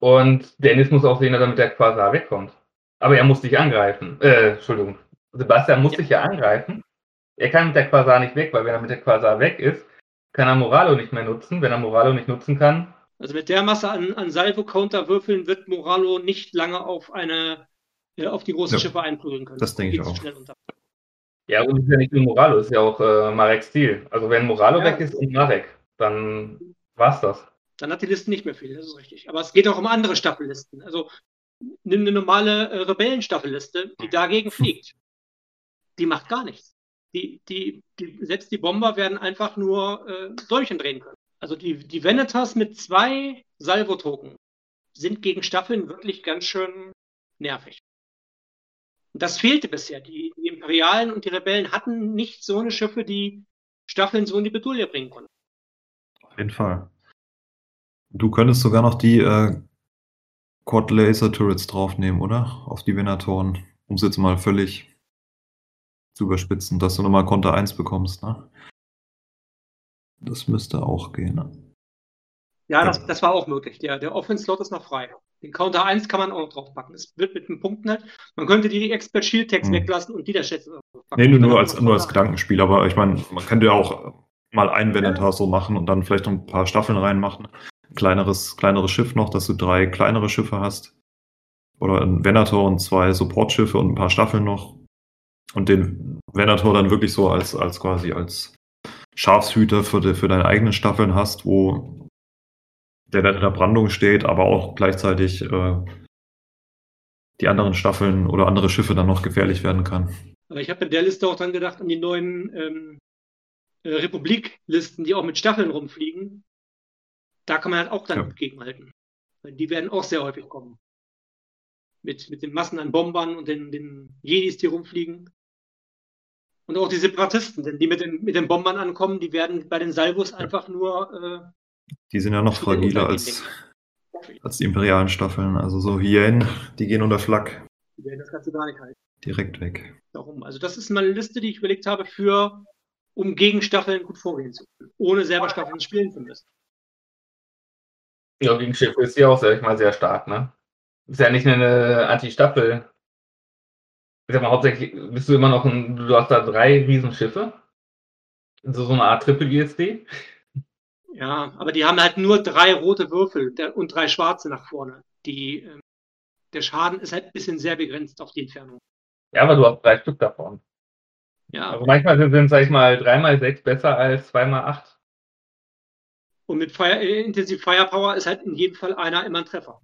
Und Dennis muss auch sehen, dass er mit der Quasar wegkommt. Aber er muss dich angreifen. Äh, Entschuldigung. Sebastian muss ja. dich ja angreifen. Er kann mit der Quasar nicht weg, weil wenn er mit der Quasar weg ist, kann er Moralo nicht mehr nutzen. Wenn er Moralo nicht nutzen kann. Also mit der Masse an, an Salvo-Counter-Würfeln wird Moralo nicht lange auf eine äh, auf die großen ja, Schiffe einprügeln können. Das denke ich auch. Ja, und es ist ja nicht nur Moralo, es ist ja auch äh, Marek Stil. Also wenn Moralo ja. weg ist und Marek, dann war's das. Dann hat die Liste nicht mehr viel, das ist richtig. Aber es geht auch um andere Staffellisten. Also nimm eine normale äh, Rebellenstaffelliste, die dagegen fliegt. Die macht gar nichts. Die, die, die, selbst die Bomber werden einfach nur äh, Däumchen drehen können. Also die, die Venetas mit zwei Salvo-Token sind gegen Staffeln wirklich ganz schön nervig. Das fehlte bisher. Die, die, Imperialen und die Rebellen hatten nicht so eine Schiffe, die Staffeln so in die Bedulie bringen konnten. Auf jeden Fall. Du könntest sogar noch die äh, Quad Laser Turrets draufnehmen, oder? Auf die Venatoren. Um es jetzt mal völlig zu überspitzen, dass du nochmal Konter 1 bekommst, ne? Das müsste auch gehen. Ne? Ja, das, das war auch möglich. Der, der Offense-Slot ist noch frei. Den Counter 1 kann man auch noch draufpacken. Es wird mit den Punkten halt. Man könnte die Expert Shield Tags hm. weglassen und die der Schätze Nee, nur, nur als, nur als Gedankenspiel, aber ich meine, man könnte ja auch mal ein Venator so machen und dann vielleicht noch ein paar Staffeln reinmachen. Kleineres, kleineres Schiff noch, dass du drei kleinere Schiffe hast. Oder ein Venator und zwei Supportschiffe und ein paar Staffeln noch. Und den Venator dann wirklich so als, als quasi als Schafshüter für, de, für deine eigenen Staffeln hast, wo der dann in der Brandung steht, aber auch gleichzeitig äh, die anderen Staffeln oder andere Schiffe dann noch gefährlich werden kann. Aber ich habe in der Liste auch dann gedacht an die neuen ähm, äh, Republik-Listen, die auch mit Staffeln rumfliegen. Da kann man halt auch dann ja. gegenhalten. Weil die werden auch sehr häufig kommen. Mit, mit den Massen an Bombern und den, den Jedis, die rumfliegen. Und auch die Separatisten, denn die mit den, mit den Bombern ankommen, die werden bei den Salvos ja. einfach nur. Äh, die sind ja noch fragiler als, als die imperialen Staffeln. Also so Hyänen, die gehen unter Flak. Die werden das Ganze gar nicht halten. Direkt weg. Darum. Also das ist meine Liste, die ich überlegt habe für, um gegen Staffeln gut vorgehen zu können, ohne selber Staffeln spielen zu müssen. Ja, gegen Schiffe ist sie auch, sag ich mal, sehr stark, ne? Ist ja nicht eine Anti-Staffel. Ich sag mal, hauptsächlich bist du immer noch ein, du hast da drei Riesenschiffe. So, so eine Art Triple-ISD. Ja, aber die haben halt nur drei rote Würfel und drei schwarze nach vorne. Die, ähm, der Schaden ist halt ein bisschen sehr begrenzt auf die Entfernung. Ja, aber du hast drei Stück davon. Ja. Also manchmal sind, sind sag ich mal, dreimal sechs besser als zweimal acht. Und mit Fire, äh, Intensive Firepower ist halt in jedem Fall einer immer ein Treffer.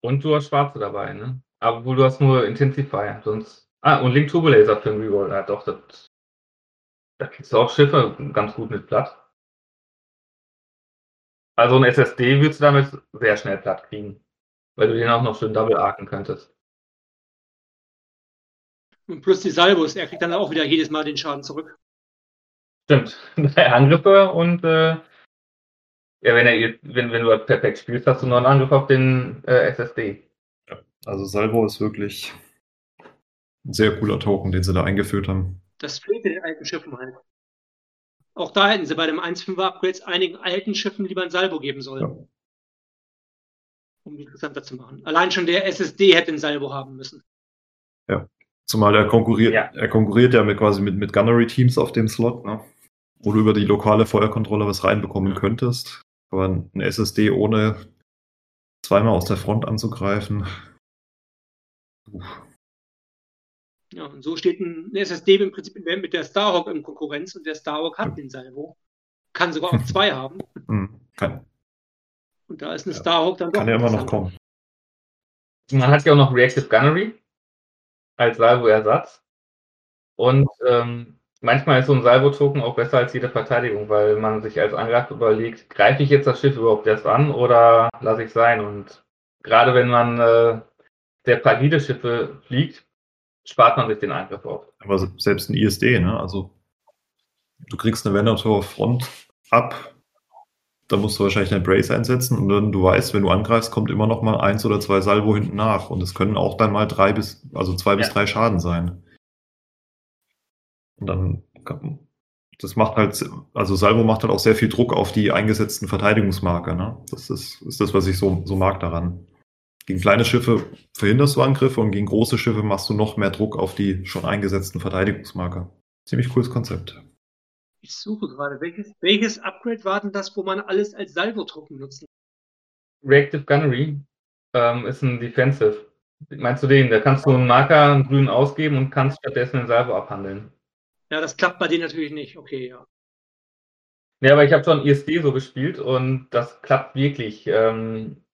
Und du hast Schwarze dabei, ne? Aber du hast nur Intensify, sonst. Ah, und Link Turbo Laser für den Reroll. Ja, doch, das, da kriegst du auch Schiffe ganz gut mit platt. Also ein SSD würdest du damit sehr schnell platt kriegen. Weil du den auch noch schön double arken könntest. Und plus die Salvos, er kriegt dann auch wieder jedes Mal den Schaden zurück. Stimmt. Drei Angriffe und äh, ja, wenn, er, wenn, wenn du perfekt spielst, hast du noch einen Angriff auf den äh, SSD. Also Salvo ist wirklich ein sehr cooler Token, den sie da eingeführt haben. Das fehlt den alten Schiffen halt. Auch da hätten sie bei dem 1.5er Upgrades einigen alten Schiffen lieber ein Salvo geben sollen. Ja. Um die interessanter zu machen. Allein schon der SSD hätte ein Salvo haben müssen. Ja. Zumal er konkurriert, ja. er konkurriert ja mit quasi mit, mit Gunnery-Teams auf dem Slot, ne? wo du über die lokale Feuerkontrolle was reinbekommen könntest. Aber ein SSD ohne zweimal aus der Front anzugreifen. Uff. Ja, und so steht ein SSD im Prinzip mit der Starhawk in Konkurrenz und der Starhawk hat den Salvo. Kann sogar auch zwei haben. Hm, kann. Und da ist eine ja. Starhawk dann doch. Kann ja immer noch kommen. Man hat ja auch noch Reactive Gunnery als Salvo-Ersatz. Und ähm, manchmal ist so ein Salvo-Token auch besser als jede Verteidigung, weil man sich als Angreifer überlegt, greife ich jetzt das Schiff überhaupt erst an oder lasse ich sein? Und gerade wenn man äh, sehr fragile Schiffe fliegt, spart man sich den Angriff auf. Aber selbst ein ISD, ne? Also du kriegst eine Venator Front ab, da musst du wahrscheinlich eine Brace einsetzen und dann du weißt, wenn du angreifst, kommt immer noch mal eins oder zwei Salvo hinten nach und es können auch dann mal drei bis, also zwei ja. bis drei Schaden sein. Und dann, das macht halt, also Salvo macht halt auch sehr viel Druck auf die eingesetzten Verteidigungsmarker, ne? Das ist, ist das, was ich so, so mag daran. Gegen kleine Schiffe verhinderst du Angriffe und gegen große Schiffe machst du noch mehr Druck auf die schon eingesetzten Verteidigungsmarker. Ziemlich cooles Konzept. Ich suche gerade, welches, welches Upgrade war denn das, wo man alles als Salvo-Truppen nutzen Reactive Gunnery ähm, ist ein Defensive. Meinst du den? Da kannst du einen Marker, einen grünen ausgeben und kannst stattdessen einen Salvo abhandeln. Ja, das klappt bei denen natürlich nicht. Okay, ja. Ja, aber ich habe schon ISD so gespielt und das klappt wirklich. Ähm,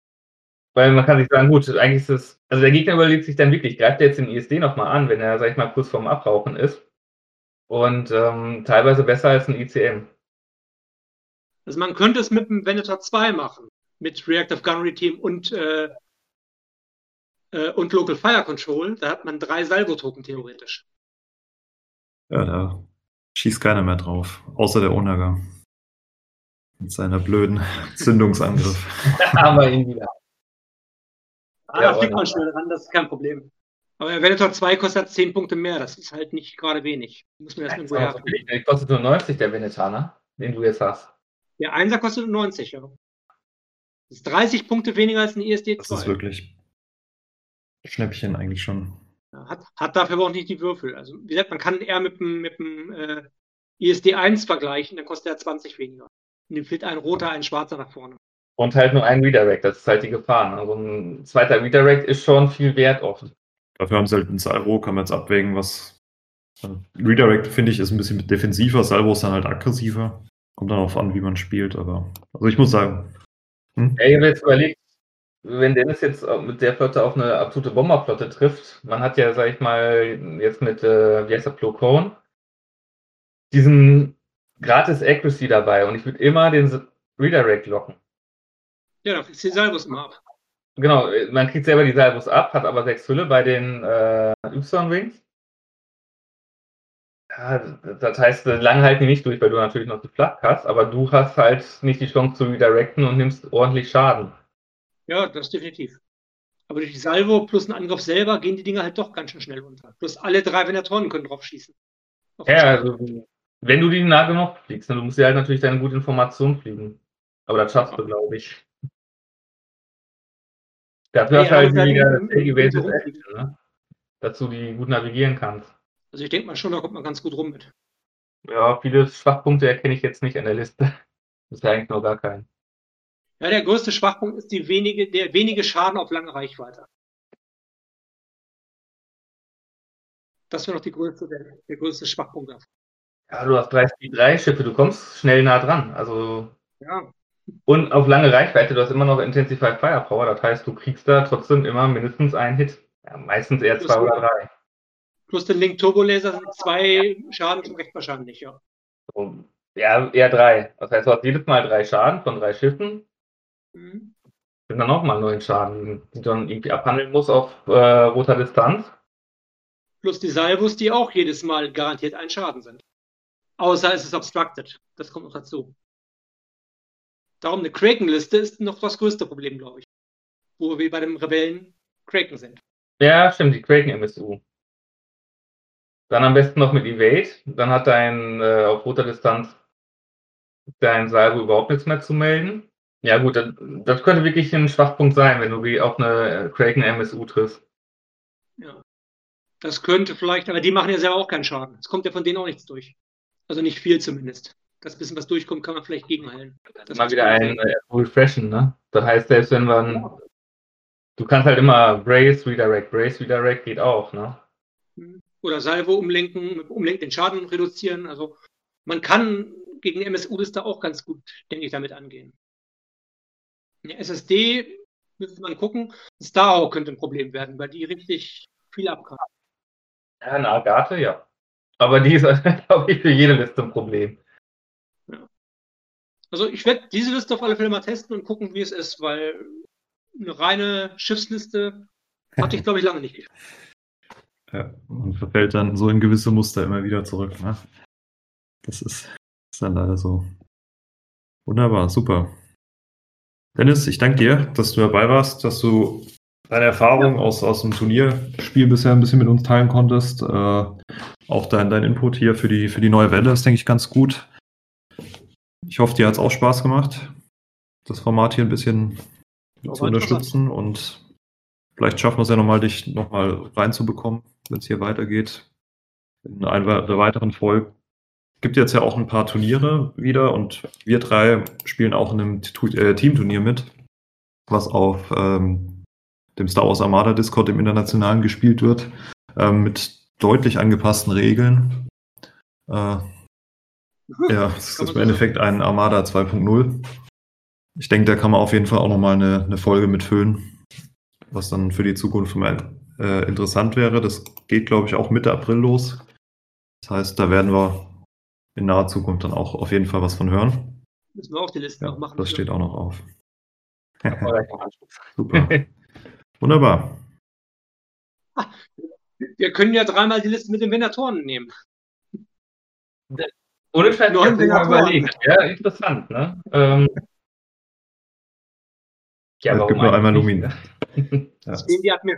weil man kann sich sagen, gut, eigentlich ist es, also der Gegner überlegt sich dann wirklich, greift er jetzt den ISD nochmal an, wenn er, sag ich mal, kurz vorm Abrauchen ist und ähm, teilweise besser als ein ICM. Also man könnte es mit dem Venator 2 machen, mit Reactive Gunnery Team und, äh, äh, und Local Fire Control. Da hat man drei Salvo-Token theoretisch. Ja, da schießt keiner mehr drauf, außer der Onaga. Mit seiner blöden Zündungsangriff. da haben wir ihn wieder. Ah, ja, da fliegt man schnell ran, das ist kein Problem. Aber der Venator 2 kostet 10 Punkte mehr. Das ist halt nicht gerade wenig. Muss man erst irgendwo herkommen. Der kostet nur 90, der Venator, ne? Den du jetzt hast. Der 1er kostet nur 90, ja. Das ist 30 Punkte weniger als ein ISD 2. Das ist wirklich Schnäppchen eigentlich schon. Hat, hat dafür aber auch nicht die Würfel. Also, wie gesagt, man kann eher mit dem, mit dem äh, ISD 1 vergleichen, dann kostet er 20 weniger. Und dem fehlt ein roter, ein schwarzer nach vorne. Und halt nur ein Redirect, das ist halt die Gefahr. Also ein zweiter Redirect ist schon viel wert oft. Dafür haben sie halt ein Salvo, kann man jetzt abwägen, was. Redirect finde ich ist ein bisschen defensiver, Salvo ist dann halt aggressiver. Kommt dann auch an, wie man spielt, aber. Also ich muss sagen. Hm? Ja, ich habe jetzt überlegt, wenn Dennis jetzt mit der Flotte auf eine absolute Bomberflotte trifft, man hat ja, sag ich mal, jetzt mit, äh, wie heißt der, Plo Koon, diesen gratis Accuracy dabei und ich würde immer den Redirect locken. Ja, dann kriegst du die Salvos immer ab. Genau, man kriegt selber die Salvos ab, hat aber sechs Hülle bei den äh, Y-Wings. Ja, das heißt, lang halten die nicht durch, weil du natürlich noch die Flak hast, aber du hast halt nicht die Chance zu redirecten und nimmst ordentlich Schaden. Ja, das definitiv. Aber durch die Salvo plus einen Angriff selber gehen die Dinger halt doch ganz schön schnell runter. Plus alle drei Venatoren können drauf schießen. Ja, also wenn du die nah genug fliegst, dann musst du halt natürlich deine gute Information fliegen. Aber das schaffst du, glaube ich. Dafür hast du halt wieder Elevated Action, ne? Dass du die gut navigieren kannst. Also ich denke mal schon, da kommt man ganz gut rum mit. Ja, viele Schwachpunkte erkenne ich jetzt nicht an der Liste. Das ist ja eigentlich noch gar kein. Ja, der größte Schwachpunkt ist die wenige, der wenige Schaden auf lange Reichweite. Das wäre noch die größte, der, der größte Schwachpunkt davon. Ja, du hast 3 Schiffe, du kommst schnell nah dran. Also. Ja. Und auf lange Reichweite, du hast immer noch Intensified Firepower, das heißt, du kriegst da trotzdem immer mindestens einen Hit. Ja, meistens eher zwei oder drei. Plus den Link Turbolaser sind zwei Schaden schon recht wahrscheinlich, ja. So, ja, eher drei. Das heißt, du hast jedes Mal drei Schaden von drei Schiffen. Mhm. Sind dann nochmal neun Schaden, die du dann irgendwie abhandeln musst auf äh, roter Distanz. Plus die Salvos, die auch jedes Mal garantiert ein Schaden sind. Außer es ist obstructed. Das kommt noch dazu. Darum eine Kraken-Liste ist noch das größte Problem, glaube ich. Wo wir bei dem Rebellen Kraken sind. Ja, stimmt, die Kraken-MSU. Dann am besten noch mit Evade. Dann hat dein äh, auf roter Distanz dein Salvo überhaupt nichts mehr zu melden. Ja gut, das, das könnte wirklich ein Schwachpunkt sein, wenn du wie auf eine Kraken MSU triffst. Ja. Das könnte vielleicht, aber die machen ja selber auch keinen Schaden. Es kommt ja von denen auch nichts durch. Also nicht viel zumindest. Das bisschen, was durchkommt, kann man vielleicht gegenheilen. Das mal wieder ein äh, Refreshen, ne? Das heißt, selbst wenn man. Ja. Du kannst halt immer Brace, Redirect, Brace, Redirect geht auch, ne? Mhm oder Salvo umlenken, umlenken, den Schaden reduzieren. Also man kann gegen MSU-Liste auch ganz gut, denke ich, damit angehen. Eine SSD müsste man gucken. Starhawk könnte ein Problem werden, weil die richtig viel abkann. Ja, eine Agathe, ja. Aber die ist, glaube ich, für jede Liste ein Problem. Also ich werde diese Liste auf alle Fälle mal testen und gucken, wie es ist, weil eine reine Schiffsliste hatte ich, glaube ich, lange nicht. Ja, und verfällt dann so in gewisse Muster immer wieder zurück. Ne? Das ist, ist dann leider so. Wunderbar, super. Dennis, ich danke dir, dass du dabei warst, dass du deine Erfahrung ja. aus, aus dem Turnierspiel bisher ein bisschen mit uns teilen konntest. Äh, auch dein, dein Input hier für die, für die neue Welle ist, denke ich, ganz gut. Ich hoffe, dir hat es auch Spaß gemacht, das Format hier ein bisschen zu unterstützen und vielleicht schaffen wir es ja nochmal, dich nochmal reinzubekommen wenn es hier weitergeht. In einer der weiteren Folgen. Es gibt jetzt ja auch ein paar Turniere wieder und wir drei spielen auch in einem äh, Teamturnier mit, was auf ähm, dem Star Wars Armada Discord im Internationalen gespielt wird, ähm, mit deutlich angepassten Regeln. Äh, ja, es ist im Endeffekt ein Armada 2.0. Ich denke, da kann man auf jeden Fall auch nochmal eine, eine Folge mitfüllen, was dann für die Zukunft äh, interessant wäre. Das geht, glaube ich, auch Mitte April los. Das heißt, da werden wir in naher Zukunft dann auch auf jeden Fall was von hören. Müssen wir auch die Liste ja, noch machen. Das steht auch noch auf. Super. Wunderbar. Wir können ja dreimal die Liste mit den Venatoren nehmen. Ohne Scheiß, ich überlegt. Ja, interessant, ne? Ähm, ja, es gibt nur einmal Lumin. ja. Die, Admir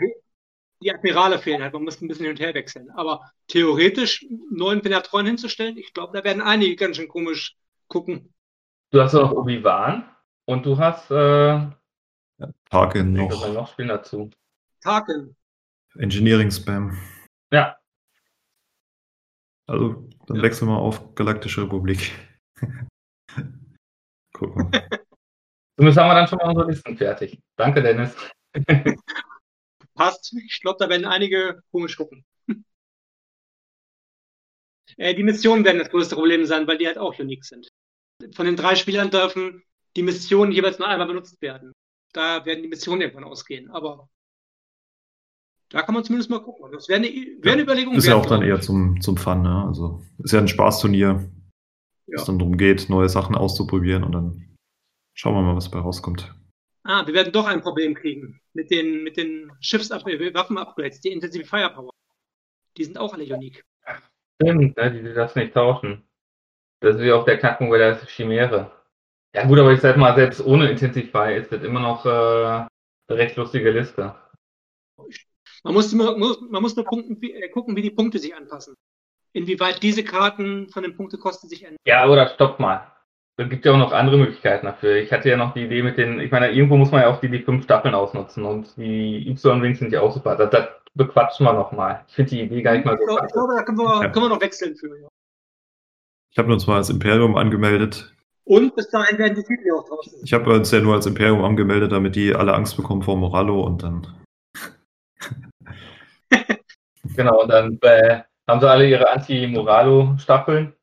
die Admirale fehlen halt, man muss ein bisschen hin und her wechseln. Aber theoretisch neuen Penetron hinzustellen, ich glaube, da werden einige ganz schön komisch gucken. Du hast noch Obi-Wan und du hast äh, ja, Tarkin noch. noch spielen dazu. Tarkin. Engineering Spam. Ja. Also Dann Ja. wechseln wir auf Galaktische Republik. Gucken wir. Zumindest haben wir dann schon mal unsere Listen fertig. Danke, Dennis. Passt. Ich glaube, da werden einige komisch gucken. Äh, die Missionen werden das größte Problem sein, weil die halt auch unique sind. Von den drei Spielern dürfen die Missionen jeweils nur einmal benutzt werden. Da werden die Missionen irgendwann ausgehen. Aber da kann man zumindest mal gucken. Das wäre eine, wäre eine Überlegung. Ist ja auch dann eher ich. zum, zum Fun, ne? Also ist ja ein Spaßturnier, wo Ja. es dann darum geht, neue Sachen auszuprobieren und dann schauen wir mal, was dabei rauskommt. Ah, wir werden doch ein Problem kriegen mit den, mit den Schiffs-Waffen-Upgrades, die Intensive Firepower. Die sind auch alle unique. Stimmt, ne, die, das nicht tauschen. Das ist wie auf der Knackpunkt bei der Chimäre. Ja gut, aber ich sag mal, selbst ohne Intensify ist das immer noch äh, eine recht lustige Liste. Man muss, muss, man muss nur punkten, wie, äh, gucken, wie die Punkte sich anpassen. Inwieweit diese Karten von den Punktekosten sich ändern. Ja, oder stopp mal. Es gibt ja auch noch andere Möglichkeiten dafür. Ich hatte ja noch die Idee mit den, ich meine, irgendwo muss man ja auch die, die fünf Staffeln ausnutzen und die Y-Wings sind ja auch super. Das, das bequatschen wir nochmal. Ich finde die Idee gar nicht mal Ich so glaube, ich glaube, da können wir, Ja. können wir noch wechseln für. Ja. Ich habe uns mal als Imperium angemeldet. Und bis dahin werden die Titel auch draußen. Ich habe uns ja nur als Imperium angemeldet, damit die alle Angst bekommen vor Morallo und dann. Genau, und dann äh, haben sie alle ihre Anti-Moralo-Staffeln.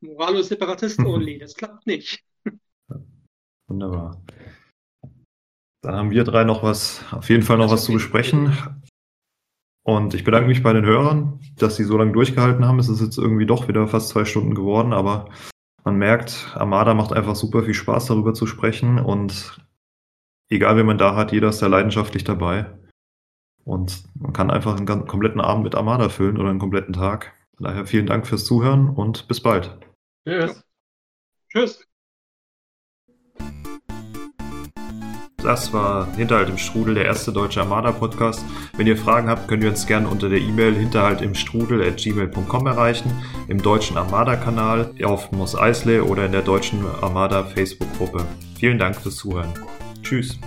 Moralo ist Separatist only. Das klappt nicht. Wunderbar. Dann haben wir drei noch was, auf jeden Fall noch was zu besprechen. Und ich bedanke mich bei den Hörern, dass sie so lange durchgehalten haben. Es ist jetzt irgendwie doch wieder fast zwei Stunden geworden, aber man merkt, Armada macht einfach super viel Spaß, darüber zu sprechen. Und egal, wen man da hat, jeder ist da leidenschaftlich dabei. Und man kann einfach einen kompletten Abend mit Armada füllen oder einen kompletten Tag. Von daher vielen Dank fürs Zuhören und bis bald. Tschüss. Tschüss. Das war Hinterhalt im Strudel, der erste deutsche Armada-Podcast. Wenn ihr Fragen habt, könnt ihr uns gerne unter der E-Mail hinterhalt im Strudel at gmail.com erreichen, im deutschen Armada-Kanal, auf Moss Eisley oder in der deutschen Armada Facebook-Gruppe. Vielen Dank fürs Zuhören. Tschüss.